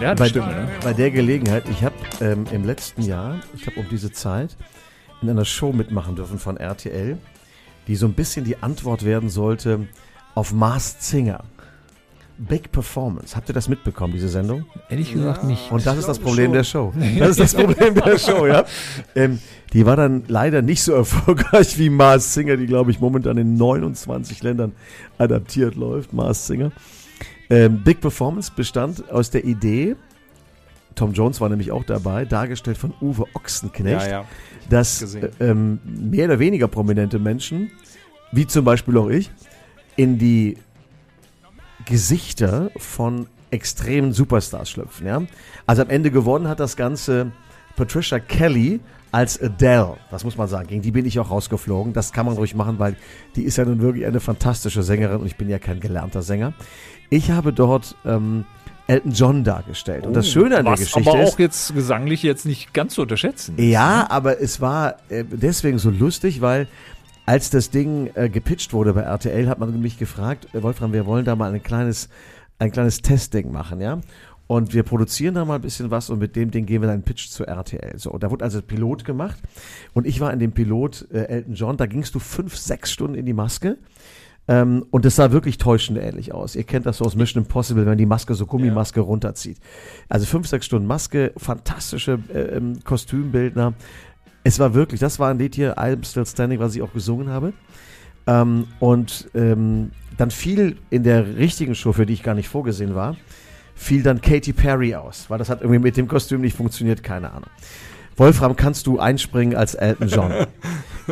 Der hat bei, Stimme, ne? bei der Gelegenheit, ich habe ähm, im letzten Jahr, ich habe um diese Zeit in einer Show mitmachen dürfen von RTL, die so ein bisschen die Antwort werden sollte auf Masked Singer. Big Performance. Habt ihr das mitbekommen, diese Sendung? Ehrlich gesagt nicht. Und das ist das Problem schon. der Show. Das ist das Problem der Show, ja. Ähm, die war dann leider nicht so erfolgreich wie Mars Singer, die, glaube ich, momentan in 29 Ländern adaptiert läuft. Mars Singer. Ähm, Big Performance bestand aus der Idee, Tom Jones war nämlich auch dabei, dargestellt von Uwe Ochsenknecht, ja. dass gesehen. äh, ähm, mehr oder weniger prominente Menschen, wie zum Beispiel auch ich, in die Gesichter von extremen Superstars schlüpfen. Ja? Also am Ende gewonnen hat das Ganze Patricia Kelly als Adele. Das muss man sagen. Gegen die bin ich auch rausgeflogen. Das kann man ruhig machen, weil die ist ja nun wirklich eine fantastische Sängerin und ich bin ja kein gelernter Sänger. Ich habe dort ähm, Elton John dargestellt. und das Schöne an der Geschichte aber ist, auch jetzt gesanglich jetzt nicht ganz zu unterschätzen. ja, aber es war äh, deswegen so lustig, weil als das Ding äh, gepitcht wurde bei RTL, hat man mich gefragt, äh, Wolfram, wir wollen da mal ein kleines, ein kleines Testding machen, ja. Und wir produzieren da mal ein bisschen was und mit dem Ding gehen wir dann einen Pitch zu RTL. So, und da wurde also Pilot gemacht und ich war in dem Pilot äh, Elton John, da gingst du fünf, sechs Stunden in die Maske. Ähm, und es sah wirklich täuschend ähnlich aus. Ihr kennt das so aus Mission Impossible, wenn die Maske so Gummimaske runterzieht. Also fünf, sechs Stunden Maske, fantastische äh, ähm, Kostümbildner. Es war wirklich, das war ein Lied hier, I'm Still Standing, was ich auch gesungen habe. Ähm, und ähm, dann fiel in der richtigen Show, für die ich gar nicht vorgesehen war, fiel dann Katy Perry aus, weil das hat irgendwie mit dem Kostüm nicht funktioniert, keine Ahnung. Wolfram, kannst du einspringen als Elton John?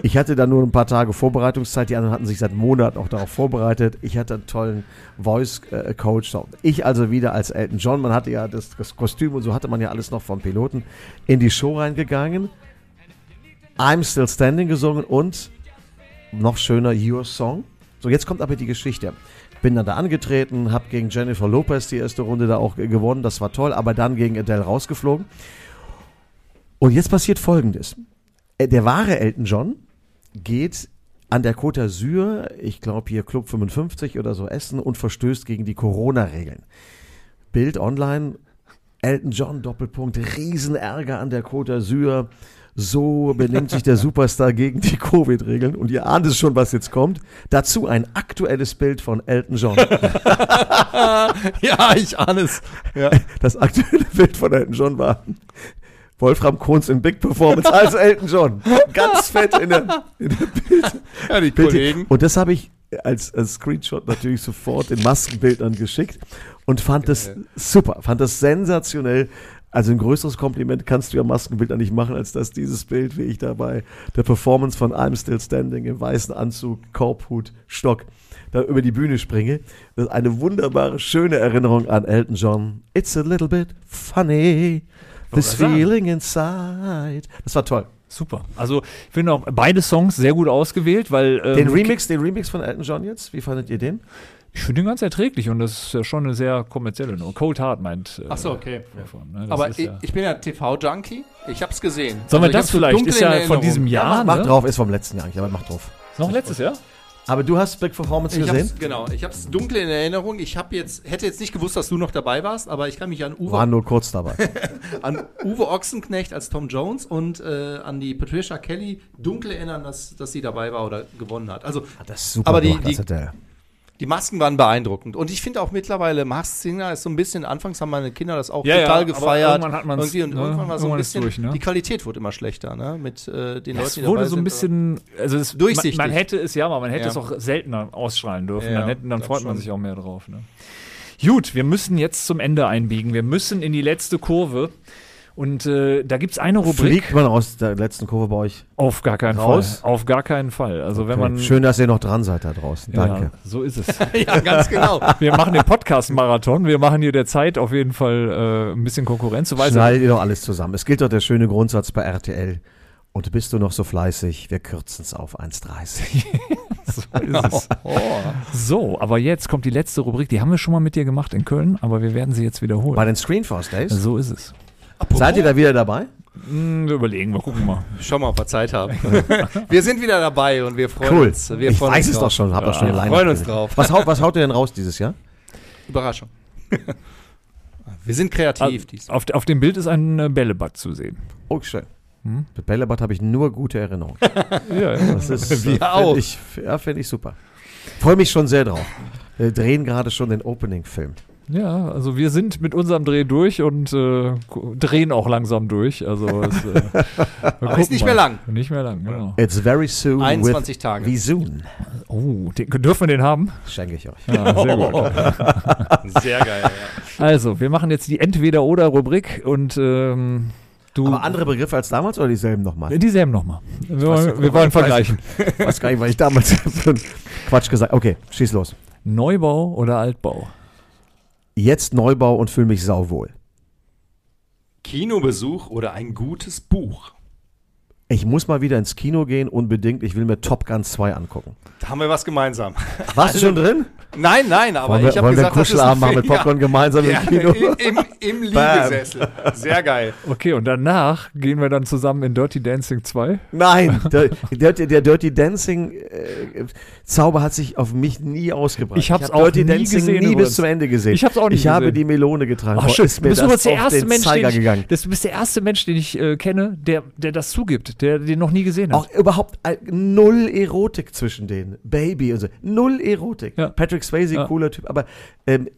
Ich hatte da nur ein paar Tage Vorbereitungszeit, die anderen hatten sich seit Monaten auch darauf vorbereitet. Ich hatte einen tollen Voice-Coach. Ich also wieder als Elton John, man hatte ja das, das Kostüm und so hatte man ja alles noch vom Piloten, in die Show reingegangen. I'm Still Standing gesungen und noch schöner Your Song. So, jetzt kommt aber die Geschichte. Bin dann da angetreten, habe gegen Jennifer Lopez die erste Runde da auch gewonnen, das war toll, aber dann gegen Adele rausgeflogen. Und jetzt passiert Folgendes. Äh, Der wahre Elton John geht an der Côte d'Azur, ich glaube hier Club 55 oder so, essen und verstößt gegen die Corona-Regeln. Bild online, Elton John, Doppelpunkt, Riesenärger an der Côte d'Azur. So benimmt sich der Superstar gegen die Covid-Regeln. Und ihr ahnt es schon, was jetzt kommt. Dazu ein aktuelles Bild von Elton John. ja, ich ahne es. Ja. Das aktuelle Bild von Elton John war Wolfram Kohns in Big Performance als Elton John. Ganz fett in der, in der Bild. ja, die Bild. Kollegen. Und das habe ich als, als Screenshot natürlich sofort in Maskenbildern geschickt und fand das super, fand das sensationell. Also ein größeres Kompliment kannst du ja Maskenbildern nicht machen, als dass dieses Bild, wie ich dabei der Performance von I'm Still Standing im weißen Anzug, Korbhut, Stock, da über die Bühne springe. Das ist eine wunderbare, schöne Erinnerung an Elton John. It's a little bit funny. This feeling inside. Das war toll. Super. Also ich finde auch beide Songs sehr gut ausgewählt, weil ähm, Den Remix, den Remix von Elton John jetzt, wie fandet ihr den? Ich finde den ganz erträglich und das ist ja schon eine sehr kommerzielle Nummer. Cold Heart meint. Äh, Ach so, okay. Wolfram, ne? Aber ist ich, ja- ich bin ja TV-Junkie. Ich hab's gesehen. Sollen wir Also ich das vielleicht? Ist in ja von diesem Jahr. Mach ne? drauf, ist vom letzten Jahr eigentlich, aber mach drauf. Ist noch letztes Jahr? Aber du hast Big Performance Ich gesehen? hab's, genau, ich hab's dunkel in Erinnerung. Ich hab jetzt, hätte jetzt nicht gewusst, dass du noch dabei warst, aber ich kann mich an Uwe, War nur kurz dabei. an Uwe Ochsenknecht als Tom Jones und äh, an die Patricia Kelly dunkel erinnern, dass, dass sie dabei war oder gewonnen hat. Also Das ist super Aber die- gemacht, die-. Die Masken waren beeindruckend. Und ich finde auch mittlerweile, Masked Singer ist so ein bisschen, anfangs haben meine Kinder das auch Ja, ja, total aber gefeiert. irgendwann hat irgendwie und ne, irgendwann war so ein irgendwann bisschen, durch, ne? die Qualität wurde immer schlechter, ne? Mit äh, den Leuten, Es die wurde dabei so ein bisschen, also es, Durchsichtig. Man, man hätte es ja, aber man hätte Ja. es auch seltener ausstrahlen dürfen. Ja, dann hätten, dann freut man schon. sich auch mehr drauf. Ne? Gut, wir müssen jetzt zum Ende einbiegen. Wir müssen in die letzte Kurve. Und äh, da gibt es eine Rubrik. Fliegt man aus der letzten Kurve bei euch? Auf gar keinen Raus? Fall. Auf gar keinen Fall. Also wenn man. Schön, dass ihr noch dran seid da draußen. ja, Danke. So ist es. ja, ganz genau. Wir machen den Podcast-Marathon. Wir machen hier der Zeit auf jeden Fall äh, ein bisschen Konkurrenz. Weißt, Schneidet ihr doch alles zusammen. Es gilt doch der schöne Grundsatz bei RTL. Und bist du noch so fleißig? Wir kürzen es auf 1,30. so ist es. So, aber jetzt kommt die letzte Rubrik. Die haben wir schon mal mit dir gemacht in Köln, aber wir werden sie jetzt wiederholen. Bei den Screenforce Days. so ist es. Seid ihr da wieder dabei? Hm, wir überlegen, wir gucken mal. Schau mal, ob wir Zeit haben. wir sind wieder dabei und wir freuen Cool. uns. Wir ich freuen weiß uns es drauf. doch schon. Hab doch schon Ja, eine Line freuen uns drauf. Was haut, was haut ihr denn raus dieses Jahr? Überraschung. wir sind kreativ. Auf, auf dem Bild ist ein äh, Bällebad zu sehen. Oh, schön. Mit Bällebad habe ich nur gute Erinnerungen. Ja, Das ist, Wir äh, auch. Find ich, ja, finde ich super. Freue mich schon sehr drauf. Wir drehen gerade schon den Opening-Film. Ja, also wir sind mit unserem Dreh durch und äh, drehen auch langsam durch. Also es, äh, ist nicht mal. mehr lang. Nicht mehr lang, genau. It's very soon 21 with Tage. Wie soon? Oh, den, dürfen wir den haben? Schenke ich euch. Ja, sehr gut. Sehr geil. Ja. Also, wir machen jetzt die Entweder-Oder-Rubrik und ähm, du. Aber andere Begriffe als damals oder dieselben nochmal? Dieselben nochmal. Wir, weiß wir wollen ich weiß- vergleichen. Ich weiß gar nicht, weil ich damals Quatsch gesagt Okay, schieß los. Neubau oder Altbau? Jetzt Neubau und fühle mich sauwohl. Kinobesuch oder ein gutes Buch. Ich muss mal wieder ins Kino gehen, unbedingt. Ich will mir Top Gun 2 angucken. Da haben wir was gemeinsam. Warst du schon drin? Nein, nein, aber wollen wir, ich habe wollen wir gesagt, einen das ist machen mit. Popcorn gemeinsam ja, im Kino? ja, im, im Liegesessel. Sehr geil. Okay, und danach gehen wir dann zusammen in Dirty Dancing 2. Nein, der, der, der Dirty Dancing äh, Zauber hat sich auf mich nie ausgebreitet. Ich hab's hab auch Dirty nie Dancing gesehen nie übrigens. bis zum Ende gesehen. Ich hab's auch nicht Ich habe gesehen. die Melone getragen. Ach, Boah, schön. ist Du mir bist das der erste Mensch, ich, gegangen. das, du bist der erste Mensch, den ich äh, kenne, der, der das zugibt, der den noch nie gesehen hat. Auch überhaupt äh, null Erotik zwischen denen. Baby und so. Null Erotik. Ja. Patrick Swayze, Ja. cooler Typ, aber ähm,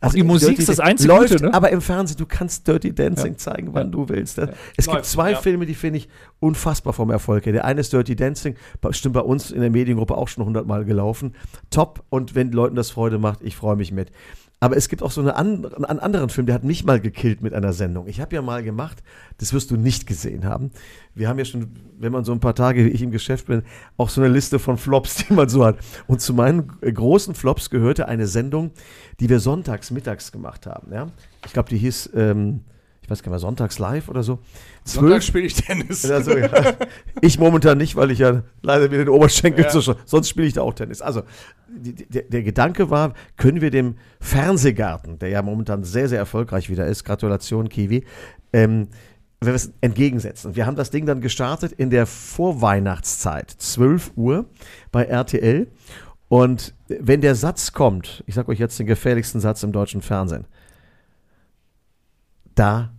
also die Musik Dirty ist das einzige läuft, Gute, ne? aber im Fernsehen, du kannst Dirty Dancing Ja. zeigen, wann du willst. ne? Es gibt Läuft, zwei ja. Filme, die finde ich unfassbar vom Erfolg her. Der eine ist Dirty Dancing, bestimmt bei uns in der Mediengruppe auch schon hundertmal gelaufen. Top und wenn Leuten das Freude macht, ich freue mich mit. Aber es gibt auch so eine andere, einen anderen Film, der hat mich mal gekillt mit einer Sendung. Ich habe ja mal gemacht, das wirst du nicht gesehen haben. Wir haben ja schon, wenn man so ein paar Tage wie ich im Geschäft bin, auch so eine Liste von Flops, die man so hat. Und zu meinen großen Flops gehörte eine Sendung, die wir sonntags mittags gemacht haben. Ja? Ich glaube, die hieß, ähm, ich weiß gar nicht mehr, Sonntags Live oder so. Sonntag spiele ich Tennis. Also, ja. Ich momentan nicht, weil ich ja leider wieder den Oberschenkel Ja. zu schon. Sonst spiele ich da auch Tennis. Also, die, der, der Gedanke war, können wir dem Fernsehgarten, der ja momentan sehr, sehr erfolgreich wieder ist, Gratulation, Kiwi, ähm, wenn wir es entgegensetzen. Wir haben das Ding dann gestartet in der Vorweihnachtszeit, 12 Uhr bei RTL. Und wenn der Satz kommt, ich sage euch jetzt den gefährlichsten Satz im deutschen Fernsehen, da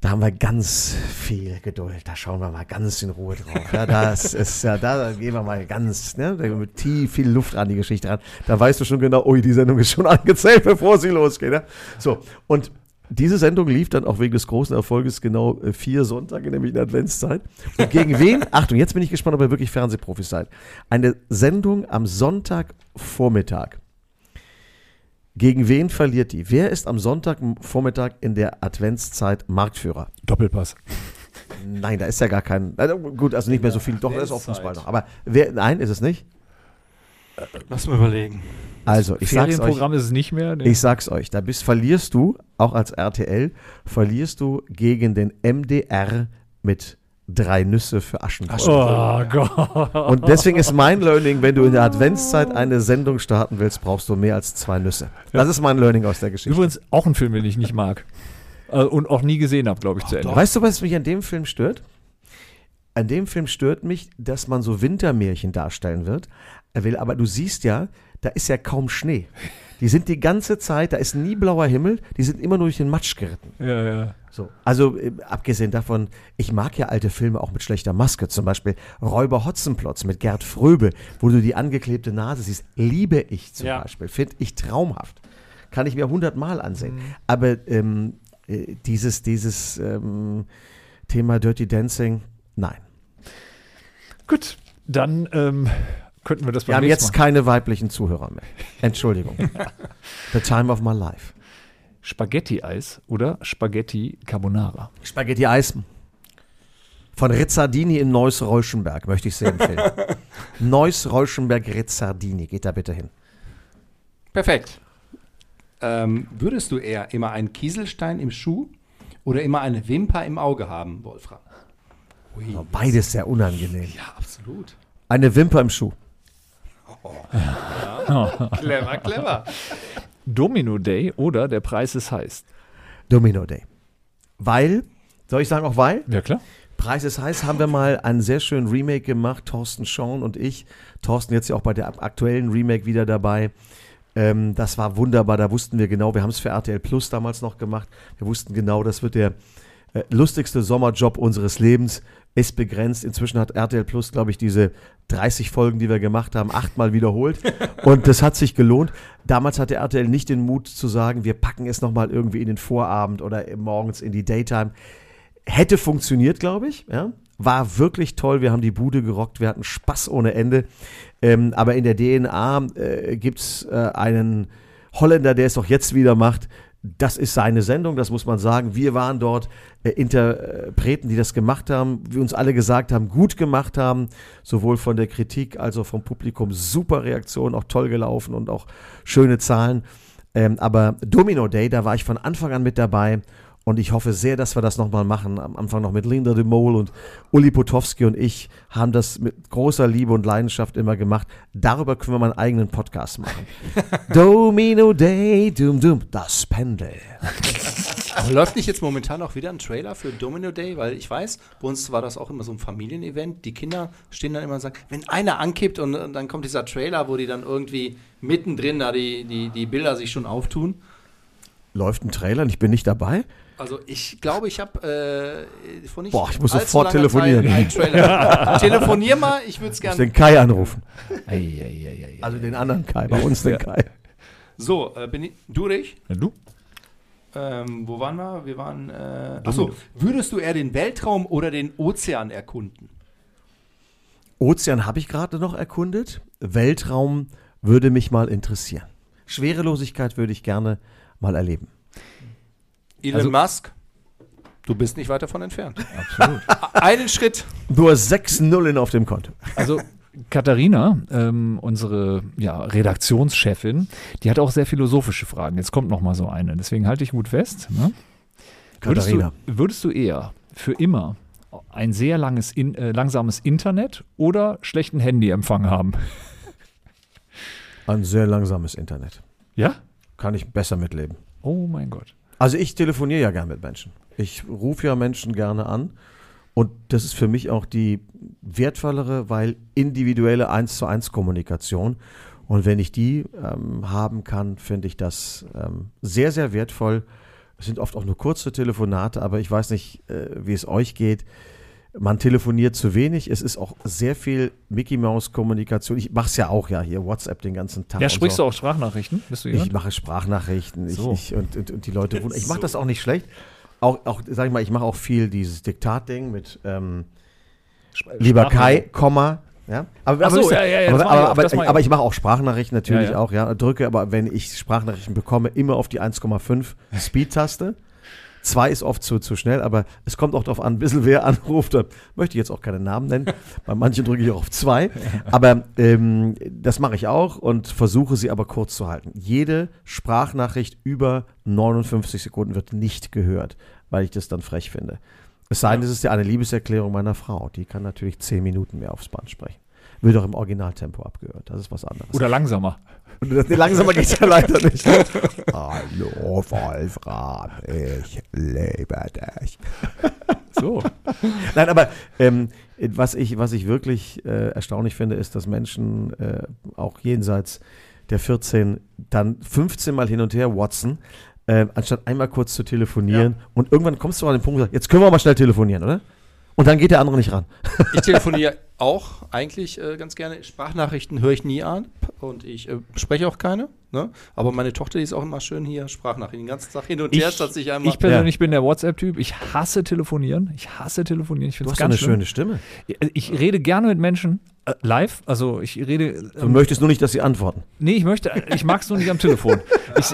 da haben wir ganz viel Geduld. Da schauen wir mal ganz in Ruhe drauf. Ja, das ist ja, da gehen wir mal ganz, ne, da mit tief viel Luft an die Geschichte ran. Da weißt du schon genau, ui, die Sendung ist schon angezählt, bevor sie losgeht. Ja? So, und diese Sendung lief dann auch wegen des großen Erfolges genau äh, vier Sonntage, nämlich in der Adventszeit. Und gegen wen? Achtung, jetzt bin ich gespannt, ob ihr wirklich Fernsehprofis seid. Eine Sendung am Sonntagvormittag. Gegen wen verliert die? Wer ist am Sonntagvormittag in der Adventszeit Marktführer? Doppelpass. Nein, da ist ja gar kein. Also gut, also nicht mehr so viel. Doch, da ist auch. Fußball noch. Aber wer, nein, ist es nicht. Lass mal überlegen. Also, ich sag's euch. Ferienprogramm ist es nicht mehr. Nee. Ich sag's euch, da bist, verlierst du, auch als RTL, verlierst du gegen den MDR mit drei Nüsse für Aschenbrödel. oh Gott. Und deswegen ist mein Learning, wenn du in der Adventszeit eine Sendung starten willst, brauchst du mehr als zwei Nüsse. Das ist mein Learning aus der Geschichte. Übrigens auch ein Film, den ich nicht mag. Äh, Und auch nie gesehen habe, glaube ich, zu Ende. Weißt du, was mich an dem Film stört? An dem Film stört mich, dass man so Wintermärchen darstellen wird. Er will, aber du siehst ja, da ist ja kaum Schnee. Die sind die ganze Zeit, da ist nie blauer Himmel, die sind immer nur durch den Matsch geritten. Ja, ja. So. Also äh, abgesehen davon, ich mag ja alte Filme auch mit schlechter Maske, zum Beispiel Räuber Hotzenplotz mit Gerd Fröbe, wo du die angeklebte Nase siehst, liebe ich zum Ja. Beispiel, finde ich traumhaft. Kann ich mir hundertmal ansehen. Aber ähm, äh, dieses, dieses ähm, Thema Dirty Dancing, nein. Gut, dann ähm, könnten wir das Wir haben jetzt Mal. keine weiblichen Zuhörer mehr. Entschuldigung. The time of my life. Spaghetti-Eis oder Spaghetti Carbonara. Spaghetti Eis von Rizzardini in Neuss-Reuschenberg, möchte ich sehr empfehlen. Neuss-Reuschenberg-Rizzardini, geht da bitte hin. Perfekt. Ähm, würdest du eher immer einen Kieselstein im Schuh oder immer eine Wimper im Auge haben, Wolfram? Ui. Beides sehr unangenehm. Ja, absolut. Eine Wimper im Schuh. Clever, clever. Domino Day oder der Preis ist heiß. Domino Day. Weil, soll ich sagen auch weil? Ja, klar. Preis ist heiß, haben wir mal einen sehr schönen Remake gemacht, Thorsten Schaun und ich. Thorsten jetzt ja auch bei der ak- aktuellen Remake wieder dabei. Ähm, das war wunderbar, da wussten wir genau, wir haben es für RTL Plus damals noch gemacht. Wir wussten genau, das wird der äh, lustigste Sommerjob unseres Lebens. Ist begrenzt. Inzwischen hat RTL Plus, glaube ich, diese 30 Folgen, die wir gemacht haben, achtmal wiederholt. Und das hat sich gelohnt. Damals hatte RTL nicht den Mut zu sagen, wir packen es nochmal irgendwie in den Vorabend oder morgens in die Daytime hätte funktioniert, glaube ich. Ja? War wirklich toll. Wir haben die Bude gerockt. Wir hatten Spaß ohne Ende. Ähm, aber in der DNA äh, gibt es äh, einen Holländer, der es auch jetzt wieder macht. Das ist seine Sendung, das muss man sagen. Wir waren dort äh, Interpreten, die das gemacht haben, wie uns alle gesagt haben, gut gemacht haben, sowohl von der Kritik als auch vom Publikum. Super Reaktion, auch toll gelaufen und auch schöne Zahlen. Ähm, aber Domino Day, da war ich von Anfang an mit dabei und ich hoffe sehr, dass wir das nochmal machen. Am Anfang noch mit Linda de Mol und Uli Potowski und ich haben das mit großer Liebe und Leidenschaft immer gemacht. Darüber können wir mal einen eigenen Podcast machen. Domino Day, Dum Dum, das Pendel. Läuft nicht jetzt momentan auch wieder ein Trailer für Domino Day? Weil ich weiß, bei uns war das auch immer so ein Familienevent. Die Kinder stehen dann immer und sagen, wenn einer ankippt und, und dann kommt dieser Trailer, wo die dann irgendwie mittendrin da die, die, die Bilder sich schon auftun. Läuft ein Trailer und ich bin nicht dabei? Also ich glaube, ich habe äh, vor nicht Boah, ich muss sofort telefonieren. Trailer. Telefonier mal, ich würde es gerne. den Kai anrufen. Also den anderen Kai, bei uns den Kai. So, äh, bin ich, du dich? Ja, du? Ähm, wo waren wir? Wir waren. Äh, achso, würdest du eher den Weltraum oder den Ozean erkunden? Ozean habe ich gerade noch erkundet. Weltraum würde mich mal interessieren. Schwerelosigkeit würde ich gerne mal erleben. Elon Also- Musk, du bist nicht weit davon entfernt. Absolut. Einen Schritt. Nur sechs Nullen auf dem Konto. Also Katharina, ähm, unsere ja, Redaktionschefin, die hat auch sehr philosophische Fragen. Jetzt kommt noch mal so eine. Deswegen halte ich gut fest. Ne? Würdest, Katharina. du, würdest du eher für immer ein sehr langes in, äh, langsames Internet oder schlechten Handyempfang haben? Ein sehr langsames Internet. Ja? Kann ich besser mitleben. Oh mein Gott. Also ich telefoniere ja gern mit Menschen. Ich rufe ja Menschen gerne an. Und das ist für mich auch die wertvollere, weil individuelle 1 zu 1 Kommunikation. Und wenn ich die ähm, haben kann, finde ich das ähm, sehr, sehr wertvoll. Es sind oft auch nur kurze Telefonate, aber ich weiß nicht, äh, wie es euch geht. Man telefoniert zu wenig. Es ist auch sehr viel Mickey Mouse Kommunikation. Ich mache es ja auch ja hier WhatsApp den ganzen Tag. Ja, sprichst so. du auch Sprachnachrichten? Du Ich mache Sprachnachrichten So. ich, ich, und, und, und die Leute wundern. Ich mache das auch nicht schlecht. Auch, auch sag ich mal, ich mache auch viel dieses Diktatding mit ähm, lieber Kai, Komma. Ja? Aber, Ach so, ja, ja, aber, aber, aber, ich aber ich mache auch Sprachnachrichten natürlich auch, ja. Drücke aber, wenn ich Sprachnachrichten bekomme, immer auf die 1,5 Speed-Taste. Zwei ist oft zu, zu schnell, aber es kommt auch darauf an, ein bisschen wer anruft. Da möchte ich jetzt auch keine Namen nennen. Bei manchen drücke ich auch auf zwei. Aber ähm, das mache ich auch und versuche sie aber kurz zu halten. Jede Sprachnachricht über 59 Sekunden wird nicht gehört, weil ich das dann frech finde. Es sei denn, es ist ja eine Liebeserklärung meiner Frau. Die kann natürlich zehn Minuten mehr aufs Band sprechen. Wird auch im Originaltempo abgehört. Das ist was anderes. Oder langsamer. Und das, nee, langsamer geht es ja leider nicht. Hallo, Wolfram, ich liebe dich. So. Nein, aber ähm, was, ich, was ich wirklich äh, erstaunlich finde, ist, dass Menschen äh, auch jenseits der 14 dann 15 Mal hin und her watson, äh, anstatt einmal kurz zu telefonieren. Und irgendwann kommst du an den Punkt, jetzt können wir mal schnell telefonieren, oder? Und dann geht der andere nicht ran. Ich telefoniere auch eigentlich äh, ganz gerne. Sprachnachrichten höre ich nie an und ich äh, spreche auch keine. Ne? Aber meine Tochter, die ist auch immer schön hier Sprachnachrichten den ganzen Tag hin und her, statt sich einmal. ich persönlich bin der WhatsApp-Typ. Ich hasse telefonieren. Ich hasse telefonieren. Ich Du finde es hast so eine ganz schlimm. schöne Stimme. Ich rede gerne mit Menschen äh, live. Also ich rede. Du Ähm, möchtest nur nicht, dass sie antworten. nee, ich möchte. Ich mag es nur nicht am Telefon.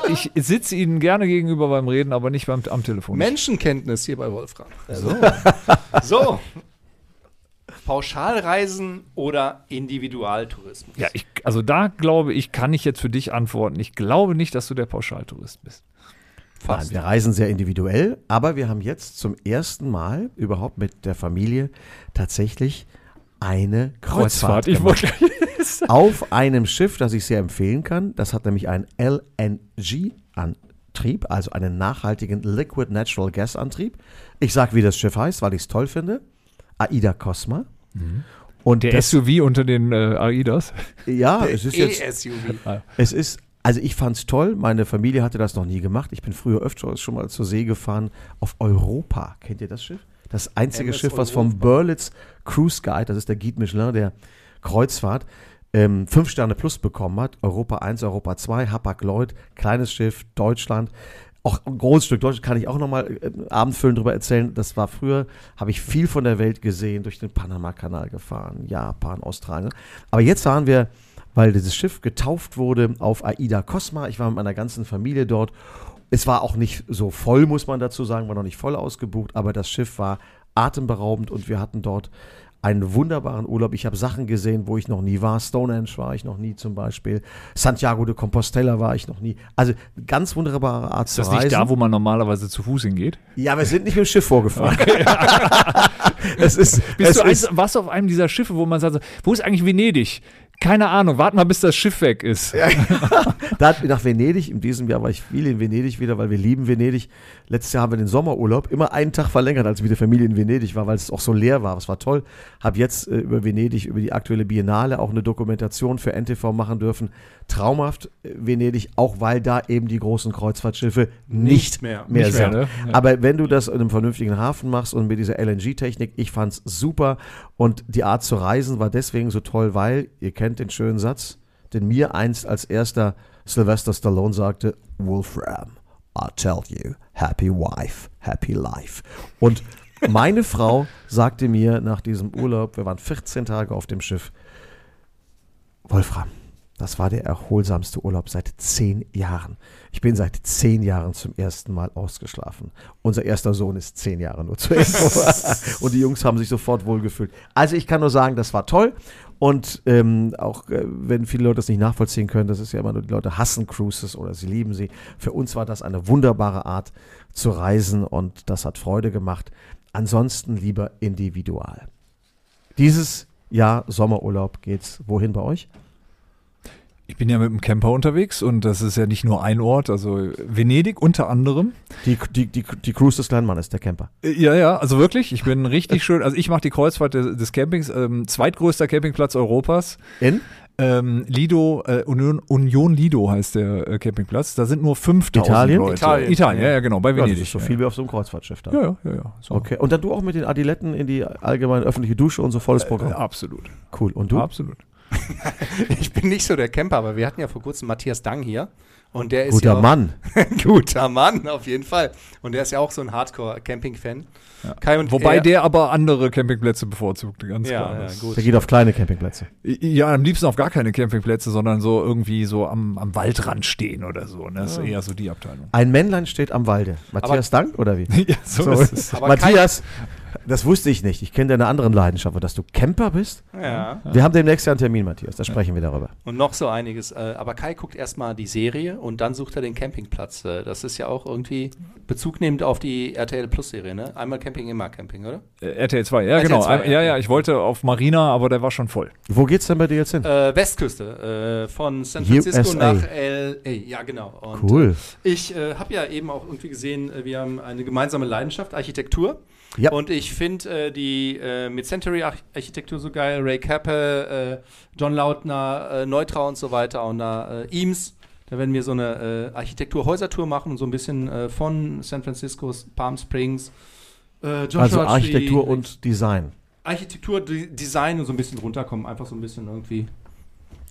Ich, ich sitze ihnen gerne gegenüber beim Reden, aber nicht beim, am Telefon. Menschenkenntnis hier bei Wolfram. So. so. Pauschalreisen oder Individualtourismus? Ja, ich, also da glaube ich, kann ich jetzt für dich antworten. Ich glaube nicht, dass du der Pauschaltourist bist. Nein, wir reisen sehr individuell, aber wir haben jetzt zum ersten Mal überhaupt mit der Familie tatsächlich eine Kreuzfahrt, Ich gemacht. wollte. auf einem Schiff, das ich sehr empfehlen kann. Das hat nämlich einen LNG-Antrieb, also einen nachhaltigen Liquid Natural Gas Antrieb. Ich sage, wie das Schiff heißt, weil ich es toll finde. Aida Cosma. Und Der das, SUV unter den äh, AIDAs. ja, es ist jetzt E-SUV. es ist, also ich fand es toll. Meine Familie hatte das noch nie gemacht. Ich bin früher öfter schon mal zur See gefahren auf Europa. Kennt ihr das Schiff? Das einzige MS Schiff, was vom Berlitz Cruise Guide, das ist der Guide Michelin der Kreuzfahrt, ähm, fünf Sterne plus bekommen hat. Europa 1, Europa 2, Hapag-Lloyd, kleines Schiff, Deutschland. Auch ein großes Stück Deutschland kann ich auch nochmal äh, abendfüllend drüber erzählen. Das war früher, habe ich viel von der Welt gesehen, durch den Panama-Kanal gefahren, Japan, Australien. Aber jetzt waren wir weil dieses Schiff getauft wurde auf Aida Cosma. Ich war mit meiner ganzen Familie dort. Es war auch nicht so voll, muss man dazu sagen, war noch nicht voll ausgebucht, aber das Schiff war atemberaubend und wir hatten dort einen wunderbaren Urlaub. Ich habe Sachen gesehen, wo ich noch nie war. Stonehenge war ich noch nie zum Beispiel. Santiago de Compostela war ich noch nie. Also ganz wunderbare Art Ist zu das reisen. nicht da, wo man normalerweise zu Fuß hingeht? ja, wir sind nicht mit dem Schiff vorgefahren. es ist, Bist es du ist, eins, warst du auf einem dieser Schiffe, wo man sagt, wo ist eigentlich Venedig? keine Ahnung, warte mal, bis das Schiff weg ist. Da, nach Venedig, in diesem Jahr war ich viel in Venedig wieder, weil wir lieben Venedig. Letztes Jahr haben wir den Sommerurlaub immer einen Tag verlängert, als ich mit der Familie in Venedig war, weil es auch so leer war. Es war toll. Habe jetzt äh, über Venedig, über die aktuelle Biennale auch eine Dokumentation für NTV machen dürfen. Traumhaft äh, Venedig, auch weil da eben die großen Kreuzfahrtschiffe nicht, mehr. mehr Nicht mehr, sind. ne? Ja. Aber wenn du das in einem vernünftigen Hafen machst und mit dieser LNG-Technik, ich fand's super. Und die Art zu reisen war deswegen so toll, weil, ihr kennt den schönen Satz, den mir einst als erster Sylvester Stallone sagte, Wolfram, I tell you, happy wife, happy life. Und meine Frau sagte mir nach diesem Urlaub, wir waren 14 Tage auf dem Schiff, Wolfram, das war der erholsamste Urlaub seit zehn Jahren. Ich bin seit zehn Jahren zum ersten Mal ausgeschlafen. Unser erster Sohn ist zehn Jahre nur zu Info. Und die Jungs haben sich sofort wohlgefühlt. Also ich kann nur sagen, das war toll. Und ähm, auch äh, wenn viele Leute das nicht nachvollziehen können, das ist ja immer nur, die Leute hassen Cruises oder sie lieben sie. Für uns war das eine wunderbare Art zu reisen und das hat Freude gemacht. Ansonsten lieber individual. Dieses Jahr Sommerurlaub geht's wohin bei euch? Ich bin ja mit dem Camper unterwegs und das ist ja nicht nur ein Ort, also Venedig unter anderem. Die, die, die, die Cruise des kleinen Mannes, der Camper. Äh, Ja, ja, also wirklich, ich bin richtig schön, also ich mache die Kreuzfahrt des, des Campings, ähm, zweitgrößter Campingplatz Europas. In? Ähm, Lido, äh, Union, Union Lido heißt der äh, Campingplatz. Da sind nur 5000 Italien? Leute. Italien. Italien, ja, ja, genau, bei Ja, das Venedig. ist so ja. viel wie auf so einem Kreuzfahrtschiff da. Ja, ja, ja, ja. So. Okay. Und dann du auch mit den Adiletten in die allgemeine öffentliche Dusche und so volles Äh, Programm. absolut. Cool. Und du? Absolut. Ich bin nicht so der Camper, aber wir hatten ja vor kurzem Matthias Dang hier. Und der ist Guter ja auch, Mann. guter Mann, auf jeden Fall. Und der ist ja auch so ein Hardcore-Camping-Fan. Und Wobei er, der aber andere Campingplätze bevorzugt, ganz Ja, klar. ja. Der geht auf kleine Campingplätze. Ja, am liebsten auf gar keine Campingplätze, sondern so irgendwie so am, am Waldrand stehen oder so. Ne? Das ist eher so die Abteilung. Ein Männlein steht am Walde. Matthias Dank oder wie? ja, so, So. ist es. Aber Matthias, das wusste ich nicht. Ich kenne deine anderen Leidenschaften, dass du Camper bist. Ja. Wir haben demnächst ja einen Termin, Matthias. Da sprechen wir darüber. Und noch so einiges. Äh, aber Kai guckt erstmal die Serie und dann sucht er den Campingplatz. Äh, das ist ja auch irgendwie Bezug nehmend auf die RTL Plus Serie, ne? Einmal Camping, immer Camping, oder? Äh, RTL 2, ja, RTL genau. 2, ja, ja. ja, ich wollte auf Marina, aber der war schon voll. Wo geht's denn bei dir jetzt hin? Äh, Westküste, äh, von San Francisco USA. nach LA. Ja, genau. Und Cool. Ich äh, habe ja eben auch irgendwie gesehen, wir haben eine gemeinsame Leidenschaft, Architektur. Ja. Und ich finde äh, die äh, Mid-Century-Architektur so geil. Ray Cappe, äh, John Lautner, äh, Neutra und so weiter. Und da äh, Eames, da werden wir so eine äh, Architektur-Häusertour machen und so ein bisschen von San Francisco, Palm Springs, Also Architektur und Design. Architektur, D Design und so ein bisschen runterkommen. Einfach so ein bisschen irgendwie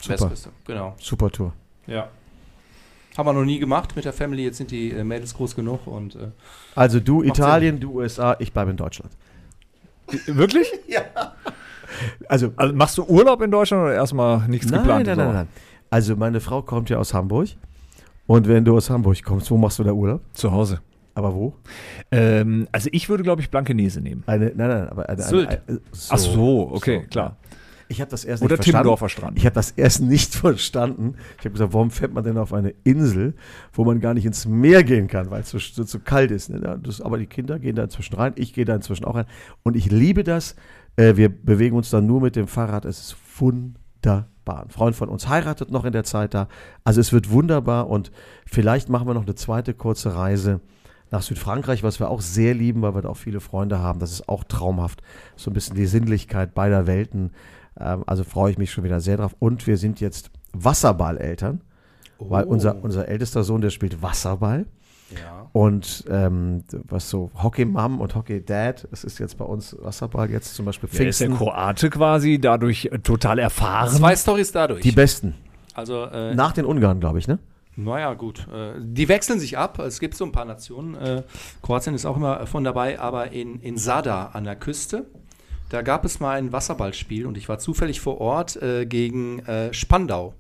Super. Genau. Super Tour. Ja. Haben wir noch nie gemacht mit der Family. Jetzt sind die äh, Mädels groß genug und äh, Also du Italien, du USA, ich bleibe in Deutschland. Wirklich? Also Also machst du Urlaub in Deutschland oder erstmal nichts nein, geplant? nein, nein, nein. Also meine Frau kommt ja aus Hamburg. Und wenn du aus Hamburg kommst, wo machst du da Urlaub? Zu Hause. Aber wo? Ähm, also ich würde, glaube ich, Blankenese nehmen. Eine, nein, nein, aber eine, Sylt. eine, eine so, Ach so, okay, so. klar. Ich habe das erst Oder nicht verstanden. Timmendorfer Strand. Ich habe das erst nicht verstanden. Ich habe gesagt, warum fährt man denn auf eine Insel, wo man gar nicht ins Meer gehen kann, weil es so, so, so kalt ist. Ne? Das, aber die Kinder gehen da inzwischen rein, ich gehe da inzwischen auch rein. Und ich liebe das. Äh, wir bewegen uns dann nur mit dem Fahrrad. Es ist wunderbar. Ein Freund von uns heiratet noch in der Zeit da. Also es wird wunderbar und vielleicht machen wir noch eine zweite kurze Reise nach Südfrankreich, was wir auch sehr lieben, weil wir da auch viele Freunde haben. Das ist auch traumhaft. So ein bisschen die Sinnlichkeit beider Welten. Ähm, also freue ich mich schon wieder sehr drauf. Und wir sind jetzt Wasserballeltern, weil unser, unser ältester Sohn, der spielt Wasserball. ja. Und ähm, was so Hockey-Mom und Hockey-Dad, es ist jetzt bei uns Wasserball, jetzt zum Beispiel Der ist der Pfingsten. Kroate quasi, dadurch äh, total erfahren. Zwei Stories dadurch. die besten. also, äh, Nach den Ungarn, glaube ich, ne? naja, gut. Äh, die wechseln sich ab. Es gibt so ein paar Nationen. Äh, Kroatien ist auch immer von dabei, aber in, in Sada an der Küste, da gab es mal ein Wasserballspiel und ich war zufällig vor Ort äh, gegen äh, Spandau.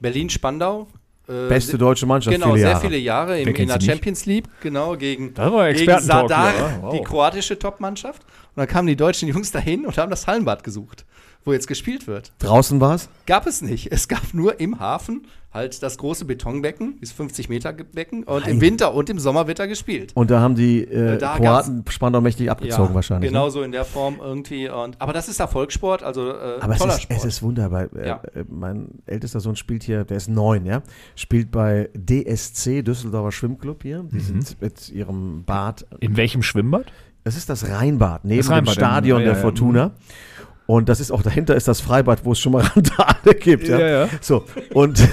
Berlin-Spandau. Äh, Beste deutsche Mannschaft, Genau, viele sehr Jahre. viele Jahre im, in der? Champions League, genau, gegen, gegen Sadar, wow. die kroatische Topmannschaft. Und dann kamen die deutschen Jungs dahin und haben das Hallenbad gesucht. Wo jetzt gespielt wird. Draußen war es? Gab es nicht. Es gab nur im Hafen halt das große Betonbecken, dieses 50 Meter Becken und im Winter und im Sommer wird da gespielt. Und da haben die äh, da Kroaten Spandau mächtig abgezogen wahrscheinlich. Genau ne? so in der Form irgendwie. Und, aber das ist Erfolgssport, also äh, Aber es toller ist, Sport. es ist wunderbar. Äh, Ja. äh, mein ältester Sohn spielt hier, der ist neun, ja, spielt bei DSC, Düsseldorfer Schwimmclub hier. Mhm. Die sind mit ihrem Bad In welchem Schwimmbad? Es ist das Rheinbad, neben Das Rheinbad, dem Stadion ja, der ja, ja. Und das ist auch dahinter ist das Freibad, wo es schon mal Randale gibt. Ja, Ja, ja. So, und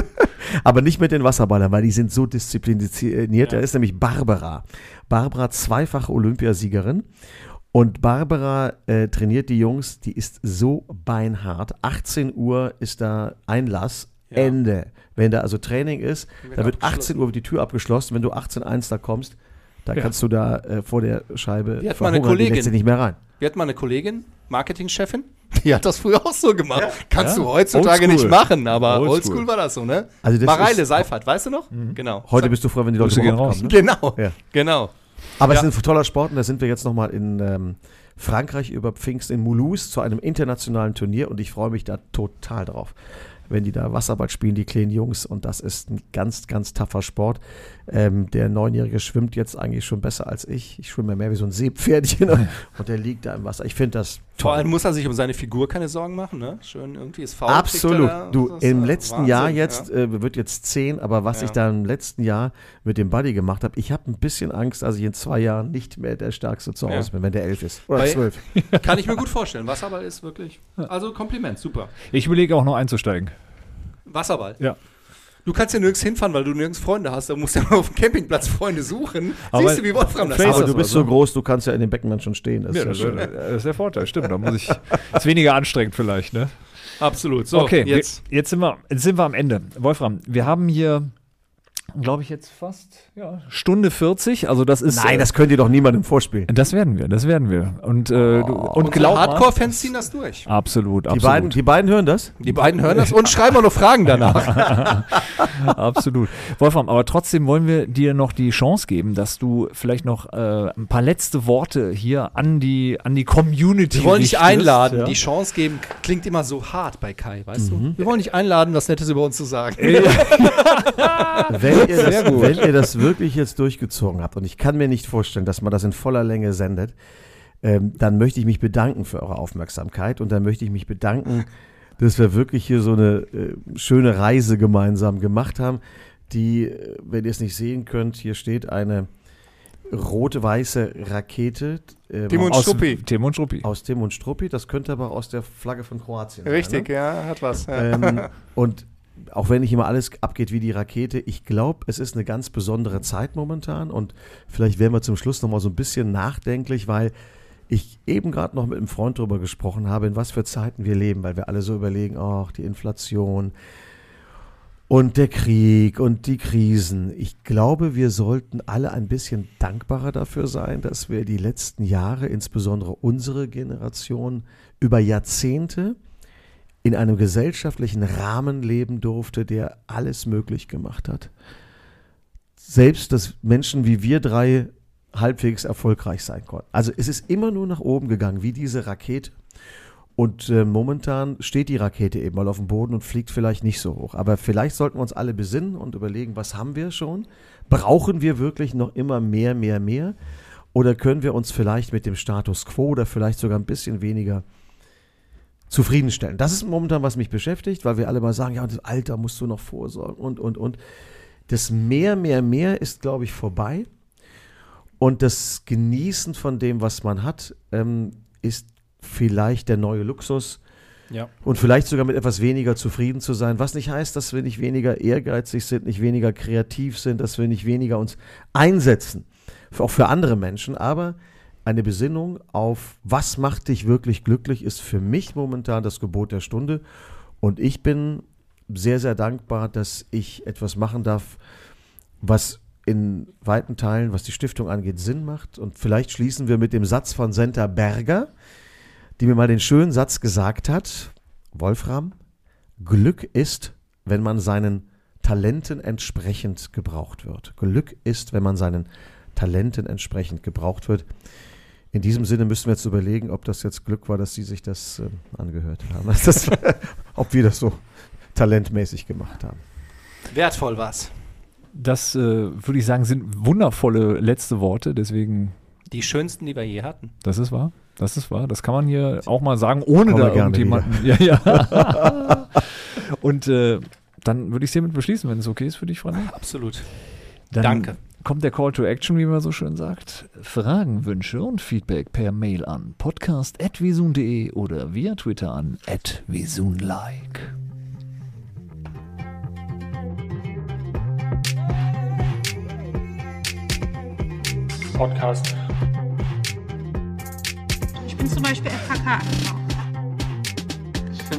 aber nicht mit den Wasserballern, weil die sind so diszipliniert. Da ist nämlich Barbara. Barbara, zweifache Olympiasiegerin. Und Barbara äh, trainiert die Jungs, die ist so beinhart. 18 Uhr ist da Einlass. Ende. Wenn da also Training ist, da wird abgeschlossen. 18 Uhr die Tür abgeschlossen. Wenn du 18.1 da kommst, da kannst du da äh, vor der Scheibe Wir hatten mal eine verhungern, die Kollegin. dich nicht mehr rein. Wir hatten mal eine Kollegin, Marketingchefin, die hat das früher auch so gemacht. Kannst Ja. du heutzutage Oldschool. nicht machen, aber Oldschool. oldschool war das so, ne? Also das Mareile Seifert, weißt du noch? Genau. Heute bist du froh, wenn die Leute gehen überhaupt raus. kommen. Ne? Genau, Ja. genau. Aber Ja. es ist ein toller Sport und da sind wir jetzt nochmal in ähm, Frankreich über Pfingst in Mulhouse zu einem internationalen Turnier und ich freue mich da total drauf. Wenn die da Wasserball spielen, die kleinen Jungs, und das ist ein ganz, ganz taffer Sport. Ähm, der Neunjährige schwimmt jetzt eigentlich schon besser als ich. Ich schwimme mehr wie so ein Seepferdchen und der liegt da im Wasser. Ich finde das Vor toll. allem muss er sich um seine Figur keine Sorgen machen, ne? Schön irgendwie ist faul. Absolut. da. Du, im letzten Wahnsinn, Jahr jetzt, Ja. äh, wird jetzt zehn, aber was Ja. ich da im letzten Jahr mit dem Buddy gemacht habe, ich habe ein bisschen Angst, dass ich in zwei Jahren nicht mehr der Stärkste zu Hause Ja. bin, wenn der elf ist. Oder Weil- zwölf. Kann ich mir gut vorstellen. Wasserball ist wirklich. Also Kompliment, super. Ich überlege auch noch einzusteigen. Wasserball. Ja. Du kannst ja nirgends hinfahren, weil du nirgends Freunde hast. Da musst du ja mal auf dem Campingplatz Freunde suchen. Aber Siehst du, wie Wolfram das macht? du bist so groß, du kannst ja in den Becken dann schon stehen. Das ist Ja, ja das, das ist der Vorteil, stimmt. Da muss ich. Ist weniger anstrengend vielleicht, ne? Absolut. So, okay, jetzt. Wir, jetzt, sind wir, jetzt sind wir am Ende. Wolfram, wir haben hier, glaube ich, jetzt fast ja, Stunde 40. Also das ist. Nein, äh, das könnt ihr doch niemandem vorspielen. das werden wir, das werden wir. Und, äh, du, und glaub Hardcore-Fans ziehen das durch. Absolut, Die absolut. beiden, die beiden hören das? Die beiden hören das und schreiben auch noch Fragen danach. Absolut. Wolfram, aber trotzdem wollen wir dir noch die Chance geben, dass du vielleicht noch äh, ein paar letzte Worte hier an die, an die Community Wir wollen dich einladen, ja? die Chance geben. Klingt immer so hart bei Kai, weißt du? Wir wollen dich einladen, was Nettes über uns zu sagen. Wenn ihr, das, wenn ihr das wirklich jetzt durchgezogen habt, und ich kann mir nicht vorstellen, dass man das in voller Länge sendet, ähm, dann möchte ich mich bedanken für eure Aufmerksamkeit und dann möchte ich mich bedanken, dass wir wirklich hier so eine äh, schöne Reise gemeinsam gemacht haben, die, äh, wenn ihr es nicht sehen könnt, hier steht eine rot-weiße Rakete ähm, Tim und aus, Struppi. Tim und Struppi. aus Tim und Struppi. Das könnte aber aus der Flagge von Kroatien sein. Ne? Richtig, ja, hat was. Ja. Ähm, und auch wenn nicht immer alles abgeht wie die Rakete, ich glaube, es ist eine ganz besondere Zeit momentan und vielleicht werden wir zum Schluss nochmal so ein bisschen nachdenklich, weil ich eben gerade noch mit einem Freund darüber gesprochen habe, in was für Zeiten wir leben, weil wir alle so überlegen, ach, die Inflation und der Krieg und die Krisen. Ich glaube, wir sollten alle ein bisschen dankbarer dafür sein, dass wir die letzten Jahre, insbesondere unsere Generation, über Jahrzehnte in einem gesellschaftlichen Rahmen leben durfte, der alles möglich gemacht hat. Selbst, dass Menschen wie wir drei halbwegs erfolgreich sein konnten. Also es ist immer nur nach oben gegangen, wie diese Rakete. Und äh, momentan steht die Rakete eben mal auf dem Boden und fliegt vielleicht nicht so hoch. Aber vielleicht sollten wir uns alle besinnen und überlegen, was haben wir schon? Brauchen wir wirklich noch immer mehr, mehr, mehr? Oder können wir uns vielleicht mit dem Status quo oder vielleicht sogar ein bisschen weniger zufriedenstellen? Das ist momentan, was mich beschäftigt, weil wir alle mal sagen, ja, das Alter musst du noch vorsorgen und, und, und. Das mehr, mehr, mehr ist, glaube ich, vorbei. Und das Genießen von dem, was man hat, ähm, ist vielleicht der neue Luxus. Ja. Und vielleicht sogar mit etwas weniger zufrieden zu sein. Was nicht heißt, dass wir nicht weniger ehrgeizig sind, nicht weniger kreativ sind, dass wir nicht weniger uns einsetzen. Auch für andere Menschen. Aber eine Besinnung auf, was macht dich wirklich glücklich, ist für mich momentan das Gebot der Stunde. Und ich bin sehr, sehr dankbar, dass ich etwas machen darf, was in weiten Teilen, was die Stiftung angeht, Sinn macht. Und vielleicht schließen wir mit dem Satz von Senta Berger, die mir mal den schönen Satz gesagt hat, Wolfram, Glück ist, wenn man seinen Talenten entsprechend gebraucht wird. Glück ist, wenn man seinen Talenten entsprechend gebraucht wird. In diesem Sinne müssen wir jetzt überlegen, ob das jetzt Glück war, dass Sie sich das ähm, angehört haben. Das, ob wir das so talentmäßig gemacht haben. Wertvoll war's. Das äh, würde ich sagen, sind wundervolle letzte Worte. Deswegen, Die schönsten, die wir je hatten. das ist wahr. Das ist wahr. Das kann man hier auch mal sagen, ohne Kommen da irgendjemanden. Ja, ja. Und äh, dann würde ich es hiermit beschließen, wenn es okay ist für dich, Frank. Absolut. Dann Danke. Kommt der Call to Action, wie man so schön sagt. Fragen, Wünsche und Feedback per Mail an podcast.visun.de oder via Twitter an @visunlike. Podcast. Ich bin zum Beispiel FKK